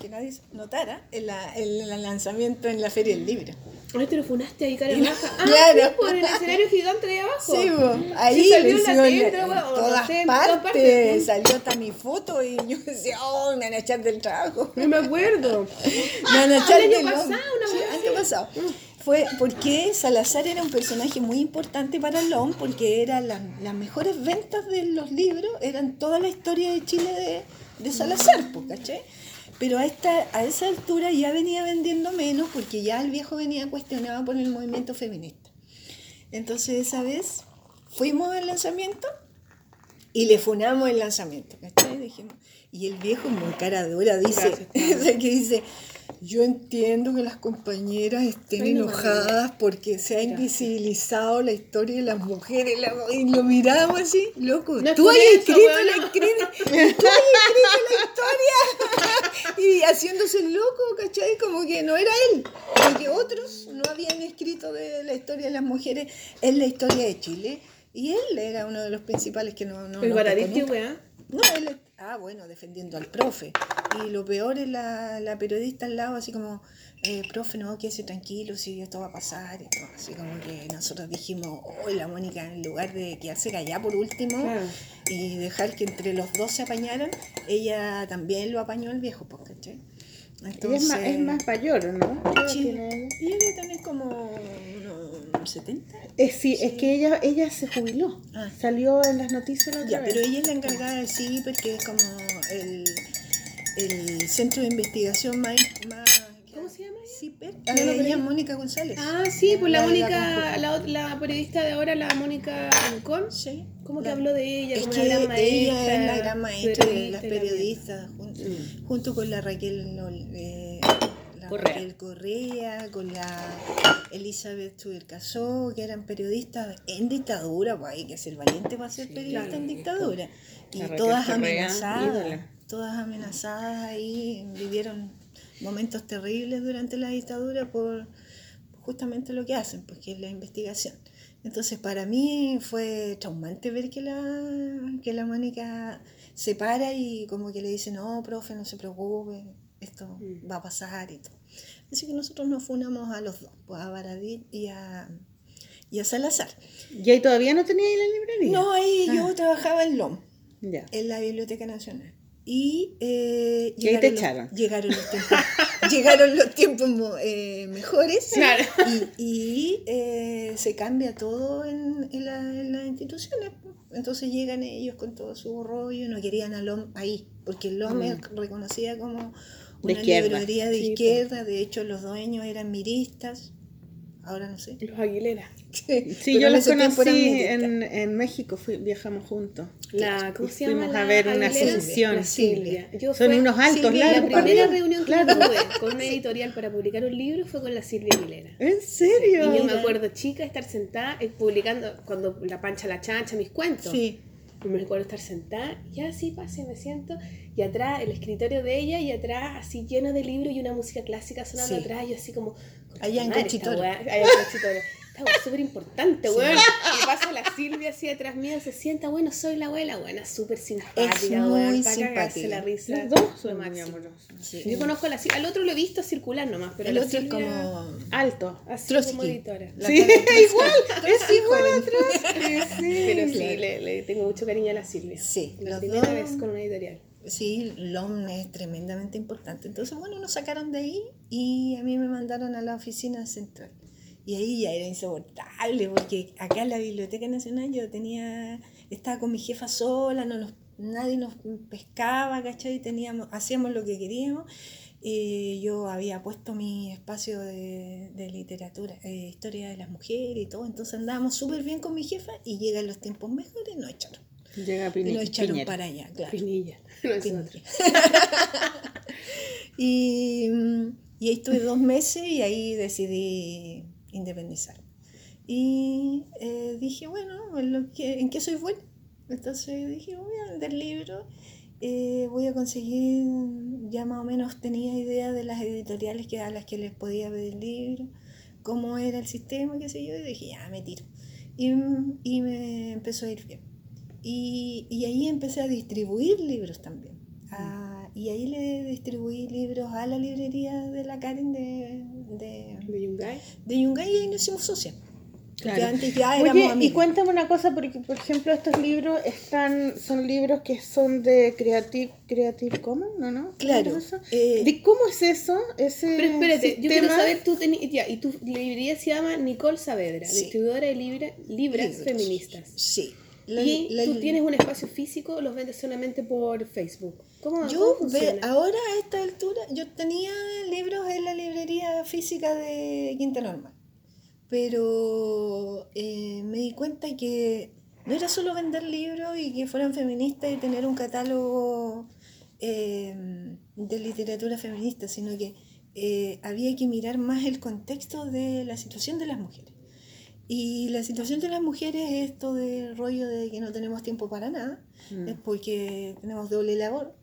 que nadie notara, el, el, el lanzamiento en la Feria del Libro. Ay, te lo funaste ahí, cara baja. Ah, claro. sí, por el escenario gigante de abajo. Sí, bo, ahí Sí, salió la en todas partes, salió hasta mi foto y yo decía, oh, me van a echar del trabajo. No me acuerdo. Me van a echar año del pasado, LOM. una Sí, año pasado. Fue porque Salazar era un personaje muy importante para LOM porque eran las, las mejores ventas de los libros, eran toda la historia de Chile de, de Salazar, ¿cachai? Pero a, esta, a esa altura ya venía vendiendo menos porque ya el viejo venía cuestionado por el movimiento feminista. Entonces esa vez fuimos al lanzamiento y le funamos el lanzamiento, ¿cachai? Dijimos, y el viejo muy cara dura dice, que dice, yo entiendo que las compañeras estén enojadas porque se ha invisibilizado la historia de las mujeres, la- y lo miramos así, loco, No tú has escrito la, escrito- tú has escrito la historia y haciéndose loco, ¿cachai? Como que no era él, porque otros no habían escrito de la historia de las mujeres en la historia de Chile. Y él era uno de los principales que no... no El no weá. No, él, es- ah, bueno, defendiendo al profe. Y lo peor es la, la periodista al lado, así como, eh, profe, no, quédese tranquilo, si esto va a pasar. Y todo. Así como que nosotros dijimos, hoy la Mónica, en lugar de quedarse callada por último Claro. y dejar que entre los dos se apañaran, ella también lo apañó el viejo, pues. Ella Entonces, es más, es más mayor, ¿no? ¿Qué edad Sí. tiene? Y ella tener como 70. Eh, sí, es que ella, ella se jubiló. Ah. Salió en las noticias la otra Ya, vez. pero ella es la encargada del CIPER, que es como el, el centro de investigación más... más ¿Cómo se llama? CIPER. No, no, ella pero- es Mónica González. Ah, sí, pues la de Mónica, la, la periodista de ahora, la Mónica Rincón. Sí. ¿Cómo que La- habló de ella? Es como que una gran maestra, ella es la gran maestra de las la periodistas, Mm. junto con la Raquel, eh, la Correa. Raquel Correa, con la Elizabeth Tubercasó, que eran periodistas en dictadura, pues hay que ser valiente para ser periodista claro. en dictadura. Y todas Correa, amenazadas, ídola. todas amenazadas ahí, vivieron momentos terribles durante la dictadura por justamente lo que hacen, pues que es la investigación. Entonces para mí fue traumante ver que la, que la Mónica se para y como que le dice, no, profe, no se preocupe, esto va a pasar y todo. Así que nosotros nos funamos a los dos, pues a Baradit y a, y a Salazar. ¿Y ahí todavía no tenía ahí la librería? No, ahí yo trabajaba en LOM, Ya. en la Biblioteca Nacional. Y, eh, Y ahí te los- echaron. Llegaron los tiempos, llegaron los tiempos eh, mejores. Claro. Y, y, eh, se cambia todo en, en la- en las instituciones. pues. Entonces llegan ellos con todo su rollo, no querían a LOM ahí, porque LOM es reconocida como De una izquierda. librería de Sí, pues. izquierda, de hecho los dueños eran miristas, ahora no sé. Los Aguilera. Sí, yo los conocí en, en México, fui- viajamos juntos. La, ¿Cómo se llama? fuimos la a ver una Aguilera? La Silvia. Yo Son fue- unos altos, Silvia, La primera también. reunión que Claro. tuve con una editorial para publicar un libro fue con la Silvia Aguilera. ¿En serio? Y yo me acuerdo, chica, estar sentada eh, publicando, cuando la pancha la chancha, mis cuentos. Sí, me recuerdo estar sentada, y así pase, me siento, y atrás el escritorio de ella, y atrás así lleno de libros y una música clásica sonando Sí. atrás, y yo así como. Allá en "Madre, Conchitoro". Allá en Conchitoro. Esta weá es súper importante, weón. Y pasa la Silvia así detrás mío, se sienta, bueno, soy la abuela, buena, súper simpática, Es weón, muy cagarse simpática. la risa. Los dos son muy sí. Yo conozco a la Silvia, al otro lo he visto circular nomás, pero el la otro es Silvia, como... Alto. así Trotsky. como editora. La Sí, igual, es igual a Pero sí, Claro. le, le tengo mucho cariño a la Silvia. Sí, La primera dos- vez con una editorial. Sí, LOM es tremendamente importante. Entonces, bueno, nos sacaron de ahí y a mí me mandaron a la oficina central. Y ahí ya era insoportable, porque acá en la Biblioteca Nacional yo tenía, estaba con mi jefa sola, no nos, nadie nos pescaba, ¿cachai? Teníamos, hacíamos lo que queríamos. Y yo había puesto mi espacio de, de literatura, eh, historia de las mujeres y todo, entonces andábamos súper bien con mi jefa y llegan los tiempos mejores y nos echaron. Llega Y Pini- nos echaron Piñera. para allá, claro. Pinilla. No. Y, y ahí estuve dos meses y ahí decidí independizar. Y eh, dije, bueno, en, lo que, ¿en qué soy buena? Entonces dije, voy a vender libros, eh, voy a conseguir, ya más o menos tenía idea de las editoriales que, a las que les podía pedir libros, cómo era el sistema, qué sé yo, y dije, ya, me tiro. Y, y me empezó a ir bien. Y, y ahí empecé a distribuir libros también. A- y ahí le distribuí libros a la librería de la Karen de, de, De Yungay. de Yungay y ahí nos hicimos. Porque Claro. antes ya éramos Oye, y cuéntame una cosa, porque por ejemplo estos libros están, son libros que son de Creative, Creative Commons, ¿no? no? Claro, eh, ¿De cómo es eso? Ese Pero espérate, yo quiero saber, tú teni- ya, y tu librería se llama Nicole Saavedra, Sí. distribuidora de libra- libras Libros. feministas. Sí. La- y la- tú tienes un espacio físico o los vendes solamente por Facebook. ¿Cómo, Yo cómo ve- ahora a esta altura, yo tenía libros en la librería física de Quinta Normal, pero eh, me di cuenta que no era solo vender libros y que fueran feministas y tener un catálogo eh, de literatura feminista, sino que eh, había que mirar más el contexto de la situación de las mujeres. Y la situación de las mujeres es esto del rollo de que no tenemos tiempo para nada, es porque tenemos doble labor,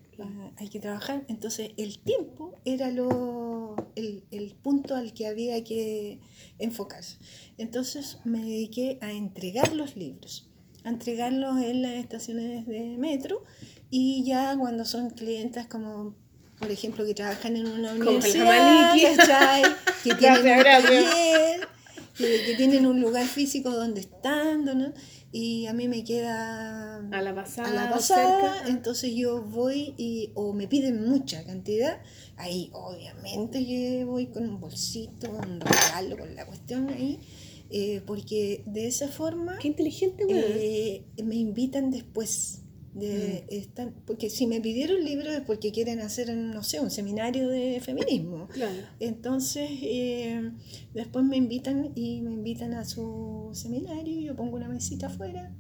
hay que trabajar. Entonces el tiempo era lo, el, el punto al que había que enfocarse. Entonces me dediqué a entregar los libros, a entregarlos en las estaciones de metro y ya cuando son clientas como... Por ejemplo, que trabajan en una universidad, que tienen Gracias, un gracias. taller, que, que tienen un lugar físico donde están, ¿no? Y a mí me queda A la pasada. a la pasada, cerca. entonces yo voy y o me piden mucha cantidad, ahí obviamente que voy con un bolsito, un regalo, con la cuestión ahí, eh, porque de esa forma Qué inteligente, eh, me invitan después. De estar, porque si me pidieron libros es porque quieren hacer, no sé, un seminario de feminismo. Claro. Entonces, eh, después me invitan y me invitan a su seminario, yo pongo una mesita afuera.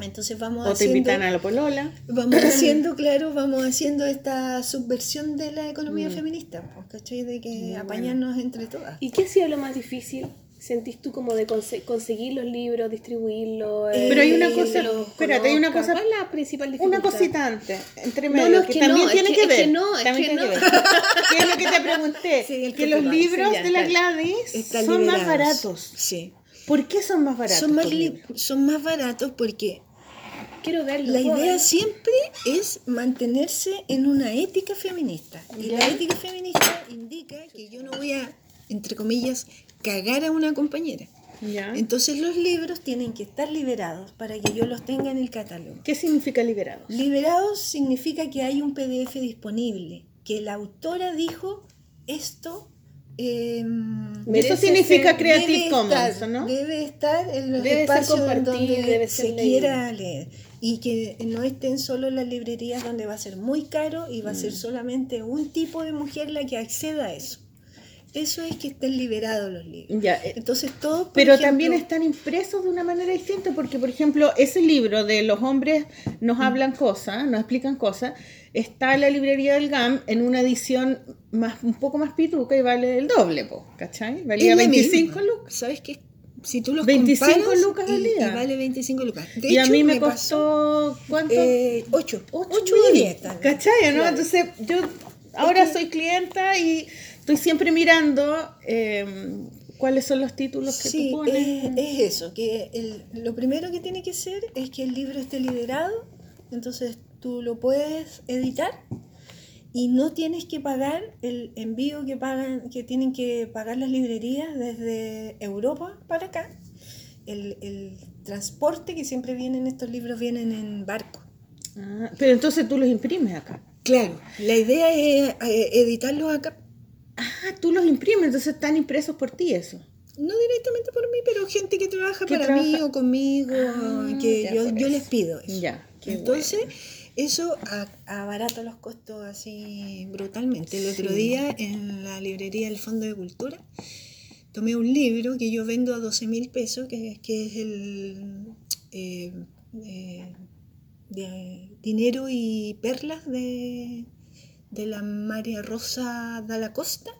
Entonces vamos O te haciendo, invitan a la polola. vamos haciendo, claro, vamos haciendo esta subversión de la economía Mm. feminista, pues, ¿cachai? De que Muy bueno. apañarnos entre todas. ¿Y qué ha sido lo más difícil? ¿Sentís tú como de conse- conseguir los libros, distribuirlos? Eh, Pero hay una cosa, espérate, hay una cosa, ¿Cuál es la principal dificultad? una cosita antes, entre No, medio, no, es que, que también no, tiene es que, que- ver. es que no, es también que tiene no. que ver. ¿Qué es lo que te pregunté? Sí, el que los libros sí, de la. Gladys son más baratos. Sí. ¿Por qué son más baratos? Son más, son más baratos porque Quiero verlo. La ¿puedo idea verlo? siempre es mantenerse en una ética feminista. Y la ética feminista indica que yo no voy a, entre comillas, cagar a una compañera. ¿Ya? Entonces los libros tienen que estar liberados para que yo los tenga en el catálogo. ¿Qué significa liberado? Liberados significa que hay un PDF disponible, que la autora dijo esto... Merece Eso significa ser- Creative Commons, ¿no? Debe estar en los Debe espacios donde debe se leído. quiera leer. Y que no estén solo en las librerías donde va a ser muy caro y va a Mm. ser solamente un tipo de mujer la que acceda a eso. Eso es que estén liberados los libros. Ya, eh, Entonces todos, Pero ejemplo, también están impresos de una manera distinta, porque por ejemplo, ese libro de los hombres nos Mm. hablan cosas, nos explican cosas, está en la librería del GAM en una edición más un poco más pituca y vale el doble, po, ¿cachai? Valía es la 25 misma. lucas. ¿Sabes qué? Si tú los 25 comparas, lucas y- valía. y vale 25 lucas. De Y a mí me, costó, ¿cuánto? eh, 8. 8 8 mil, y 10 también. ¿Cachai? ¿no? Claro. Entonces, yo ahora soy clienta y estoy siempre mirando eh, cuáles son los títulos que Sí, tú pones. es, es eso, que el- lo primero que tiene que ser es que el libro esté liberado, entonces tú lo puedes editar y no tienes que pagar el envío que pagan, que tienen que pagar las librerías desde Europa para acá. El, el transporte que siempre vienen estos libros vienen en barco. Ah, pero entonces tú los imprimes acá. Claro, la idea es eh, editarlos acá, Ah, tú los imprimes, entonces están impresos por ti eso. no directamente por mí, pero gente que trabaja para mí o conmigo, Ah, que yo, les pido eso. Ya, Entonces, eso abarata los costos así brutalmente. El otro Sí. día en la librería del Fondo de Cultura tomé un libro que yo vendo a 12 mil pesos, que, que es el eh, eh, de dinero y perlas de, de la María Rosa Dalla Costa.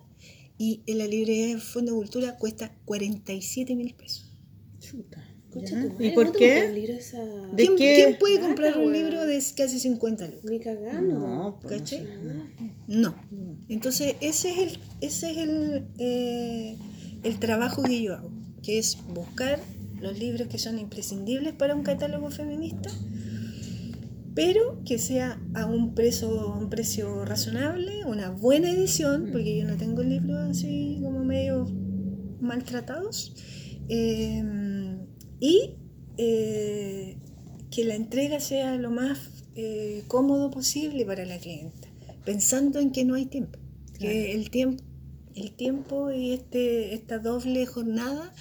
Y en la librería del Fondo de Cultura cuesta 47 mil pesos. Chuta. Madre, ¿Y por ¿cuánto qué? esa... ¿De ¿Quién, qué? quién puede Plata, comprar un libro de casi 50 lucas? Ni cagando. No, pues, sé. No. Entonces, ese es el, ese es el, eh, el trabajo que yo hago, que es buscar los libros que son imprescindibles para un catálogo feminista, pero que sea a un precio, un precio razonable, una buena edición, porque yo no tengo libros así como medio maltratados, eh, y eh, que la entrega sea lo más eh, cómodo posible para la clienta, pensando en que no hay tiempo, que el tiempo, el tiempo y este, esta doble jornada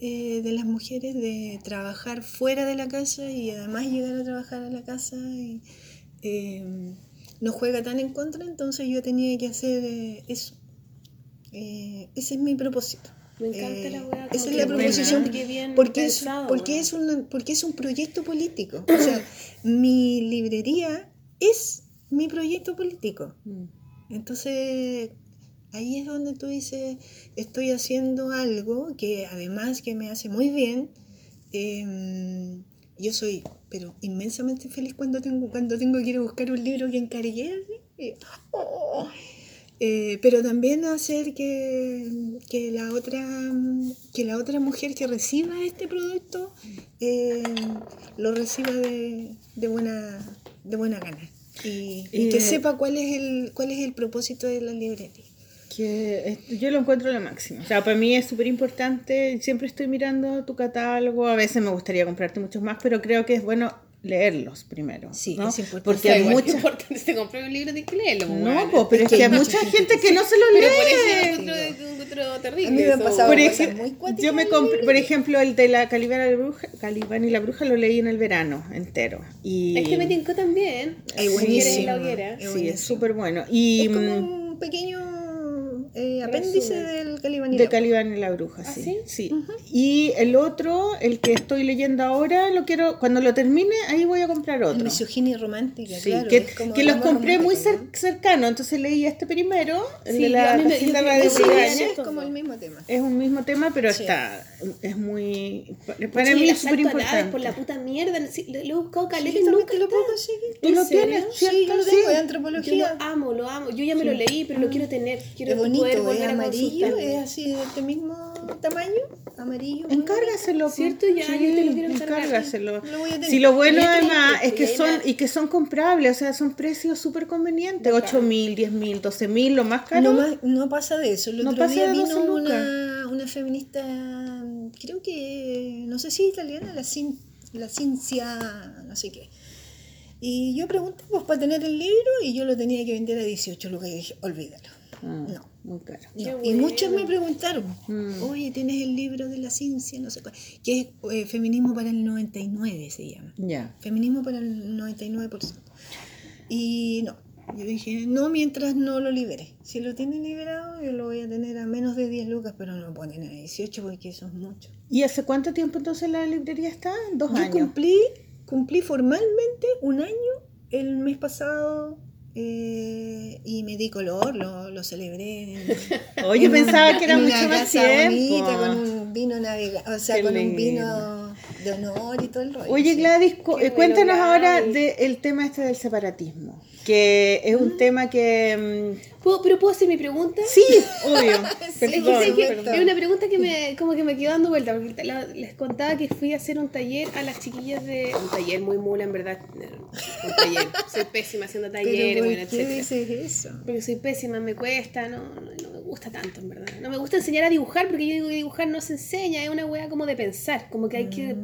eh, de las mujeres de trabajar fuera de la casa y además llegar a trabajar a la casa y, eh, no juega tan en contra, entonces yo tenía que hacer eh, eso. Eh, ese es mi propósito. Me encanta Eh, la weá. esa como es la proposición, buena, bien porque es, pensado, porque, weón. es una- porque es un proyecto político. O sea, mi librería es mi proyecto político. Mm. Entonces, ahí es donde tú dices, estoy haciendo algo que además que me hace muy bien. eh, yo soy, pero inmensamente feliz cuando tengo, cuando tengo que ir a buscar un libro que encargué. oh, eh, pero también hacer que, que la otra que la otra mujer que reciba este producto eh, lo reciba de, de buena de buena gana y, y que sepa cuál es el cuál es el propósito de la librería Que yo lo encuentro lo máximo. O sea, para mí es súper importante. Siempre estoy mirando tu catálogo. A veces me gustaría comprarte muchos más, pero creo que es bueno leerlos primero. Sí, ¿no? es importante. Porque hay es importante si te compré un libro, tienes que leerlo. pues, No, po, pero es que hay mucha gente que no se lo Pero lee. por eso yo encuentro, encuentro terrible. A mí me ha eso, pasado Por cosas ejemplo, muy cuáticas yo me compré, por ejemplo, el de la Calibán y la Bruja, Calibán y la Bruja lo leí en el verano entero. Y Es que me tincó también. Si buenísimo. Es sí, es súper bueno. Y es como mm, un pequeño eh, apéndice Resumen. del Calibán y de la- Calibán y la Bruja, ¿Ah, sí. sí? sí. Y el otro, el que estoy leyendo ahora, lo quiero, cuando lo termine, ahí voy a comprar otro. misoginia romántica Sí, claro, que, que los compré muy romántico, cer- cercano, entonces leí este primero, el Sí, de la es como el mismo tema Es un mismo tema, pero está, es muy, para mí es súper importante. por la puta mierda. lo, he buscado caleta y nunca lo puedo conseguir. ¿Tú lo tienes? Sí, yo lo ¿cierto? tengo de Yo antropología. lo amo, lo amo. Yo ya me lo leí, pero lo quiero tener. Quiero poder bonito, es amarillo, es así de este mismo tamaño, amarillo. Encárgaselo. ¿Cierto? Ya, yo te lo quiero encargar. encárgaselo. Lo voy a tener. Si lo bueno además es que son y que son comprables, o sea, son precios súper convenientes, 8 mil, 10 mil, 12 mil, lo más caro. No, más- no pasa de eso. El No otro pasa día de 12 vino una, una feminista, creo que, no sé si italiana, la, cin, la Cincia, no sé qué. Y yo pregunté pues, para tener el libro y yo lo tenía que vender a 18 lucas y dije, olvídalo. Ah, No. Muy caro. No. Y muchos me preguntaron, Mm. oye, tienes el libro de la ciencia, no sé cuál, que es eh, Feminismo para el 99 se llama. Ya. Feminismo para el 99%. Y no, yo dije, no mientras no lo libere. Si lo tiene liberado, yo lo voy a tener a menos de 10 lucas, pero no lo tener a 18 porque eso es mucho. ¿Y hace cuánto tiempo entonces la librería está? Dos Yo años. cumplí, cumplí formalmente un año el mes pasado eh, y me di color, lo, lo celebré. Oye, en pensaba que era mucho más tiempo. bonita, con un vino navegado, o sea, Qué con un vino de honor y todo el rollo. Oye. Gladys, cu- Qué bueno, cuéntanos ahora del tema este del separatismo, que es un tema que... mm, ¿Puedo- ¿Pero puedo hacer mi pregunta? sí, obvio. Perdón, que es una pregunta que me, como que me quedó dando vuelta, porque la- les contaba que fui a hacer un taller a las chiquillas de... Un taller muy mula, en verdad. Un taller. Soy pésima haciendo talleres, ¿por bueno, qué dices eso? Porque soy pésima, me cuesta, no, no, no me gusta tanto, en verdad. No me gusta enseñar a dibujar, porque yo digo que dibujar no se enseña, es una wea como de pensar, como que hay que...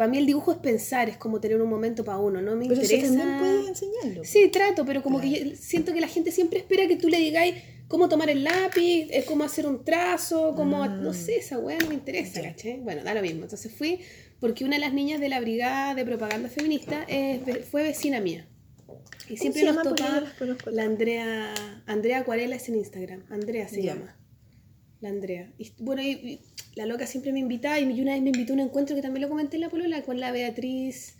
Para mí el dibujo es pensar, es como tener un momento para uno, no me Pero eso interesa... también puedes enseñarlo. Sí, trato, pero como que siento que la gente siempre espera que tú le digáis cómo tomar el lápiz, eh, cómo hacer un trazo, cómo... No sé, esa weá no me interesa, ¿cachai? Bueno, da lo mismo. Entonces fui porque una de las niñas de la brigada de propaganda feminista es fue vecina mía. Y siempre nos conozco. la Andrea... Andrea Acuarela es en Instagram. Andrea se llama. La Andrea. Y, bueno, y, y la loca siempre me invitaba y una vez me invitó a un encuentro que también lo comenté en la polola con la Beatriz...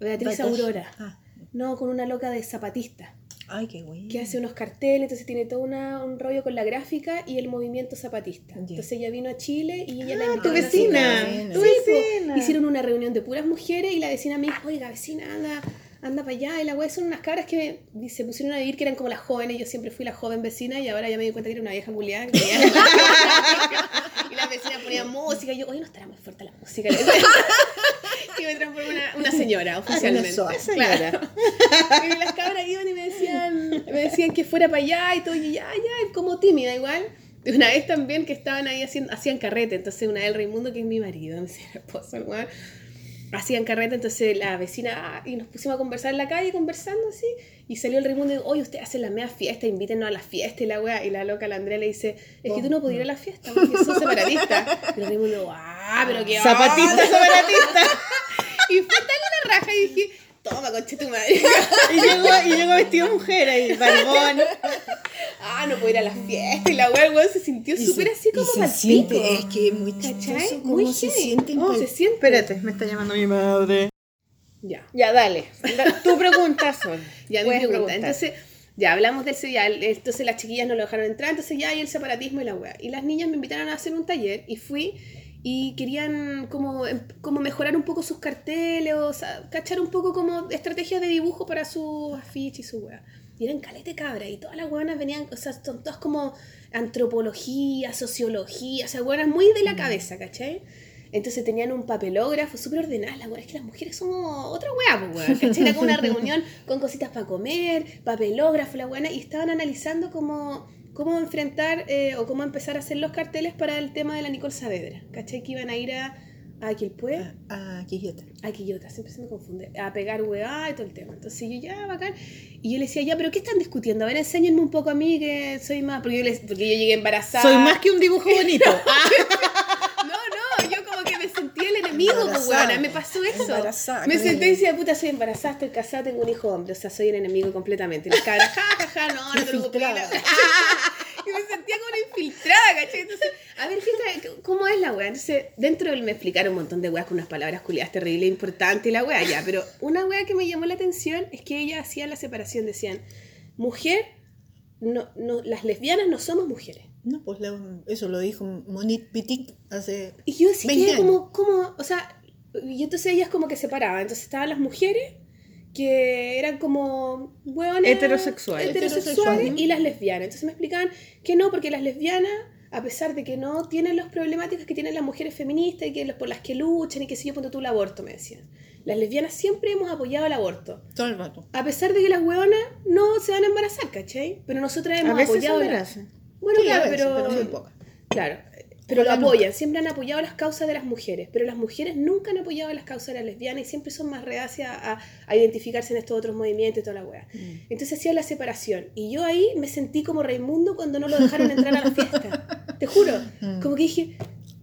Beatriz Batash. Aurora. Ah, No, con una loca de zapatista. Ay, qué güey. que hace unos carteles, entonces tiene todo una- un rollo con la gráfica y el movimiento zapatista. Entonces ella vino a Chile y ella la Ah, invitó tu vecina. Tu Sí, po. vecina. Hicieron una reunión de puras mujeres y la vecina me dijo, oiga, vecina, anda, anda para allá. Y la wea son unas cabras que se pusieron a vivir que eran como las jóvenes. Yo siempre fui la joven vecina y ahora ya me di cuenta que era una vieja culiada. y las vecinas ponían música. Y yo, oye, no estará muy fuerte la música. y me transformé en una, una señora oficialmente. soa, Claro. Y las cabras iban y me decían, me decían que fuera para allá y todo, y ya, ya, como tímida igual. Una vez también que estaban ahí haciendo, hacían carrete, entonces una vez el Raimundo, que es mi marido, me decía el esposo, el hacían carrete, entonces la vecina, ah, y nos pusimos a conversar en la calle, conversando así, y salió el Raimundo y dijo, oye, usted hace la media fiesta, invítenos a la fiesta, y la wea, y la loca, la Andrea le dice, es que tú no podías ir a la fiesta, porque sos separatista. Y el Raimundo, ah, pero qué Zapatista onda". separatista. Y fue tan una raja, y dije, toma, conche tu madre. Y llegó, y llegó vestido mujer ahí, barbón. ah, no puedo ir a la fiesta. Y la wea, el weón se sintió súper se- así como se siente, pico. es que es muy chistoso Muy cómo se heavy. sienten Oh, se siente. Espérate, me está llamando mi madre. Ya, Ya, dale. Da- Tu pregunta, Sol. ya Puedes pregunta. preguntar. Entonces, ya hablamos del ya, entonces las chiquillas no lo dejaron entrar, entonces ya hay el separatismo y la wea. Y las niñas me invitaron a hacer un taller y fui y querían como, em, como mejorar un poco sus carteles o sea, cachar un poco como estrategias de dibujo para sus afiches y su wea. Y eran calete cabra y todas las weonas venían, o sea, son todas como antropología, sociología, o sea, weonas muy de la cabeza, ¿cachai? Entonces tenían un papelógrafo súper ordenado. La weá, es que las mujeres somos otra weá, pues. ¿cachai? Era como una reunión con cositas para comer, papelógrafo, la buena, y estaban analizando cómo, cómo enfrentar eh, o cómo empezar a hacer los carteles para el tema de la Nicole Saavedra. ¿Cachai? Que iban a ir a, a Quilpué, Ah, Quillota. a Quillota, siempre se me confunde, a pegar weá y todo el tema. Entonces yo ya, bacán. Y yo le decía, ya, pero ¿qué están discutiendo? A ver, enséñenme un poco a mí que soy más. Porque yo, les- porque yo llegué embarazada. Soy más que un dibujo bonito. No, no, yo como que me sentí el enemigo, pues, weona, me pasó eso. Embarazada, me senté y decía, puta, soy embarazada, estoy casada, tengo un hijo hombre, o sea, soy el enemigo completamente. Y las cabras, ja, ja, ja, no, no te preocupes. Y me sentía como una infiltrada, ¿cachai? Entonces, a ver, fíjate, ¿cómo es la wea? Entonces, dentro de él me explicaron un montón de weas con unas palabras culiadas terribles, importantes y la wea ya, pero una wea que me llamó la atención es que ella hacía la separación, decían, mujer, no, no, las lesbianas no somos mujeres. No, pues la- eso lo dijo Monique Pitic hace... Y yo sí 20 quedé años. como, como, o sea, y entonces ellas como que separaban. Entonces estaban las mujeres que eran como hueonas Heterosexuales. heterosexuales y las lesbianas. Entonces me explicaban que no, porque las lesbianas, a pesar de que no tienen las problemáticas que tienen las mujeres feministas y que los- por las que luchan y que si yo ponte tú el aborto, me decían. Las lesbianas siempre hemos apoyado el aborto. Todo el rato. A pesar de que las hueonas no se van a embarazar, ¿cachai? Pero nosotras A hemos veces se apoyado la- embarazan. Bueno, claro, veces, pero... pero muy poca. Claro, pero lo apoyan, siempre han apoyado las causas de las mujeres, pero las mujeres nunca han apoyado las causas de las lesbianas y siempre son más reacias a, a identificarse en estos otros movimientos y toda la wea. Entonces hacía la separación y yo ahí me sentí como Raimundo cuando no lo dejaron entrar a la fiesta. Te juro, como que dije,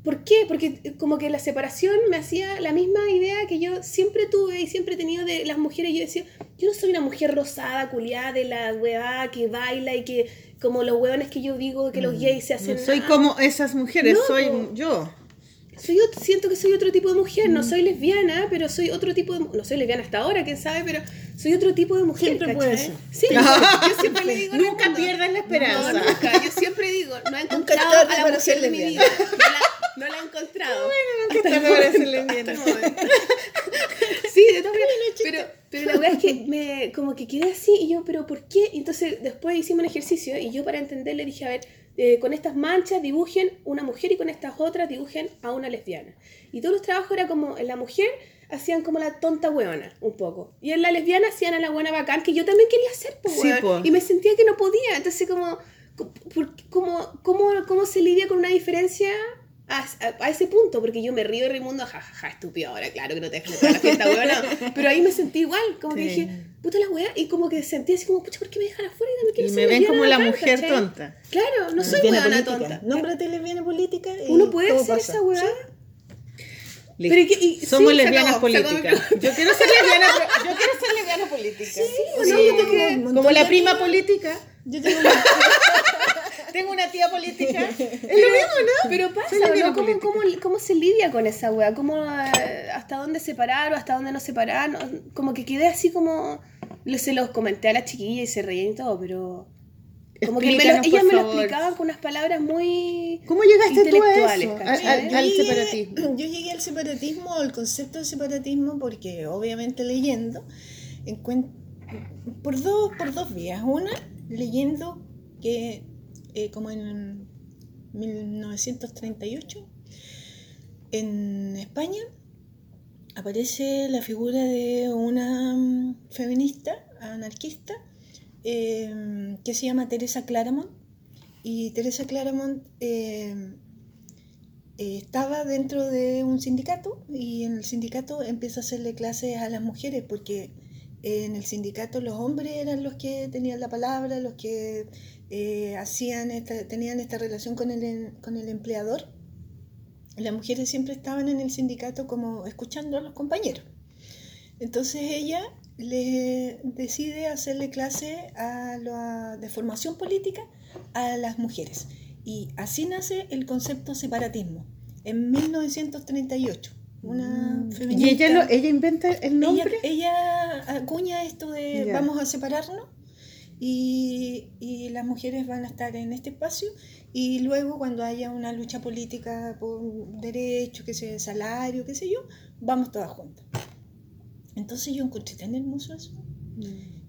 ¿por qué? Porque como que la separación me hacía la misma idea que yo siempre tuve y siempre he tenido de las mujeres. Yo decía, yo no soy una mujer rosada, culiada de la weá que baila y que como los hueones que yo digo que los gays se hacen... No soy como esas mujeres, No, soy yo. soy siento que soy otro tipo de mujer, no soy lesbiana, pero soy otro tipo de no soy lesbiana hasta ahora, quién sabe, pero soy otro tipo de mujer, Siempre puede ser. Sí, yo siempre le digo Nunca pierdas la esperanza. No, nunca, yo siempre digo, no he encontrado a la mujer de mi vida. No la, no he encontrado. El momento. Sí, de todas maneras. Pero, pero la verdad es que me, como que quedé así y yo, pero ¿por qué? Y entonces después hicimos un ejercicio y yo para entender le dije, a ver, eh, con estas manchas dibujen una mujer y con estas otras dibujen a una lesbiana. Y todos los trabajos era como, en la mujer hacían como la tonta hueona, un poco. Y en la lesbiana hacían a la buena bacán, que yo también quería hacer, pues, Sí. Y me sentía que no podía. Entonces como, ¿por- ¿cómo, cómo, cómo se lidia con una diferencia a, a- a ese punto? Porque yo me río de Raimundo, jajaja, ja, ja, estúpido ahora, claro que no te dejas entrar a la fiesta, weón. Pero ahí me sentí igual, como que dije, puta la weá, y como que sentí así como, pucha, ¿por qué me dejan afuera? Y, también quiero Y ser me ven como la mujer ¿cachai? tonta. Claro, no soy weona tonta. Nómbrate lesbiana política. y Uno puede pasa. esa weá. Pero y que- y- Somos sí, lesbianas políticas. Yo quiero ser lesbiana, yo quiero ser lesbiana política. Sí, O ¿o sea, no? yo tengo Como la prima política. Yo tengo una- Tengo una tía política. Es lo Pero, mismo, ¿no? pero pasa. ¿Cómo, cómo, cómo se lidia con esa weá? ¿Cómo, eh, ¿Hasta dónde separar o hasta dónde no separar? No, Como que quedé así como... se los comenté a la chiquilla y se reían y todo, pero como que me lo- ellas me lo explicaban con unas palabras muy ¿Cómo llegaste tú a intelectuales, eso? A- al llegué- separatismo. Yo llegué al separatismo, al concepto de separatismo, porque obviamente leyendo, por, dos, por dos vías. Una, leyendo que eh, como en 1938, en España, aparece la figura de una mm, feminista, anarquista, eh, que se llama Teresa Claramont. Y Teresa Claramont eh, eh, estaba dentro de un sindicato y en el sindicato empieza a hacerle clases a las mujeres porque en el sindicato los hombres eran los que tenían la palabra, los que eh, hacían esta, tenían esta relación con el, con el empleador. Las mujeres siempre estaban en el sindicato como escuchando a los compañeros. Entonces ella le decide hacerle clase a la, de formación política a las mujeres. Y así nace el concepto separatismo, en 1938. Una ¿Y feminista. ella, lo, ella inventa el nombre? ella acuña esto de vamos a separarnos y, y las mujeres van a estar en este espacio y luego cuando haya una lucha política por derecho, que sea salario, qué sé yo, vamos todas juntas. Entonces yo encontré tan hermoso eso.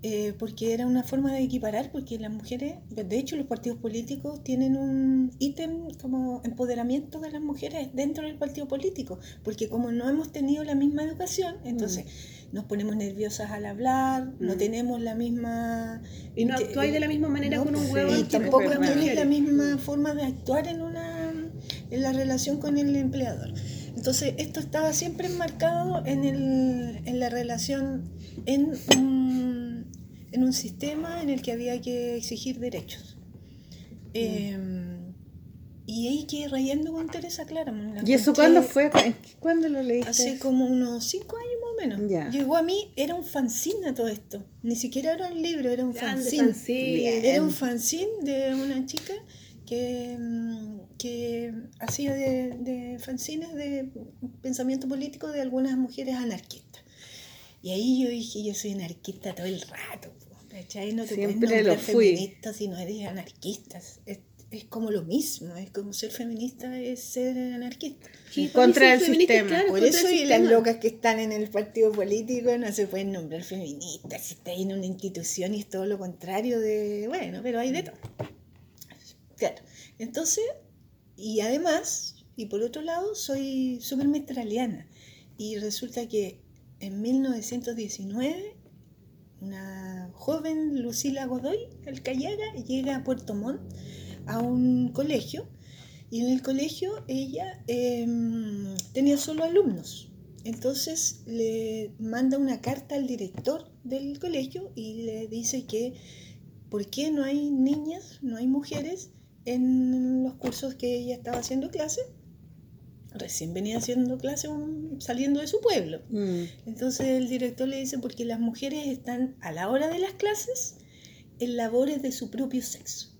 eh, porque era una forma de equiparar, porque las mujeres, de hecho los partidos políticos tienen un ítem como empoderamiento de las mujeres dentro del partido político, porque como no hemos tenido la misma educación, entonces nos ponemos nerviosas al hablar, no Mm. tenemos la misma... Y no actuáis de la misma manera con un huevo Y tampoco tienes la misma forma de actuar en una en la relación con el empleador. Entonces, esto estaba siempre enmarcado en, el, en la relación, en un, en un sistema en el que había que exigir derechos. Eh, y ahí quedé rayando con Teresa la ¿Y eso cuándo fue? ¿En qué- ¿Cuándo lo leíste? Hace como unos cinco años menos. Llegó a mí, era un fanzine todo esto. Ni siquiera era un libro, era un Grande fanzine. fanzine. Era un fanzine de una chica que, mm, que hacía de, de fanzines de pensamiento político de algunas mujeres anarquistas. Y ahí yo dije, yo soy anarquista todo el rato. ¿cachai? No te Siempre lo fui. feminista si no eres anarquista. Es, es como lo mismo, es como ser feminista es ser anarquista. Sí, Contra el sistema. claro, Por eso y las locas que están en el partido político no se pueden nombrar feministas, si está en una institución y es todo lo contrario de, bueno, pero hay de todo. Claro, entonces, y además, y por otro lado, soy súper mistraliana. Y resulta que en 1919, una joven Lucila Godoy Alcayaga llega a Puerto Montt a un colegio y en el colegio ella em, tenía solo alumnos. Entonces le manda una carta al director del colegio y le dice que por qué no hay niñas, no hay mujeres en los cursos que ella estaba haciendo clase. Recién venía haciendo clase un- saliendo de su pueblo. Mm. Entonces el director le dice porque las mujeres están a la hora de las clases en labores de su propio sexo.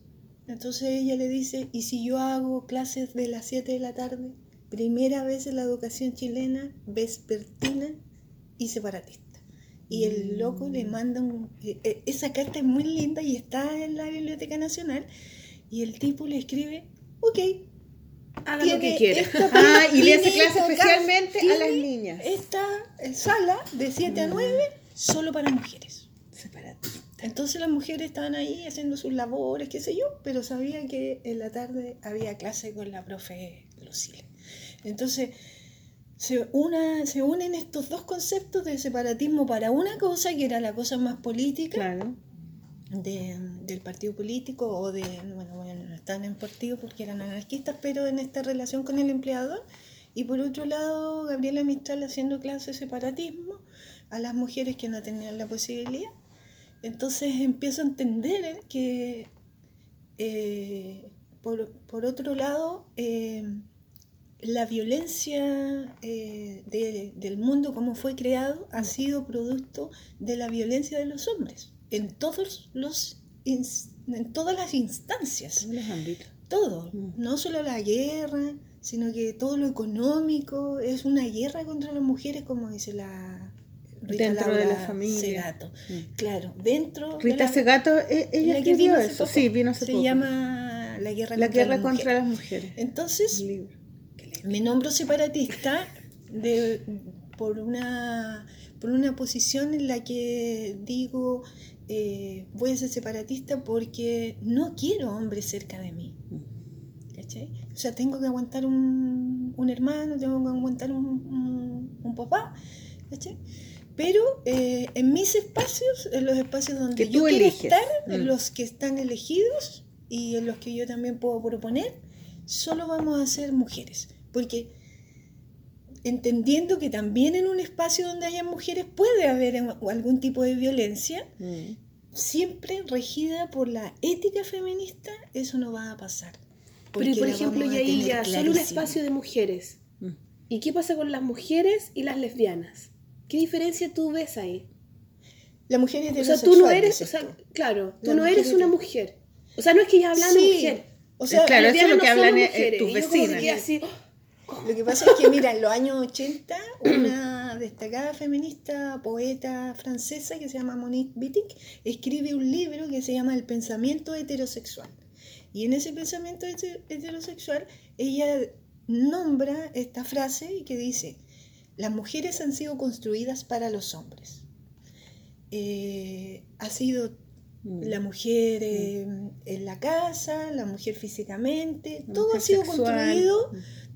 Entonces ella le dice, ¿y si yo hago clases de las 7 de la tarde? Primera vez en la educación chilena, vespertina y separatista. Y el loco le manda un... eh, eh, Esa carta es muy linda y está en la Biblioteca Nacional. Y el tipo le escribe, ok, Haga lo que quiera. esta- Ah, y le hace clase especialmente a las niñas. esta eh, sala de 7 a 9 solo para mujeres. Separatista. Entonces las mujeres estaban ahí haciendo sus labores, qué sé yo, pero sabía que en la tarde había clase con la profe Lucila. Entonces se, una, se unen estos dos conceptos de separatismo para una cosa que era la cosa más política Claro. de- del partido político o de, bueno, bueno, no están en partido porque eran anarquistas, pero en esta relación con el empleador. Y por otro lado, Gabriela Mistral haciendo clases de separatismo a las mujeres que no tenían la posibilidad. Entonces empiezo a entender que, eh, por, por otro lado, eh, la violencia eh, de- del mundo como fue creado ha sido producto de la violencia de los hombres en todos los en todas las instancias Todos los ámbitos. todo Mm. no solo la guerra sino que todo lo económico es una guerra contra las mujeres como dice la Rita Dentro de la familia. Segato. Mm. Claro, dentro de Rita la- Segato, e- ella escribió eso. poco. Sí, vino hace Se poco. llama La guerra, La contra, guerra la contra mujer. las mujeres. Entonces, me nombro separatista de, por, una, por una posición en la que digo, eh, voy a ser separatista porque no quiero hombres cerca de mí. ¿cachai? O sea, tengo que aguantar un, un hermano, tengo que aguantar un, un- un papá, ¿cachai? Pero eh, en mis espacios, en los espacios donde Que yo quiero eliges. estar, Mm. en los que están elegidos y en los que yo también puedo proponer, solo vamos a ser mujeres. Porque entendiendo que también en un espacio donde haya mujeres puede haber algún tipo de violencia, Mm. siempre regida por la ética feminista, eso no va a pasar. Pero por ejemplo, y ahí ya, solo un espacio de mujeres. Mm. ¿Y qué pasa con las mujeres y las lesbianas? ¿Qué diferencia tú ves ahí? La mujer O sea, heterosexual. tú no eres, o sea, claro, tú La no mujer eres una mujer. O sea, no es que ya hablando Sí, mujer. O sea, Claro, eso es lo que no hablan eh, mujeres. tus vecinas. quedé así, Lo que pasa es que, mira, en los años 80, una destacada feminista, poeta francesa que se llama Monique Wittig, escribe un libro que se llama El pensamiento heterosexual. Y en ese pensamiento hete- heterosexual, ella nombra esta frase que dice, las mujeres han sido construidas para los hombres. Eh, ha sido Mm. la mujer eh, en la casa, la mujer físicamente, La todo mujer ha sido sexual. construido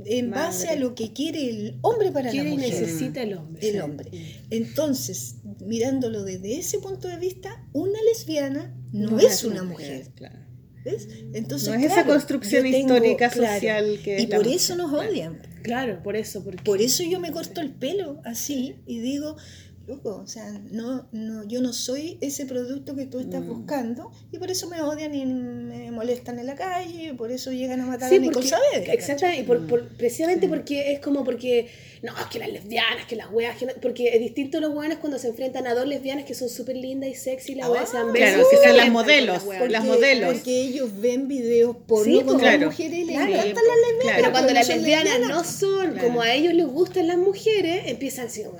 en base a lo que quiere el hombre para quiere la y mujer. necesita el hombre. El hombre. Entonces, mirándolo desde ese punto de vista, una lesbiana no, es una mujer. Claro. ¿ves? Entonces, No es esa construcción tengo- histórica claro, social que Y por mujer, eso nos odian. Claro, por eso, porque Por eso yo me corto el pelo así y digo, loco, o sea, no, no, yo no soy ese producto que tú estás Mm. buscando y por eso me odian y me molestan en la calle, y por eso llegan a matar Sí, a Nicole porque- Saavedra. Exactamente, y por, por- precisamente Sí. porque es como porque, no, es que las lesbianas, que las weas, que no- porque es distinto a los weones cuando se enfrentan a dos lesbianas que son súper lindas y sexy, y las weas Ah, besos. claro, que son las modelos, las weas. porque- las modelos. Porque ellos ven videos porno Sí, con las mujeres y les Claro. encantan las lesbianas. claro. Pero cuando las lesbianas no son Claro. como a ellos les gustan las mujeres, empiezan así como,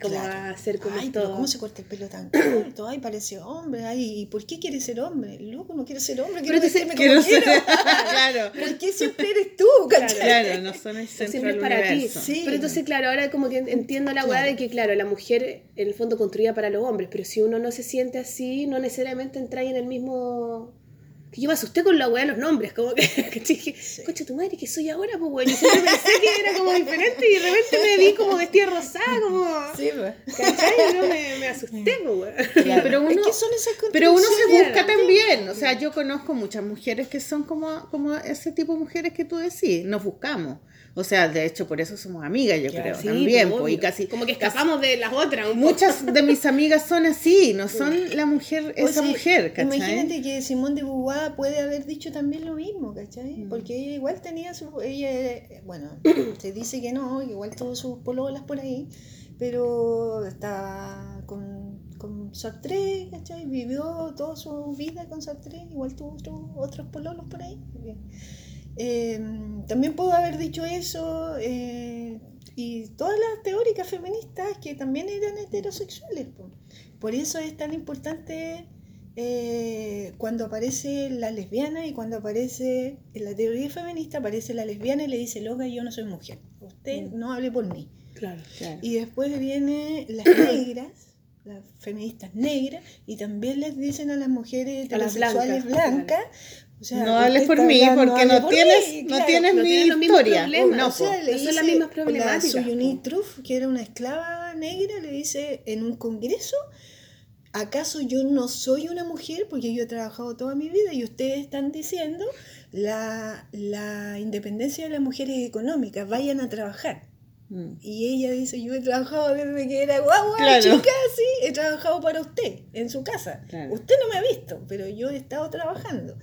como Claro. a hacer como Ay, todo. ¿cómo se corta el pelo tan corto? Ay, parece hombre. Ay, ¿y por qué quiere ser hombre? Loco, no quiere ser hombre, quiero Quiero como ser- quiero. claro, ¿Por qué siempre eres tú, cachai? claro, no son el centro siempre del es para ti. Sí. Pero entonces, claro, ahora como que entiendo la weá Claro. de que, claro, la mujer en el fondo construida para los hombres, pero si uno no se siente así, no necesariamente entra en el mismo... Que yo me asusté con la weá de los nombres, como que, que dije, coche tu madre, que soy ahora? Pues weón, y siempre pensé que era como diferente y de repente me vi como vestida rosada, como... Sí, pues. ¿Cachai? Y no me, me asusté, pues weón. Claro. pero uno- es que son esas Pero uno se busca también, o sea, yo conozco muchas mujeres que son como, como ese tipo de mujeres que tú decís, nos buscamos. O sea, de hecho, por eso somos amigas, yo creo, Sí, también, pues, y obvio. casi... Como que escapamos de las otras un poco. Muchas de mis amigas son así, no son la mujer, esa mujer, ¿cachai? Imagínate que Simón de Beauvoir puede haber dicho también lo mismo, ¿cachai? Mm. Porque ella igual tenía su... Ella, bueno, se dice que no, igual todos sus pololas por ahí, pero está con, con Sartre, ¿cachai? Vivió toda su vida con Sartre, igual tuvo otro- otros pololos por ahí. Eh, también puedo haber dicho eso eh, y todas las teóricas feministas que también eran heterosexuales. po. Por eso es tan importante eh, cuando aparece la lesbiana y cuando aparece en la teoría feminista, aparece la lesbiana y le dice, loca, yo no soy mujer, usted no hable por mí. Claro. Claro. Y después vienen las negras, las feministas negras, y también les dicen a las mujeres A las heterosexuales blancas, blancas, o sea, no hables por mí porque no por tienes, mí, no claro. tienes no mi historia. No, O sea, le No son las dice mismas La problemáticas, po. Truth, que era una esclava negra, le dice en un congreso, ¿acaso yo no soy una mujer? Porque yo he trabajado toda mi vida y ustedes están diciendo la, la independencia de las mujeres económicas, vayan a trabajar. Mm. Y ella dice, yo he trabajado desde que era guagua, Claro. chica, sí, he trabajado para usted, en su casa. Claro. Usted no me ha visto, pero yo he estado trabajando.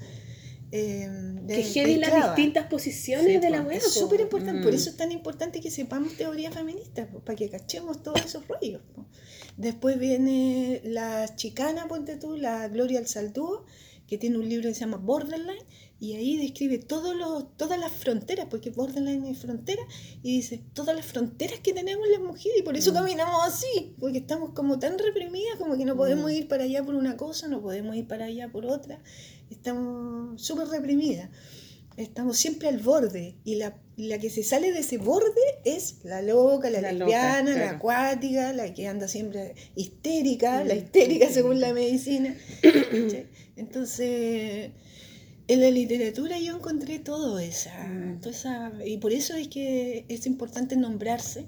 Eh, de- Que de heavy las distintas posiciones Sí, de la web. Es súper importante, por Mm. eso es tan importante que sepamos teoría feminista, po, para que cachemos todos esos rollos. po. Después viene la chicana, ponte tú, la Gloria Alzaldúa, que tiene un libro que se llama Borderline, y ahí describe todos los, todas las fronteras, porque Borderline es frontera, y dice todas las fronteras que tenemos las mujeres, y por eso caminamos así, porque estamos como tan reprimidas, como que no podemos ir para allá por una cosa, no podemos ir para allá por otra, estamos súper reprimidas. Estamos siempre al borde y la, la que se sale de ese borde es la loca, la, La loca, lesbiana, la acuática, la que anda siempre histérica, la histérica según la medicina. Entonces, en la literatura yo encontré todo esa, Mm. toda esa, y por eso es que es importante nombrarse.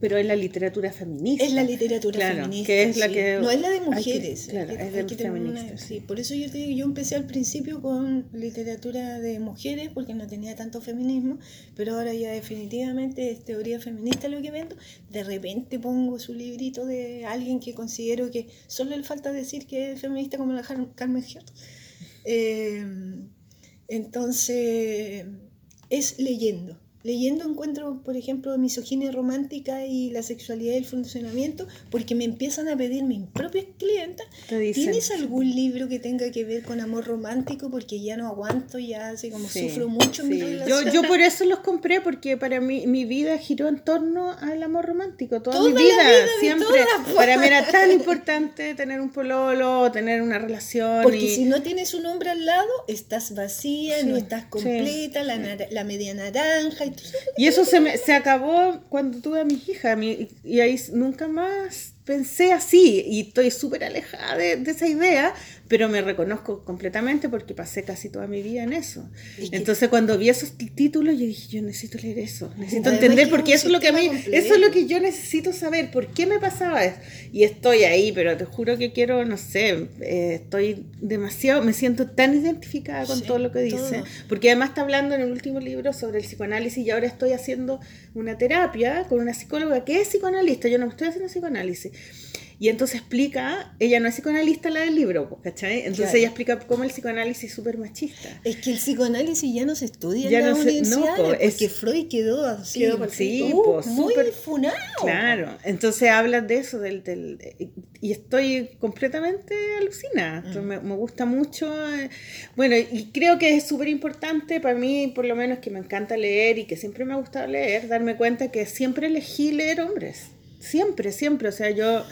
Pero es la literatura feminista. Es la literatura Claro, feminista. que es la sí. que No es la de que- mujeres. hay claro, que- es de que una- feministas, sí, por eso yo te digo, yo empecé al principio con literatura de mujeres porque no tenía tanto feminismo, pero ahora ya definitivamente es teoría feminista lo que vendo. De repente pongo su librito de alguien que considero que solo le falta decir que es feminista como la Carmen Girt. Eh, entonces, es leyendo. Leyendo encuentro, por ejemplo, misoginia romántica y la sexualidad y el funcionamiento, porque me empiezan a pedir mis propias clientas, ¿tienes algún libro que tenga que ver con amor romántico? Porque ya no aguanto, ya así como Sí, sufro mucho en mi sí. relación. Yo, yo por eso los compré, porque para mí mi vida giró en torno al amor romántico. Toda, Toda mi vida, vida siempre. Para mí era tan importante tener un pololo, tener una relación. Porque y- si no tienes un hombre al lado, estás vacía, Sí, no estás sí. completa, la, la media naranja y eso. Se, me, se acabó cuando tuve a mis hijas. mi- y ahí nunca más pensé así. Y estoy súper alejada de esa idea, pero me reconozco completamente porque pasé casi toda mi vida en eso. Entonces cuando vi esos títulos, yo dije, yo necesito leer eso. Necesito entender que porque es eso es lo que a mí, eso es lo que yo necesito saber. ¿Por qué me pasaba eso? Y estoy ahí, pero te juro que quiero, no sé, eh, estoy demasiado, me siento tan identificada con Sí, todo lo que dice. todo. Porque además está hablando en el último libro sobre el psicoanálisis y ahora estoy haciendo una terapia con una psicóloga que es psicoanalista, yo no me estoy haciendo psicoanálisis. Y entonces explica, ella no es psicoanalista la del libro, pues, ¿cachai? Entonces Claro. ella explica cómo el psicoanálisis es súper machista. Es que el psicoanálisis ya no se estudia Ya en no las se- no, universidades, po, es- Freud quedó así, Quedó Sí, uh, pues, muy súper- funado. Claro, entonces habla de eso, del, del- y estoy completamente alucinada. Entonces, me, me gusta mucho. eh, Bueno, y creo que es súper importante para mí, por lo menos que me encanta leer y que siempre me ha gustado leer, darme cuenta que siempre elegí leer hombres. Siempre, siempre. O sea, yo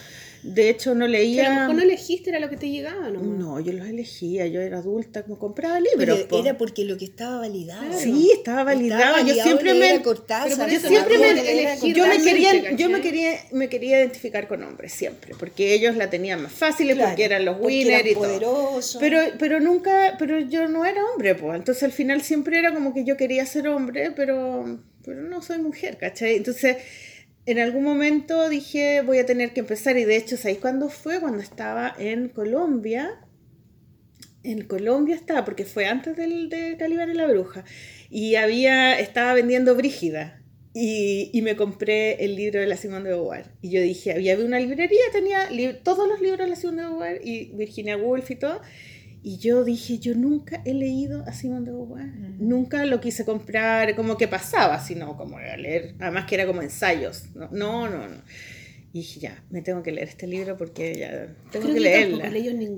de hecho no Que a lo leía... mejor no elegiste, era lo que te llegaba, ¿no? No, yo los elegía, yo era adulta, como compraba Pero libros. po. era porque lo que estaba validado. Sí, estaba validado. yo validado siempre me... a Cortázar, Pero por Yo siempre me, elegir yo me quería, yo me quería, me quería identificar con hombres siempre, porque ellos la tenían más fácil, Claro, porque eran los winners y todo. poderosos. Pero, pero nunca, pero yo no era hombre, pues. Entonces al final siempre era como que yo quería ser hombre, pero, pero no soy mujer, ¿cachai? Entonces en algún momento dije voy a tener que empezar y de hecho, ¿sabéis cuándo fue? Cuando estaba en Colombia. En Colombia estaba, porque fue antes del de Calibán y la Bruja. Y había, estaba vendiendo Brígida. Y, y me compré el libro de la Simón de Beauvoir. Y yo dije, había una librería, tenía li- todos los libros de la Simón de Beauvoir y Virginia Woolf y todo. Y yo dije, yo nunca he leído a Simón de Beauvoir. Nunca lo quise comprar como que pasaba, sino como a leer. Además que era como ensayos. No, no, no. no. Y dije, ya, me tengo que leer este libro porque ya tengo Creo que leerla.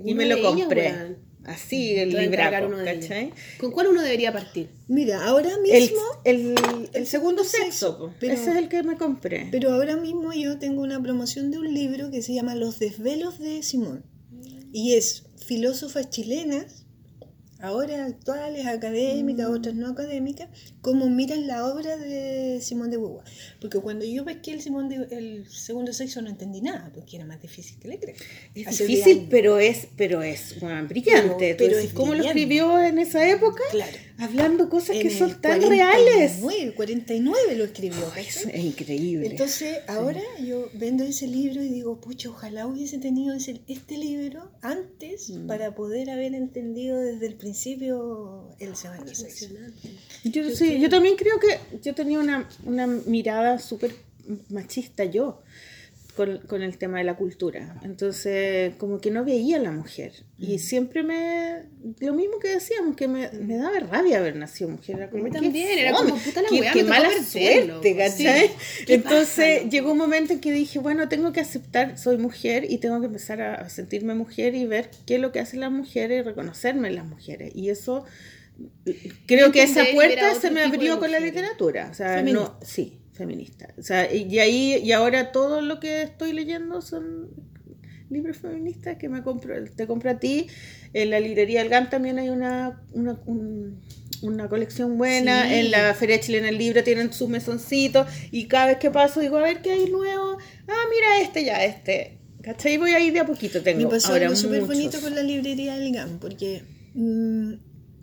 Y me lo compré. weón. Así, el libraco. ¿cachai? ¿Con cuál uno debería partir? Mira, ahora mismo, el, el el segundo sexo, sexo, pero- ese es el que me compré. pero ahora mismo yo tengo una promoción de un libro que se llama Los desvelos de Simón. Y es filósofas chilenas, ahora actuales, académicas, Mm. otras no académicas, cómo miran la obra de Simón de Beauvoir. Porque cuando yo pesqué el, Simón de, el segundo sexo no entendí nada, porque era más difícil que leer. Es Hace difícil, pero es, pero es bueno, brillante. Pero- es ¿Cómo lo escribió en esa época? Claro. Hablando cosas En que son tan 49, reales. 49 lo escribió. Eso es increíble. Entonces, ahora yo vendo ese libro y digo, pucha, ojalá hubiese tenido ese, este libro antes Mm. para poder haber entendido desde el principio el segundo sexo. Yo, sí, yo también creo que yo tenía una, una mirada súper machista yo, con, con el tema de la cultura. Entonces, como que no veía a la mujer. Y siempre me. Lo mismo que decíamos, que me, me daba rabia haber nacido mujer. Era como, A mí también, era como, puta la qué, weá, qué mala suerte, Entonces, llegó un momento en que dije, bueno, tengo que aceptar, soy mujer y tengo que empezar a sentirme mujer y ver qué es lo que hacen las mujeres y reconocerme las mujeres. Y eso. Creo que esa puerta se me abrió con la literatura. O sea, Feminista. no, sí, feminista. O sea, y ahí, y ahora todo lo que estoy leyendo son libros feministas que me compro, te compro a ti. En la librería del GAM también hay una, una, un- una colección buena. Sí. En la Feria Chilena del Libro tienen sus mesoncitos. Y cada vez que paso digo, a ver qué hay nuevo. Ah, mira este, ya este. ¿Cachai? Voy ahí de a poquito. Tengo Me pasó ahora algo súper bonito con la librería del GAM, porque mm,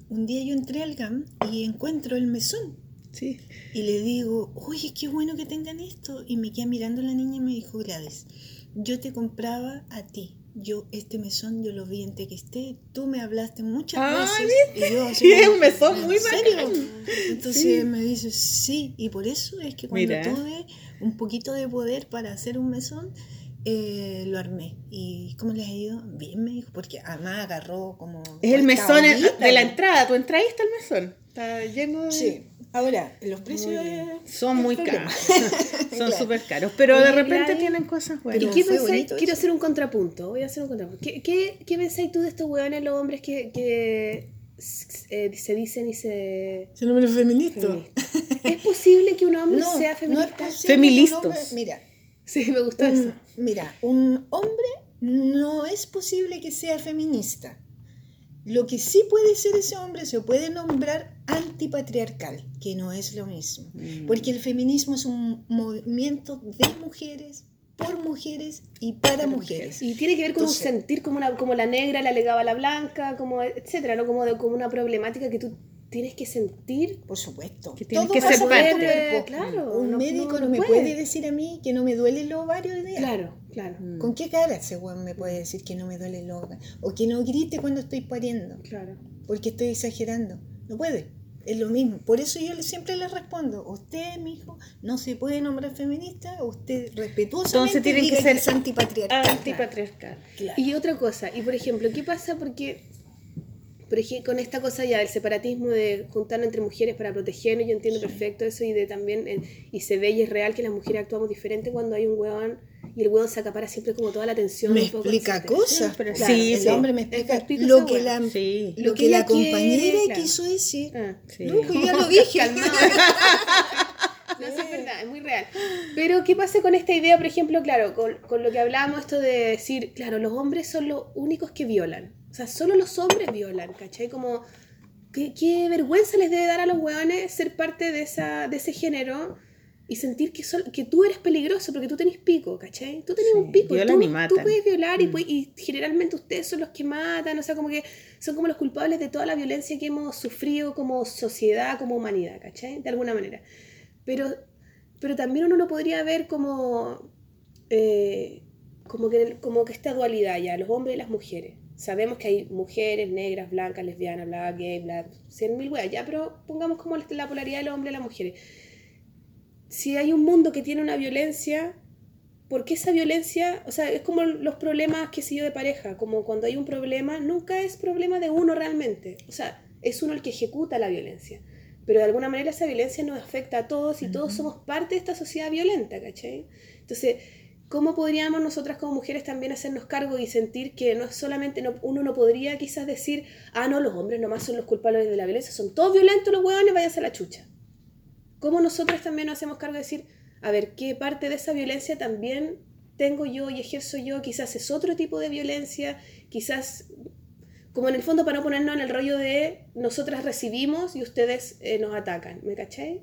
un día yo entré al GAM y encuentro el mesón. Sí. Y le digo, oye, qué bueno que tengan esto. Y me queda mirando la niña y me dijo, Gladys, yo te compraba a ti. Yo, este mesón, yo lo vi en Tequisté. Tú me hablaste muchas Ah, veces. Y yo, Sí, es un mesón ¿en muy serio? bacán. Entonces me dice, sí. Y por eso es que cuando Mira. tuve un poquito de poder para hacer un mesón, eh, lo armé. ¿Y cómo les ha ido? Bien, me dijo, porque además agarró como... Es el mesón de la entrada. Tú entraíste al mesón. Está lleno de... Sí. Ahora, los precios... es- Son es muy caros. Son Claro. súper caros. Pero de Oye, repente Gladys, tienen cosas ¿Y buenas. Pero qué pensáis? bonito Quiero eso. hacer un contrapunto. Voy a hacer un contrapunto. ¿Qué, qué, qué pensáis tú de estos hueones, los hombres que, que eh, se dicen y se. Es feminista. feministas? ¿Es posible que un hombre No, sea no es feminista? posible Feministas. que un hombre- mira, Sí, me gustó eso. un, mira, un hombre no es posible que sea feminista. Lo que sí puede ser ese hombre se puede nombrar antipatriarcal, que no es lo mismo. Mm. Porque el feminismo es un movimiento de mujeres, por mujeres y para mujeres. Y tiene que ver con Entonces- un sentir como, una, como la negra le alegaba a la blanca, como etcétera, ¿no? Como, de- como una problemática que tú tienes que sentir. Por supuesto. Que tienes Todo que pasa ser parte. cuerpo. Claro, Un no- médico no- me puede. puede decir a mí que no me duele el ovario día. Claro, claro, Mm. ¿Con qué cara ese weón me puede decir que no me duele el ovario? O que no grite cuando estoy pariendo, claro. porque estoy exagerando. No puede. Es lo mismo. Por eso yo siempre le respondo, usted, mi hijo, no se puede nombrar feminista, usted respetuosamente Entonces tienen diga que ser es antipatriarcal. Antipatriarcal. Claro. Y otra cosa, y por ejemplo, ¿qué pasa? Porque, por ejemplo, con esta cosa ya del separatismo de juntar entre mujeres para protegernos, yo entiendo perfecto eso y de también, eh, y se ve y es real que las mujeres actuamos diferente cuando hay un hueón y el hueón se acapara siempre como toda la atención. Me un poco, explica cosas. pero claro, sí, el sí. hombre me explica explica lo que, la, Sí. lo Lo que que la compañera claro. quiso decir. Ah. Sí. No, pues ya lo dije. No, sí, es verdad, es muy real. Pero, ¿qué pasa con esta idea, por ejemplo, claro, con, con lo que hablábamos, esto de decir, claro, los hombres son los únicos que violan. O sea, solo los hombres violan, ¿cachai? Como, ¿qué, qué vergüenza les debe dar a los hueones ser parte de, esa, de ese género y sentir que, sol- que tú eres peligroso porque tú tenés pico, ¿cachai? Tú tenés Sí, un pico. violan tú, y matan. tú puedes violar y, Mm. puedes- y generalmente ustedes son los que matan, o sea, como que son como los culpables de toda la violencia que hemos sufrido como sociedad, como humanidad, ¿cachai? De alguna manera. Pero, pero también uno lo podría ver como, eh, como, que, como que esta dualidad ya, los hombres y las mujeres. Sabemos que hay mujeres negras, blancas, lesbianas, bla, gay, bla, cien mil weas, ya, pero pongamos como la polaridad del hombre y las mujeres. Si hay un mundo que tiene una violencia, ¿por qué esa violencia? O sea, es como los problemas, que sé yo, de pareja, como cuando hay un problema, nunca es problema de uno realmente. O sea, es uno el que ejecuta la violencia. Pero de alguna manera esa violencia nos afecta a todos y todos somos parte de esta sociedad violenta, ¿cachai? Entonces, ¿cómo podríamos nosotras como mujeres también hacernos cargo y sentir que no solamente, no- uno no podría quizás decir, ah, no, los hombres nomás son los culpables de la violencia, son todos violentos los hueones, váyanse a la chucha? ¿Cómo nosotras también nos hacemos cargo de decir, a ver, qué parte de esa violencia también tengo yo y ejerzo yo? Quizás es otro tipo de violencia, quizás, como en el fondo para no ponernos en el rollo de nosotras recibimos y ustedes eh, nos atacan, ¿me caché?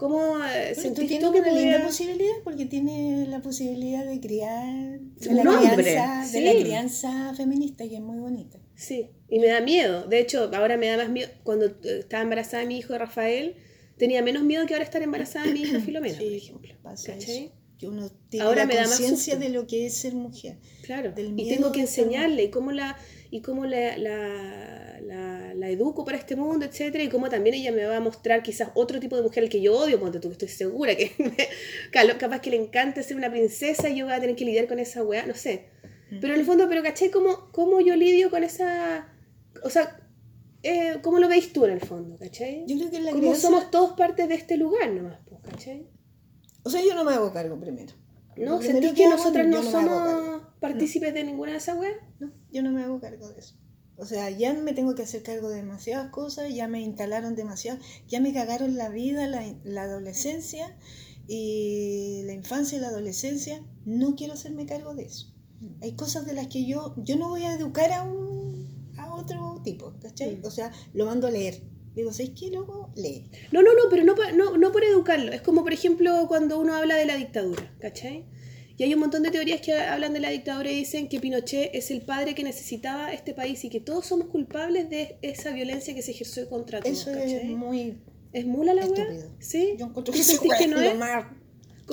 ¿Cómo eh, sentís tienes tú que una linda posibilidad porque tienes la posibilidad de criar de la, crianza, de sí. la crianza feminista que es muy bonita. Sí, y me da miedo. De hecho, ahora me da más miedo. Cuando eh, estaba embarazada de mi hijo Rafael, tenía menos miedo que ahora estar embarazada de mi hija Filomena, por Sí, ejemplo. pasa eso. que uno tiene Ahora la me da más conciencia de lo que es ser mujer. Claro, del y miedo tengo que de enseñarle y cómo la y cómo la, la, la- la educo para este mundo, etcétera, y cómo también ella me va a mostrar quizás otro tipo de mujer al que yo odio, ponte tú, que estoy segura que claro, capaz que le encante ser una princesa y yo voy a tener que lidiar con esa weá, no sé. Pero en el fondo, pero ¿cachai? ¿Cómo, cómo yo lidio con esa... O sea, eh, ¿cómo lo veis tú en el fondo, cachai? Yo creo que la Como crianza- somos todos parte de este lugar nomás, pues, ¿cachai? O sea, yo no me hago cargo primero. ¿No? ¿Sentís que nosotras no, somos partícipes de ninguna de esas weas? No, yo no me hago cargo de eso. O sea, ya me tengo que hacer cargo de demasiadas cosas, ya me instalaron demasiado, ya me cagaron la vida, la, la adolescencia y la infancia y la adolescencia. No quiero hacerme cargo de eso. Hay cosas de las que yo, yo no voy a educar a, un, a otro tipo, ¿cachai? O sea, lo mando a leer. Digo, ¿sabes qué, loco? Lee. No, no, no, pero no, no, no por educarlo. Es como, por ejemplo, cuando uno habla de la dictadura, ¿cachai? Y hay un montón de teorías que hablan de la dictadura y dicen que Pinochet es el padre que necesitaba este país y que todos somos culpables de esa violencia que se ejerció contra todos, Eso ¿cachai? es muy... ¿Es mula la estúpido. ¿Sí? Yo encuentro ¿Tú que que no es?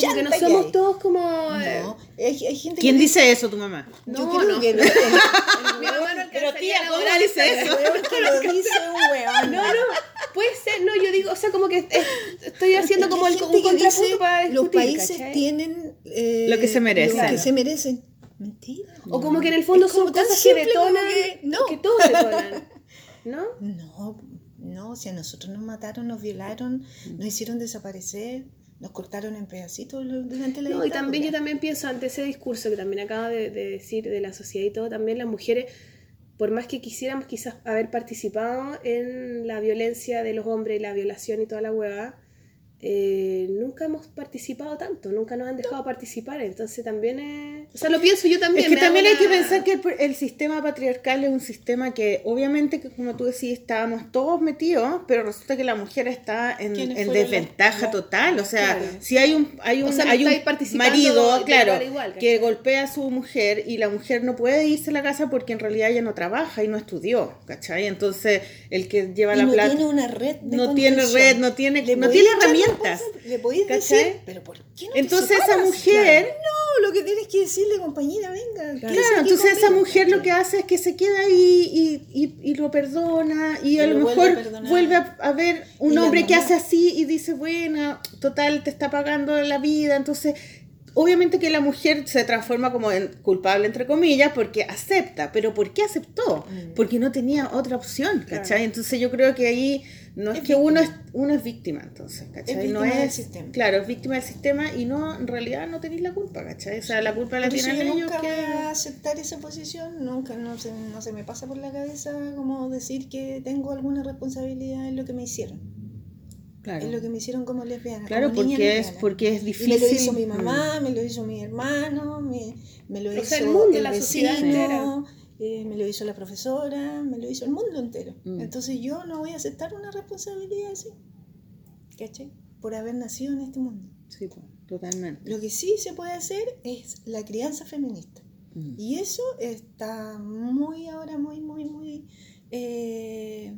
Como que no que somos hay. todos como... eh, No, hay, hay gente ¿Quién que dice eso, tu mamá? Yo No, creo no. que no. Mi mamá no Pero tía, ¿cómo dice eso? Que lo dice un weón. No, no, puede ser, no, yo digo, o sea, como que eh, estoy haciendo Es como el, un que contrapunto dice, para discutir, Los países ¿cachai? tienen eh, Lo que se merecen. Lo que se merecen. Mentira. O como que en el fondo son cosas que detonan, que- no. que todos detonan, ¿no? No, no, si a nosotros nos mataron, nos violaron, nos hicieron desaparecer, nos cortaron en pedacitos durante la No, y también yo también pienso ante ese discurso que también acaba de, de decir de la sociedad y todo, también las mujeres, por más que quisiéramos quizás haber participado en la violencia de los hombres y la violación y toda la hueá, eh, nunca hemos participado tanto, nunca nos han dejado participar, entonces también es... O sea, lo pienso yo también. Es que también hay que pensar que el, el sistema patriarcal es un sistema que obviamente, que como tú decís, estábamos todos metidos, pero resulta que la mujer está en, ¿Quiénes en fueron desventaja total. O sea, Claro. si hay un, hay un, O sea, no hay un marido, claro, igual que golpea a su mujer y la mujer no puede irse a la casa porque en realidad ella no trabaja y no estudió, ¿cachai? Entonces, el que lleva Y la no plata... tiene una red de no tiene red, no tiene, no tiene herramientas. Le podéis decir, pero ¿por qué no te Entonces esa mujer... No, lo que tienes que decirle, compañera, venga. Claro, entonces esa conmigo, mujer lo que hace es que se queda ahí y, y, y lo perdona y, Y a lo mejor vuelve a, a ver un hombre que hace así y dice, bueno, total, te está pagando la vida, entonces obviamente que la mujer se transforma como en culpable entre comillas porque acepta, pero ¿por qué aceptó? Mm. Porque no tenía otra opción, ¿cachai? Entonces yo creo que ahí no es, Es que uno es, víctima. uno es víctima entonces, ¿cachai? Es no víctima del es, sistema. claro, es víctima del sistema y no, en realidad no tenéis la culpa, ¿cachai? O sea, la culpa la tienen ellos nunca que... voy a aceptar esa posición, nunca, no se, no se me pasa por la cabeza como decir que tengo alguna responsabilidad en lo que me hicieron, Claro. en lo que me hicieron como lesbiana. Claro, como niña porque es, porque es Y difícil. me lo hizo mi Mm. mamá, me lo hizo mi hermano, me, me lo O hizo sea, el mundo, el la sociedad vecino, eh, me lo hizo la profesora, me lo hizo el mundo entero. Mm. Entonces yo no voy a aceptar una responsabilidad así, ¿cachai? Por haber nacido en este mundo. Sí, pues, totalmente. Lo que sí se puede hacer es la crianza feminista. Mm. Y eso está muy ahora, muy, muy, muy eh,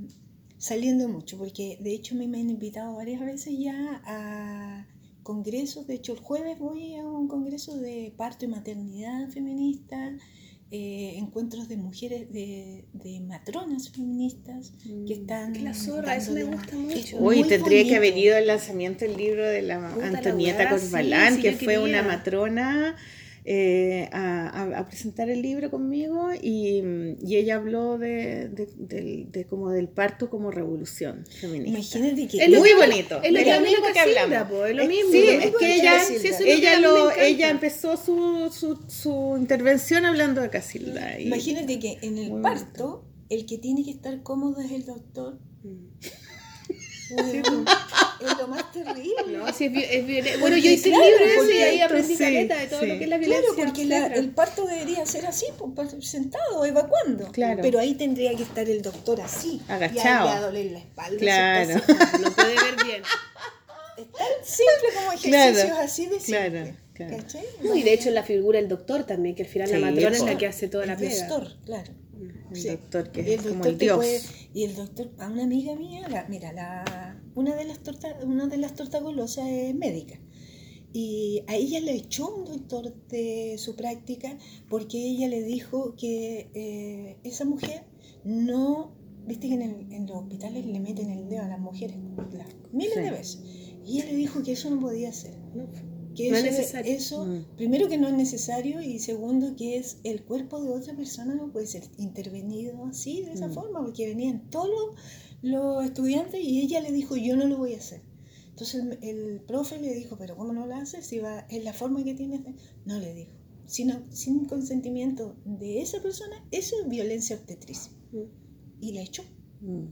saliendo mucho, porque de hecho me, me han invitado varias veces ya a congresos, de hecho el jueves voy a un congreso de parto y maternidad feminista, eh, encuentros de mujeres, de, de matronas feministas que están... Que la zorra, eso me gusta mucho. Muy tendría que haber ido al lanzamiento del libro de la Puta Antonieta Corbalán, sí, sí, que fue quería. una matrona eh, a, a- presentar el libro conmigo y, y ella habló de, de, del- de como del parto como revolución feminista. Imagínate que... Es Muy que bonito. Es lo que mismo que hablamos. po, es lo mismo. Sí, es que la ella. Eso es que ella, me lo, ella empezó su, su, su intervención hablando de Casilda. y- Imagínate que en el parto, el que tiene que estar cómodo es el doctor. Es lo más terrible. No, es, es Bueno, yo hice claro, el libro ese y ahí aprendí sí, caleta de todo sí. lo que es la violencia. Claro, porque la- el parto debería ser así, sentado, evacuando. Claro. Pero ahí tendría que estar el doctor así. Agachado. Y ahí le doler la espalda. Claro. eso. No puede ver bien. Es tan simple como ejercicios Claro, así de simple. claro, claro. ¿Cachai? No, y de hecho la figura del doctor también, que al final Sí, la matrona es la que hace toda el la pega. doctor, claro. El Sí. doctor que es el como doctor el dios. puede- y el doctor, a una amiga mía, la- mira, la, una de las tortas, una de las tortas golosas es médica. Y a ella le echó un doctor de su práctica porque ella le dijo que eh, esa mujer no, viste que en, el- en los hospitales le meten el dedo a las mujeres las- miles Sí. de veces. Y ella le dijo que eso no podía ser. Que No es eso, necesario. eso, Mm. primero que no es necesario y segundo que es el cuerpo de otra persona no puede ser intervenido así, de esa Mm. forma, porque venían todos los, los estudiantes y ella le dijo yo no lo voy a hacer. Entonces el, el profe le dijo, pero ¿cómo no lo haces? Si va, es la forma que tienes. de-". No le dijo. Sino, sin consentimiento de esa persona, eso es violencia obstetricia. Y la echó. Mm.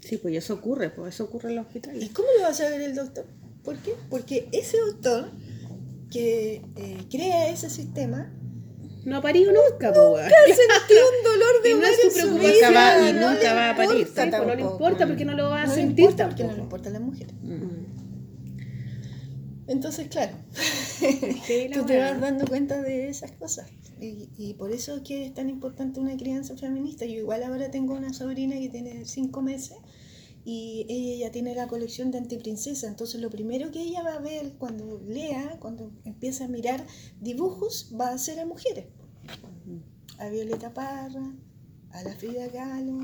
Sí, pues eso ocurre, pues eso ocurre en los ¿Y hospitales. cómo lo va a saber el doctor? ¿Por qué? Porque ese doctor que eh, crea ese sistema No ha parido nunca, po, weón. sentió un dolor de Y no es su preocupación. vida, Nunca y no nunca le va a parir. Sí, pues, no le tampoco. importa porque no lo va a No sentir importa porque no le tampoco. importa a las mujeres. Mm. Entonces, claro, Sí, tú te vas dando cuenta de esas cosas. Y, y por eso es que es tan importante una crianza feminista. Yo igual ahora tengo una sobrina que tiene cinco meses y ella ya tiene la colección de antiprincesa. Entonces lo primero que ella va a ver cuando lea, cuando empieza a mirar dibujos, va a ser a mujeres. A Violeta Parra, a la Frida Kahlo,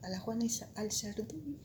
a la Juana Alzardú.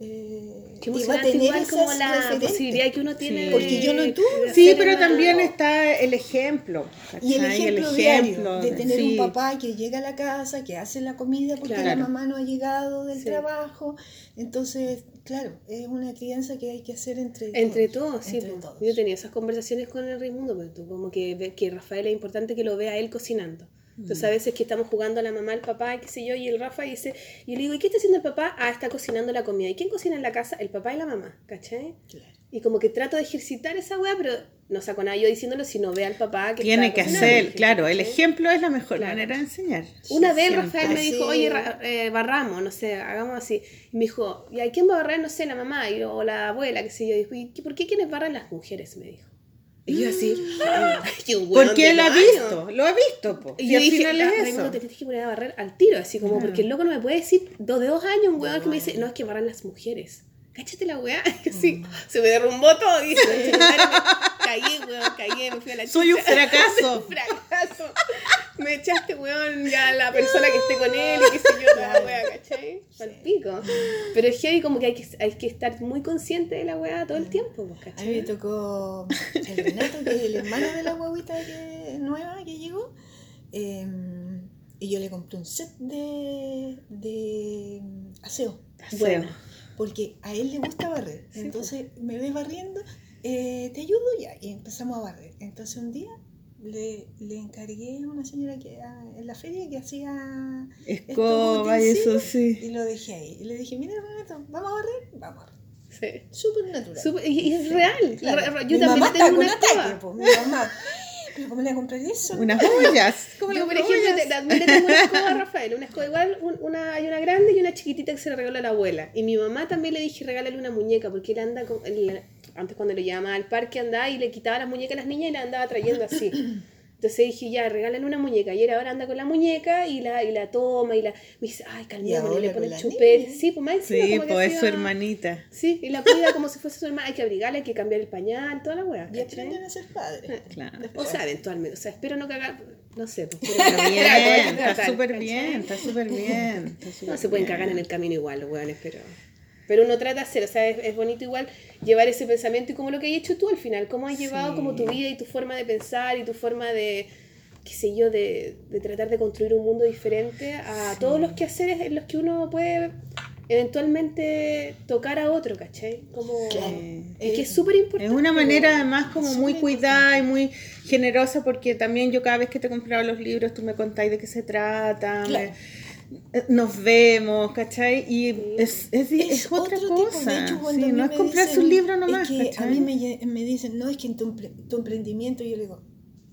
Eh, va a tener igual como la referentes. posibilidad que uno tiene Sí. Porque yo no tuve. Sí, pero también está el ejemplo. Y el ejemplo, diario de tener un papá que llega a la casa, que hace la comida porque la mamá no ha llegado del Sí. trabajo. Entonces, claro, es una crianza que hay que hacer entre, Entre todos, sí. Entre todos. Yo tenido esas conversaciones con el Raimundo, pero tú como que, que Rafael es importante que lo vea él cocinando. Entonces a veces que estamos jugando a la mamá, el papá, qué sé yo, y el Rafa dice, y yo le digo, ¿y qué está haciendo el papá? Ah, está cocinando la comida. ¿Y quién cocina en la casa? El papá y la mamá, ¿cachai? Claro. Y como que trato de ejercitar esa weá, pero no saco nada yo diciéndolo, sino ve al papá que Tiene que cocinando, hacer, claro, el ejemplo es la mejor Claro. manera de enseñar. Una vez Siempre. Rafael me dijo, oye, eh, barramos, no sé, hagamos así. Y me dijo, ¿y a quién va a barrer? No sé, la mamá y- o la abuela, qué sé yo. Y dijo, ¿y por qué quienes barran las mujeres? Me dijo. Y yo así, "Ay, un Porque él ha baño". visto, lo ha visto, po. Y yo al dije, final "Ah, es Raimundo, eso. te tienes que poner a barrer al tiro, así como, Claro. porque el loco no me puede decir, dos de dos años, un weón que me dice, no, es que barran las mujeres. Cáchate la weá, y así, Mm. se me derrumbó todo, y dije, caí, weón, caí, me fui a la Soy un fracaso. fracaso. Me echaste, weón, ya la persona que esté con él y qué sé yo, la weá, ¿cachai? Al pico. Pero es heavy como que hay, que hay que estar muy consciente de la weá todo el tiempo, pues, A mí me ¿cachai? tocó el Renato, que es el hermano de la guaguita que, nueva que llegó. eh, y yo le compré un set de, de aseo. Bueno, Porque a él le gusta barrer. Entonces me ves barriendo, eh, te ayudo ya. Y empezamos a barrer. Entonces un día le, le encargué a una señora que ah, en la feria que hacía Escoba y eso sí. y lo dejé ahí. Y le dije, mira Renato, ¿vamos a barrer? Vamos a barrer. sí. Súper natural. Súper- y, es real. Claro. Yo Mi también mamá tengo está con una ataque, escoba. po, mi mamá. ¿Cómo le voy a comprar eso? Unas ollas. ¿Cómo Yo, las por ejemplo, te- le tengo una escoba a Rafael, una escoba igual, un- una, hay una grande y una chiquitita que se la regaló a la abuela. Y mi mamá también le dije, regálale una muñeca, porque él anda con, él- antes cuando lo llamaba al parque andaba y le quitaba las muñecas a las niñas y la andaba trayendo así. Entonces dije, ya, regálale una muñeca. Y él ahora anda con la muñeca y la, y la toma y la... Me dice, ay, ahora le pone chupete. Sí, pues más encima Sí, pues es su hermanita. Sí, y la cuida como si fuese su hermana. Hay que abrigarla, hay que cambiar el pañal, toda la weá. Y aprenden a ser padres. Claro. O sea, eventualmente. O sea, espero no cagar. No sé. Pues, Está pero- bien, hay que está súper bien, está súper bien. está súper No se pueden bien. cagar en el camino igual los weones, pero. Pero uno trata de hacer, o sea, es, es bonito igual llevar ese pensamiento y como lo que has hecho tú al final, cómo has llevado como tu vida y tu forma de pensar y tu forma de, qué sé yo, de, de tratar de construir un mundo diferente a todos los quehaceres en los que uno puede eventualmente tocar a otro, ¿cachai? Como... Es que es súper importante. Es una manera además como muy cuidada y muy generosa porque también yo cada vez que te compraba los libros tú me contáis de qué se trata, Claro. me- nos vemos, ¿cachai? Y es, es, es otra otro tipo. cosa. De hecho, sí, no es me comprarse dicen- un libro nomás, Es que a mí me, me dicen, no, es que en tu, tu emprendimiento, yo le digo,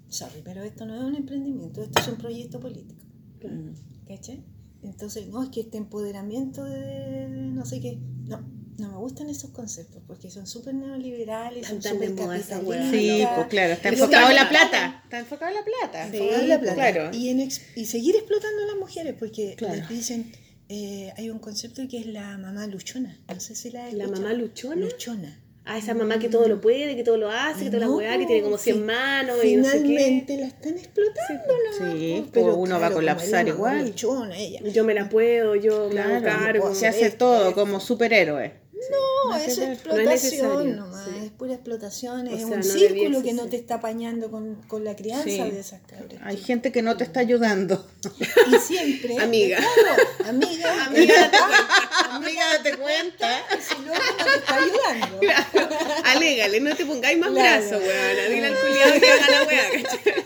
sorry, pero esto no es un emprendimiento, esto es un proyecto político. ¿Cachai? Entonces, no, es que este empoderamiento de no sé qué. No, no me gustan esos conceptos porque son súper neoliberales, son súper moda esa capitalistas. hueá. Sí, pues claro, está enfocado en la plata. Está enfocado en la plata. Sí, enfocado en la plata. claro. Y, en ex- y seguir explotando a las mujeres porque Claro. les dicen, eh, hay un concepto que es la mamá luchona. No sé si la ¿La mamá luchona? Luchona. a esa mamá que todo lo puede, que todo lo hace, que toda la No, weá, que tiene como 100 fi- manos y no sé Finalmente la están explotando. nomás, Sí, po. pues uno va a colapsar igual. luchona ella. qué. Yo me la puedo, yo me hago cargo. se hace todo como superhéroe. No, ver. es No es explotación nomás, sí. es pura explotación, O es sea, un no círculo debiese que no te está apañando con, con la crianza Sí. de esas cabras. Hay gente que no te está ayudando. Y siempre, Amiga. claro, amiga, Amiga, amiga, date cuenta. si no, no te está ayudando. Alégale, no te pongáis más Claro. brazos, weón. Dile al culiado que haga la weá.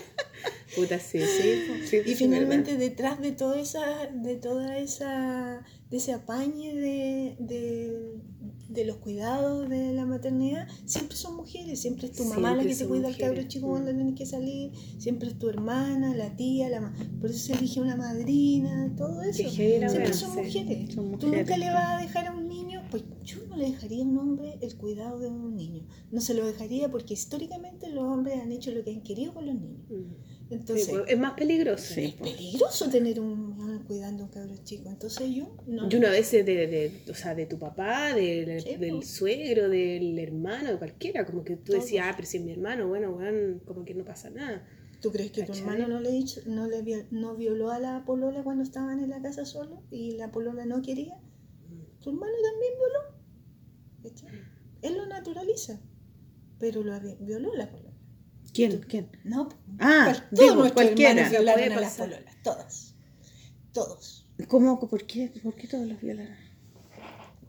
Puta, sí, sí. sí, Y sí, finalmente verdad. detrás de toda esa, de toda esa, de ese apañe de, de, de los cuidados de la maternidad, siempre son mujeres, siempre es tu mamá la que te cuida al cabro chico mm. cuando tienes que salir, siempre es tu hermana, la tía, la ma- por eso se elige una madrina, todo eso. Siempre son mujeres. Son Tú nunca le vas a dejar a un niño, pues yo no le dejaría a un hombre el cuidado de un niño. No se lo dejaría porque históricamente los hombres han hecho lo que han querido con los niños. Mm. Entonces, Sí, pues, es más peligroso. Sí. es peligroso tener un, cuidando a un cabro chico. Entonces yo no. Y una vez de, de, de- o sea, de tu papá, del, Sí, del po. suegro, del hermano, de cualquiera, como que tú Todos. decías, ah, pero si es mi hermano, bueno, weón, como que no pasa nada. ¿Tú crees que tu ¿Cachai? hermano no le no le viol- no violó a la polola cuando estaban en la casa solo y la polola no quería? Tu hermano también violó. ¿Cachai? Él lo naturaliza, pero lo vi- violó la polola. ¿Quién? ¿Quién? No, Ah, cual- digo, todos nuestros cualquiera. hermanos violaron a las pololas, todas, todos. ¿Cómo? ¿Por qué? ¿Por qué todos los violaron?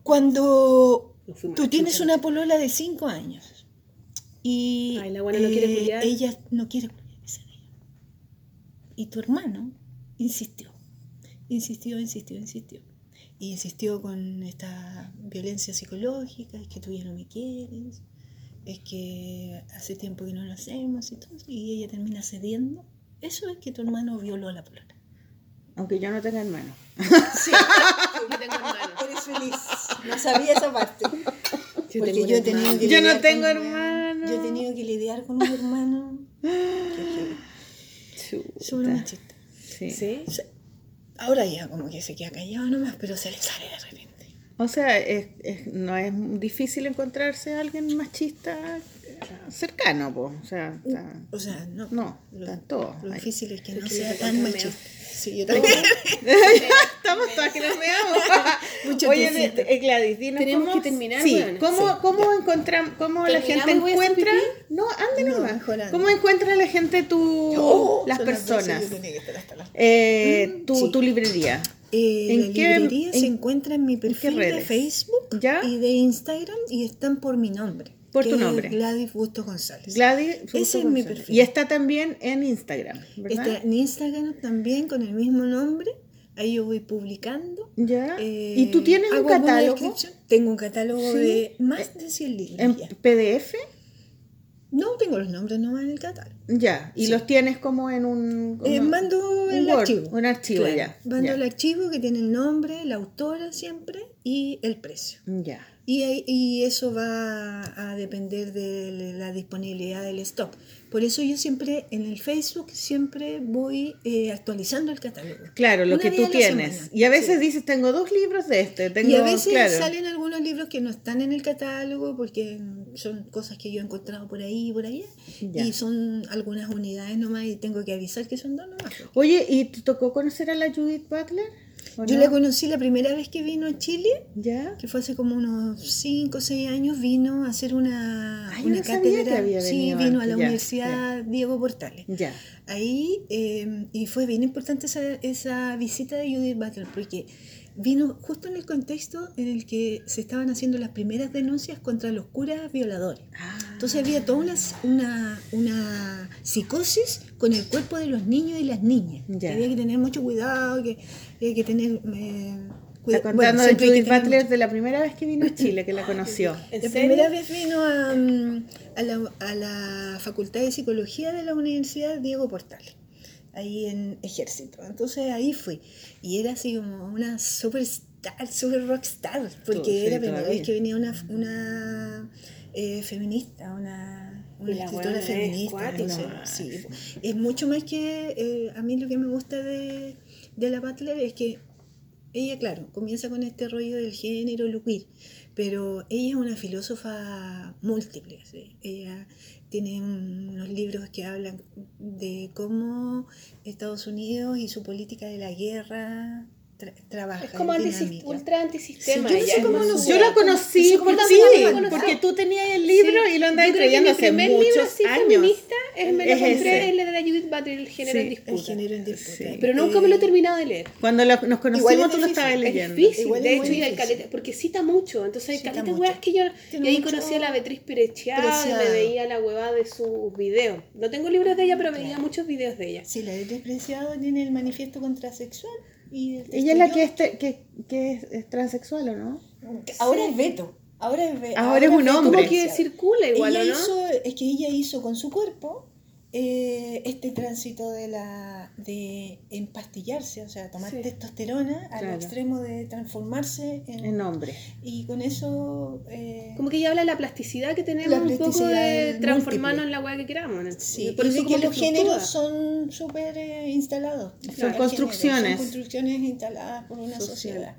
Cuando Tú tienes una polola de 5 años y Ay, la buena no quiere eh, ella no quiere ese día. Y tu hermano insistió, insistió, insistió, insistió. Y insistió con esta violencia psicológica, es que tú ya no me quieres, es que hace tiempo que no lo hacemos y todo, y ella termina cediendo. Eso es que tu hermano violó a la polola. Aunque yo no tenga hermano. Sí, Yo tengo hermano. eres feliz. No sabía esa parte. Yo Porque yo he tenido hermano. que Yo no tengo con hermano. Yo he tenido que lidiar con un hermano que es súper machista. Sí. ¿Sí? Ahora ya como que se queda callado nomás, pero se le sale de repente. O sea, es, es- no es difícil encontrarse a alguien machista cercano, pues. O sea, está- O sea, no. no, Lo, están todos. lo ahí. difícil es que no sea tan machista. Sí, yo también. Estamos todas que nos veamos. Mucho Oye, eh, Gladys, dinos Tenemos cómo, que terminar, Sí. ¿cómo, Sí, cómo encontramos, cómo la ¿Terminamos gente encuentra? No, ande No, nomás. ¿Cómo encuentra la gente tu, Oh, las personas? yo tenía que estar hasta las- Eh, tu, sí. tu librería. Eh, ¿En la qué- librería en- se encuentra en mi perfil de? Facebook ¿Ya? y de Instagram y están por mi nombre. Por tu nombre. Gladys Bustos González. Gladys. Ese es mi perfil. Y está también en Instagram, ¿verdad? Está en Instagram también con el mismo nombre. Ahí yo voy publicando. ¿Ya? Eh, ¿Y tú tienes un catálogo. Tengo un catálogo Sí. de más de 100 libros. en ya. PDF? No tengo los nombres nomás en el catálogo. Ya. Y Sí. los tienes como en un. Eh, mando un el Word, archivo. un archivo, Claro, ya, Mando ya. el archivo que tiene el nombre, la autora siempre y el precio. Ya. Y, y eso va a depender de la disponibilidad del stock. Por eso yo siempre en el Facebook siempre voy eh, actualizando el catálogo. Claro, lo Una que tú tienes. semana. Y a veces Sí. dices, tengo dos libros de este. Tengo, Y a veces claro. salen algunos libros que no están en el catálogo porque son cosas que yo he encontrado por ahí y por allá. Ya. Y son algunas unidades nomás y tengo que avisar que son dos nomás. Oye, ¿y te tocó conocer a la Judith Butler? ¿O Yo no? la conocí la primera vez que vino a Chile, ¿Ya? que fue hace como unos 5 o 6 años, vino a hacer una, Ah, yo una no cátedra. que había sí, vino a antes, la ya, Universidad Diego Portales. Ya. Ahí, eh, y fue bien importante esa, esa visita de Judith Butler, porque vino justo en el contexto en el que se estaban haciendo las primeras denuncias contra los curas violadores. Ah, Entonces había toda una, una, una psicosis con el cuerpo de los niños y las niñas. Ya. Que había que tener mucho cuidado, que había que tener... eh, cuida- Está bueno, contando de hay que Judith Butler mucho- de la primera vez que vino a Chile, que la conoció. ¿En la serio? primera vez vino a, a la, a la Facultad de Psicología de la Universidad Diego Portales, ahí en Ejército. Entonces ahí fui. Y era así como una superstar, super rockstar, porque Sí, era la primera todavía. vez que venía una, una eh, feminista, una, una escritora es feminista. entonces, sí, es mucho más que eh, a mí lo que me gusta de, de la Butler es que ella, claro, comienza con este rollo del género, lo queer, pero ella es una filósofa múltiple. ¿sí? Ella tiene unos libros que hablan de cómo Estados Unidos y su política de la guerra tra- trabaja. Es como es antisis- dinámica. ultra antisistema. Sí, yo no sé cómo Yo la conocí, Sí, por- ¿cómo sí, la conocí? porque tú tenías el libro Sí. y lo andabas mi hace primer muchos libro así años. feminista es, me lo Es la de la Judith Butler, El género Sí, en El disputa. género en disputa. Sí. Pero nunca me lo he terminado de leer. Cuando lo- nos Igual conocimos es tú lo estabas es leyendo. Es difícil, Igual de es hecho, y difícil. caleta, porque cita mucho, entonces hay mucho. weas que yo, y ahí conocí a la Beatriz Perechiado y me veía la huevada de sus videos. No tengo libros de ella, pero veía muchos videos de ella. Sí, la de Preciado tiene el manifiesto contrasexual. Y el Ella es la que es, te- que, que es, es transexual, ¿o no? Ahora es Beto. Ahora es, Be- Ahora es un Beto hombre. Como que circula igual, ella ¿o no? hizo, es que ella hizo con su cuerpo eh, este tránsito de la de empastillarse, o sea, tomar Sí. testosterona al Claro. extremo de transformarse en, En hombre. y con eso eh, Como que ella habla de la plasticidad que tenemos La un poco plasticidad de transformarnos múltiple. en la weá que queramos. ¿no? sí, Por y eso de que los géneros son súper eh, instalados. Son Claro, construcciones. Son construcciones instaladas por una Social. sociedad.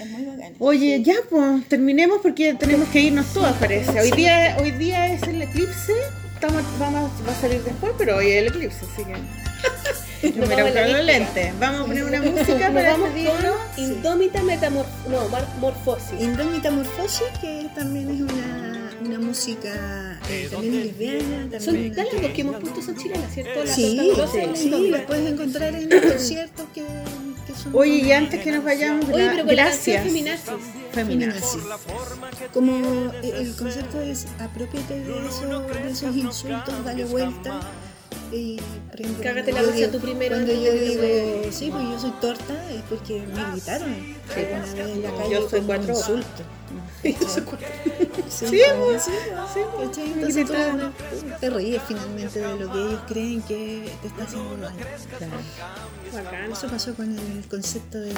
Es muy bacana. Oye, ya pues, terminemos porque tenemos que irnos todas, parece. Hoy día, hoy día es el eclipse. Estamos, vamos, va a salir después, pero hoy es el eclipse, así que. Nos me vamos a la los lentes. Vamos a poner una música Nos para vamos este con Indómita Metamorfosis. No, mar- Morfosis. Indómita Morfosis, que también es una, una música eh, también lesbiana. Son También todas las dos que hemos puesto son chilenas, ¿cierto? La Sí, sí, las puedes encontrar en los conciertos que, son. Oye, y antes que nos vayamos, Oye, gra- pero con la gracias. Feminazis. Como eh, el concepto es apropiate de, eso, de esos insultos, dale vuelta. Y, ejemplo, Cágate la yo tú primero Cuando yo digo, sí, pues yo soy torta, es porque me gritaron vez en la calle Yo soy cuatro. insulto. Sí, Sí, pues, pues, sí, pues, ¿cachai? Entonces tú te ríes finalmente de lo que ellos creen que te está haciendo. Eso pasó con el concepto del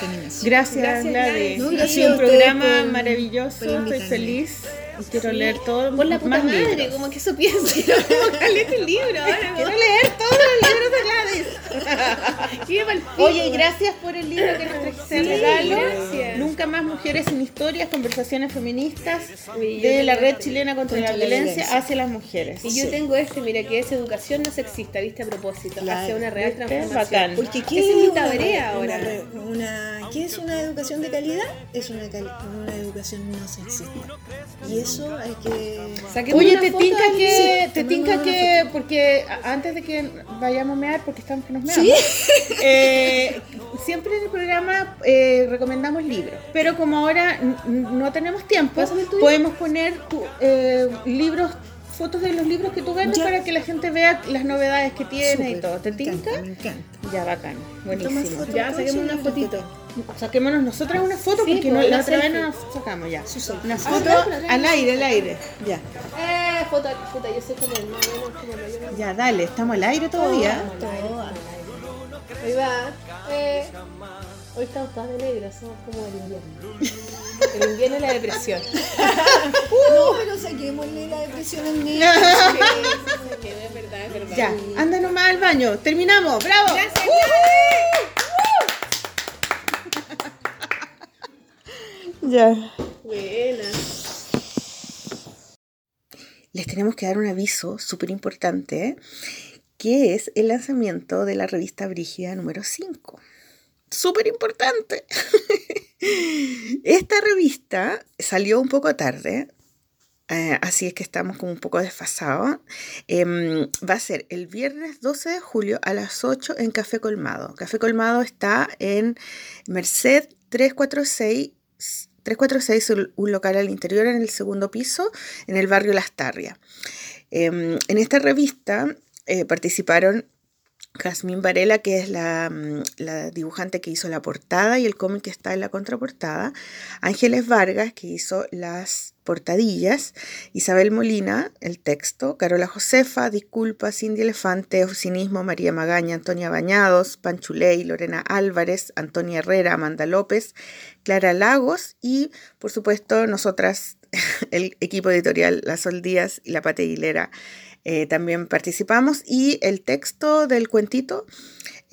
feminismo. Gracias, Gracias, Gladys. No, ha gracias un programa por- maravilloso. por Estoy feliz. Y quiero leer todo. Por la puta más madre, libros. como que eso piensa. Como que lees el libro ahora. Quiero leer todos los libros de Gladys. Oye, y gracias por el libro que nos trajiste Sí, regalo. gracias. Nunca más mujeres sin historias, conversaciones feministas de la Red. Chilena contra, Contra la la Violencia hacia las mujeres. Y yo tengo este, mira, que es educación no sexista, viste a propósito, Claro. hacia una real transformación. Bacán. Porque Esa ¿qué es mi una- tarea una ahora. ¿Qué es una educación de calidad? Es una, cali- una educación no sexista. Y eso hay que... Saquemos Oye, te tinca que, Sí, te tinca que, porque antes de que vayamos a mear, porque estamos que nos meamos, eh, siempre en el programa eh, recomendamos libros, pero como ahora no tenemos tiempo, podemos poner tu- eh, libros, fotos de los libros que tú vendes Ya. para que la gente vea las novedades que tiene y Súper, todo. ¿Te me tinca? encanta, Me encanta. Ya, bacán, buenísimo. Ya, saquemos una fotito. Saquémonos nosotras una foto Sí, porque no, la otra vez no nos sacamos ya. Una Ah, foto al aire, al aire. Ya. Eh, foto, puta, yo soy como el mayor. Ya, dale, estamos al aire todavía. Ahí va. Eh, hoy estamos todas de negro, somos como el invierno. El invierno y la depresión. No, pero saquémosle la depresión al niño. Sí, es verdad, es verdad. Ya, anda nomás al baño. Terminamos, bravo. Gracias, Ya. Buena. Les tenemos que dar un aviso súper importante, que es el lanzamiento de la revista Brígida número 5. Súper importante. Esta revista salió un poco tarde, eh, así es que estamos como un poco desfasados. Em, va a ser el viernes 12 de julio a las 8 en Café Colmado. Café Colmado está en Merced 346. 346, un- local al interior en el segundo piso, en el barrio Las Tarrias. Em, en esta revista eh, participaron Jazmín Varela, que es la, mm, la dibujante que hizo la portada y el cómic que está en la contraportada, Ángeles Vargas, que hizo las portadillas, Isabel Molina, el texto, Carola Josefa, Disculpa, Cindy Elefante, Oficinismo, María Magaña, Antonia Bañados, Panchuley, Lorena Álvarez, Antonia Herrera, Amanda López, Clara Lagos y, por supuesto, nosotras, el equipo editorial La Sol Díaz y La Pate Aguilera, eh, también participamos y el texto del cuentito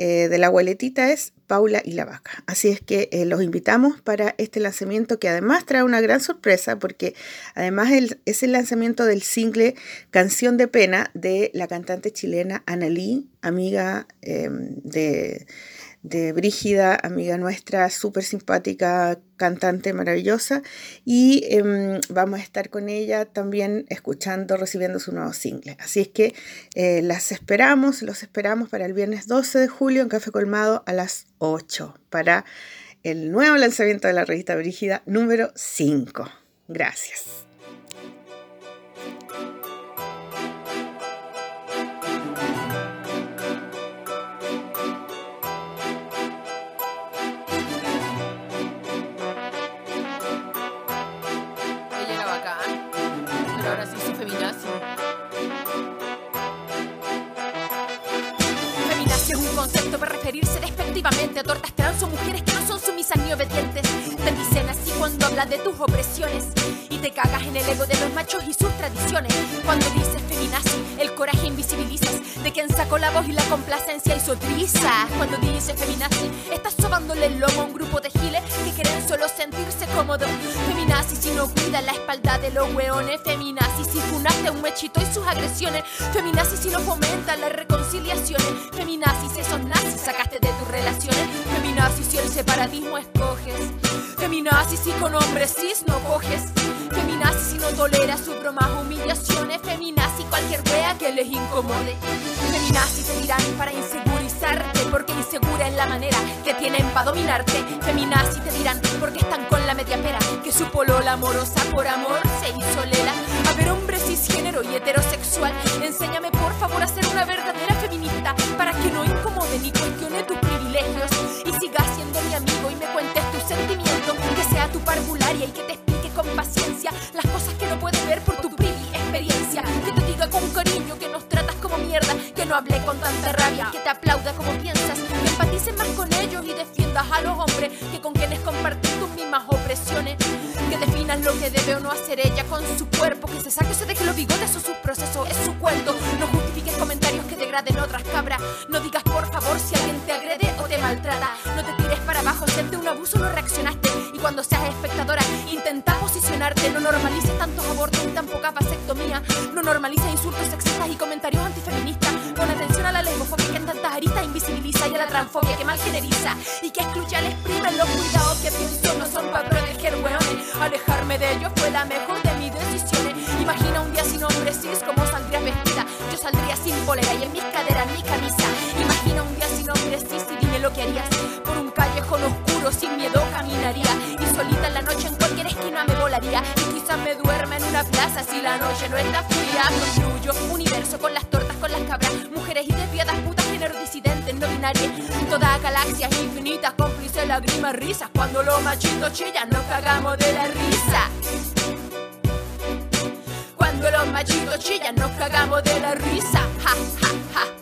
eh, de la abueletita es Paula y la vaca. Así es que eh, los invitamos para este lanzamiento que además trae una gran sorpresa porque además es el lanzamiento del single Canción de Pena de la cantante chilena Analí, amiga eh, de, de Brígida, amiga nuestra, súper simpática, cantante maravillosa. Y em, vamos a estar con ella también escuchando, recibiendo su nuevo single. Así es que eh, las esperamos, los esperamos para el viernes 12 de julio en Café Colmado a las 8 para el nuevo lanzamiento de la revista Brígida número 5. Gracias. Tortas trans o mujeres que no son sumisas ni obedientes. Cuando hablas de tus opresiones y te cagas en el ego de los machos y sus tradiciones. Cuando dices feminazi, el coraje invisibilizas de quien sacó la voz y la complacencia hizo trizas. Cuando dices feminazi, estás sobándole el lomo a un grupo de giles que quieren solo sentirse cómodos. Feminazi si no cuida la espalda de los hueones. Feminazi si funaste un mechito y sus agresiones. Feminazi si no fomenta las reconciliaciones. Feminazi si esos nazis sacaste de tus relaciones. Feminazi si el separatismo escoges. Feminazi si con hombres cis no coges. Feminazi si no toleras sus bromas o humillaciones. Feminazi cualquier wea que les incomode. Feminazi te dirán para insegurizarte porque insegura es la manera que tienen para dominarte. Feminazi te dirán porque están con la media pera que su polola amorosa por amor se hizo lela. A ver hombre cisgénero y heterosexual, enséñame por favor a ser una verdadera feminista para que no incomode ni cuestione y que te explique con paciencia las cosas que no puedes ver por tu privi experiencia, que te diga con cariño que nos tratas como mierda, que no hable con tanta rabia, que te aplauda como piensas, que empatices más con ellos y defiendas a los hombres que con quienes compartir tus mismas opresiones, que definas lo que debe o no hacer ella con su cuerpo, que se saque o se deje los bigotes o su proceso, es su cuento, no justifiques comentarios que degraden otras cabras, no digas por favor si alguien te agrede o te maltrata, no te tires para abajo, si ante un abuso no reaccionaste cuando seas espectadora. Intenta posicionarte, no normalices tantos abortos ni tan poca vasectomía, no normalices insultos sexistas y comentarios antifeministas, pon atención a la lesbofobia que en tantas aristas invisibiliza y a la transfobia que mal generiza y que excluye al exprime los cuidados que pienso no son para proteger hueones, alejarme de ellos fue la mejor de mis decisiones, imagina un día sin hombre cis como saldrías vestida, yo saldría sin polera y en mis caderas mi camisa, imagina un día sin hombre cis y dime lo que harías, oscuro sin miedo caminaría. Y solita en la noche en cualquier esquina me volaría. Y quizás me duerma en una plaza si la noche no está fría. Construyo universo con las tortas con las cabras. Mujeres y desviadas putas género disidentes no binarias. Todas galaxias infinitas cómplices lágrimas risas. Cuando los machitos chillan nos cagamos de la risa. Cuando los machitos chillan nos cagamos de la risa. Ja, ja.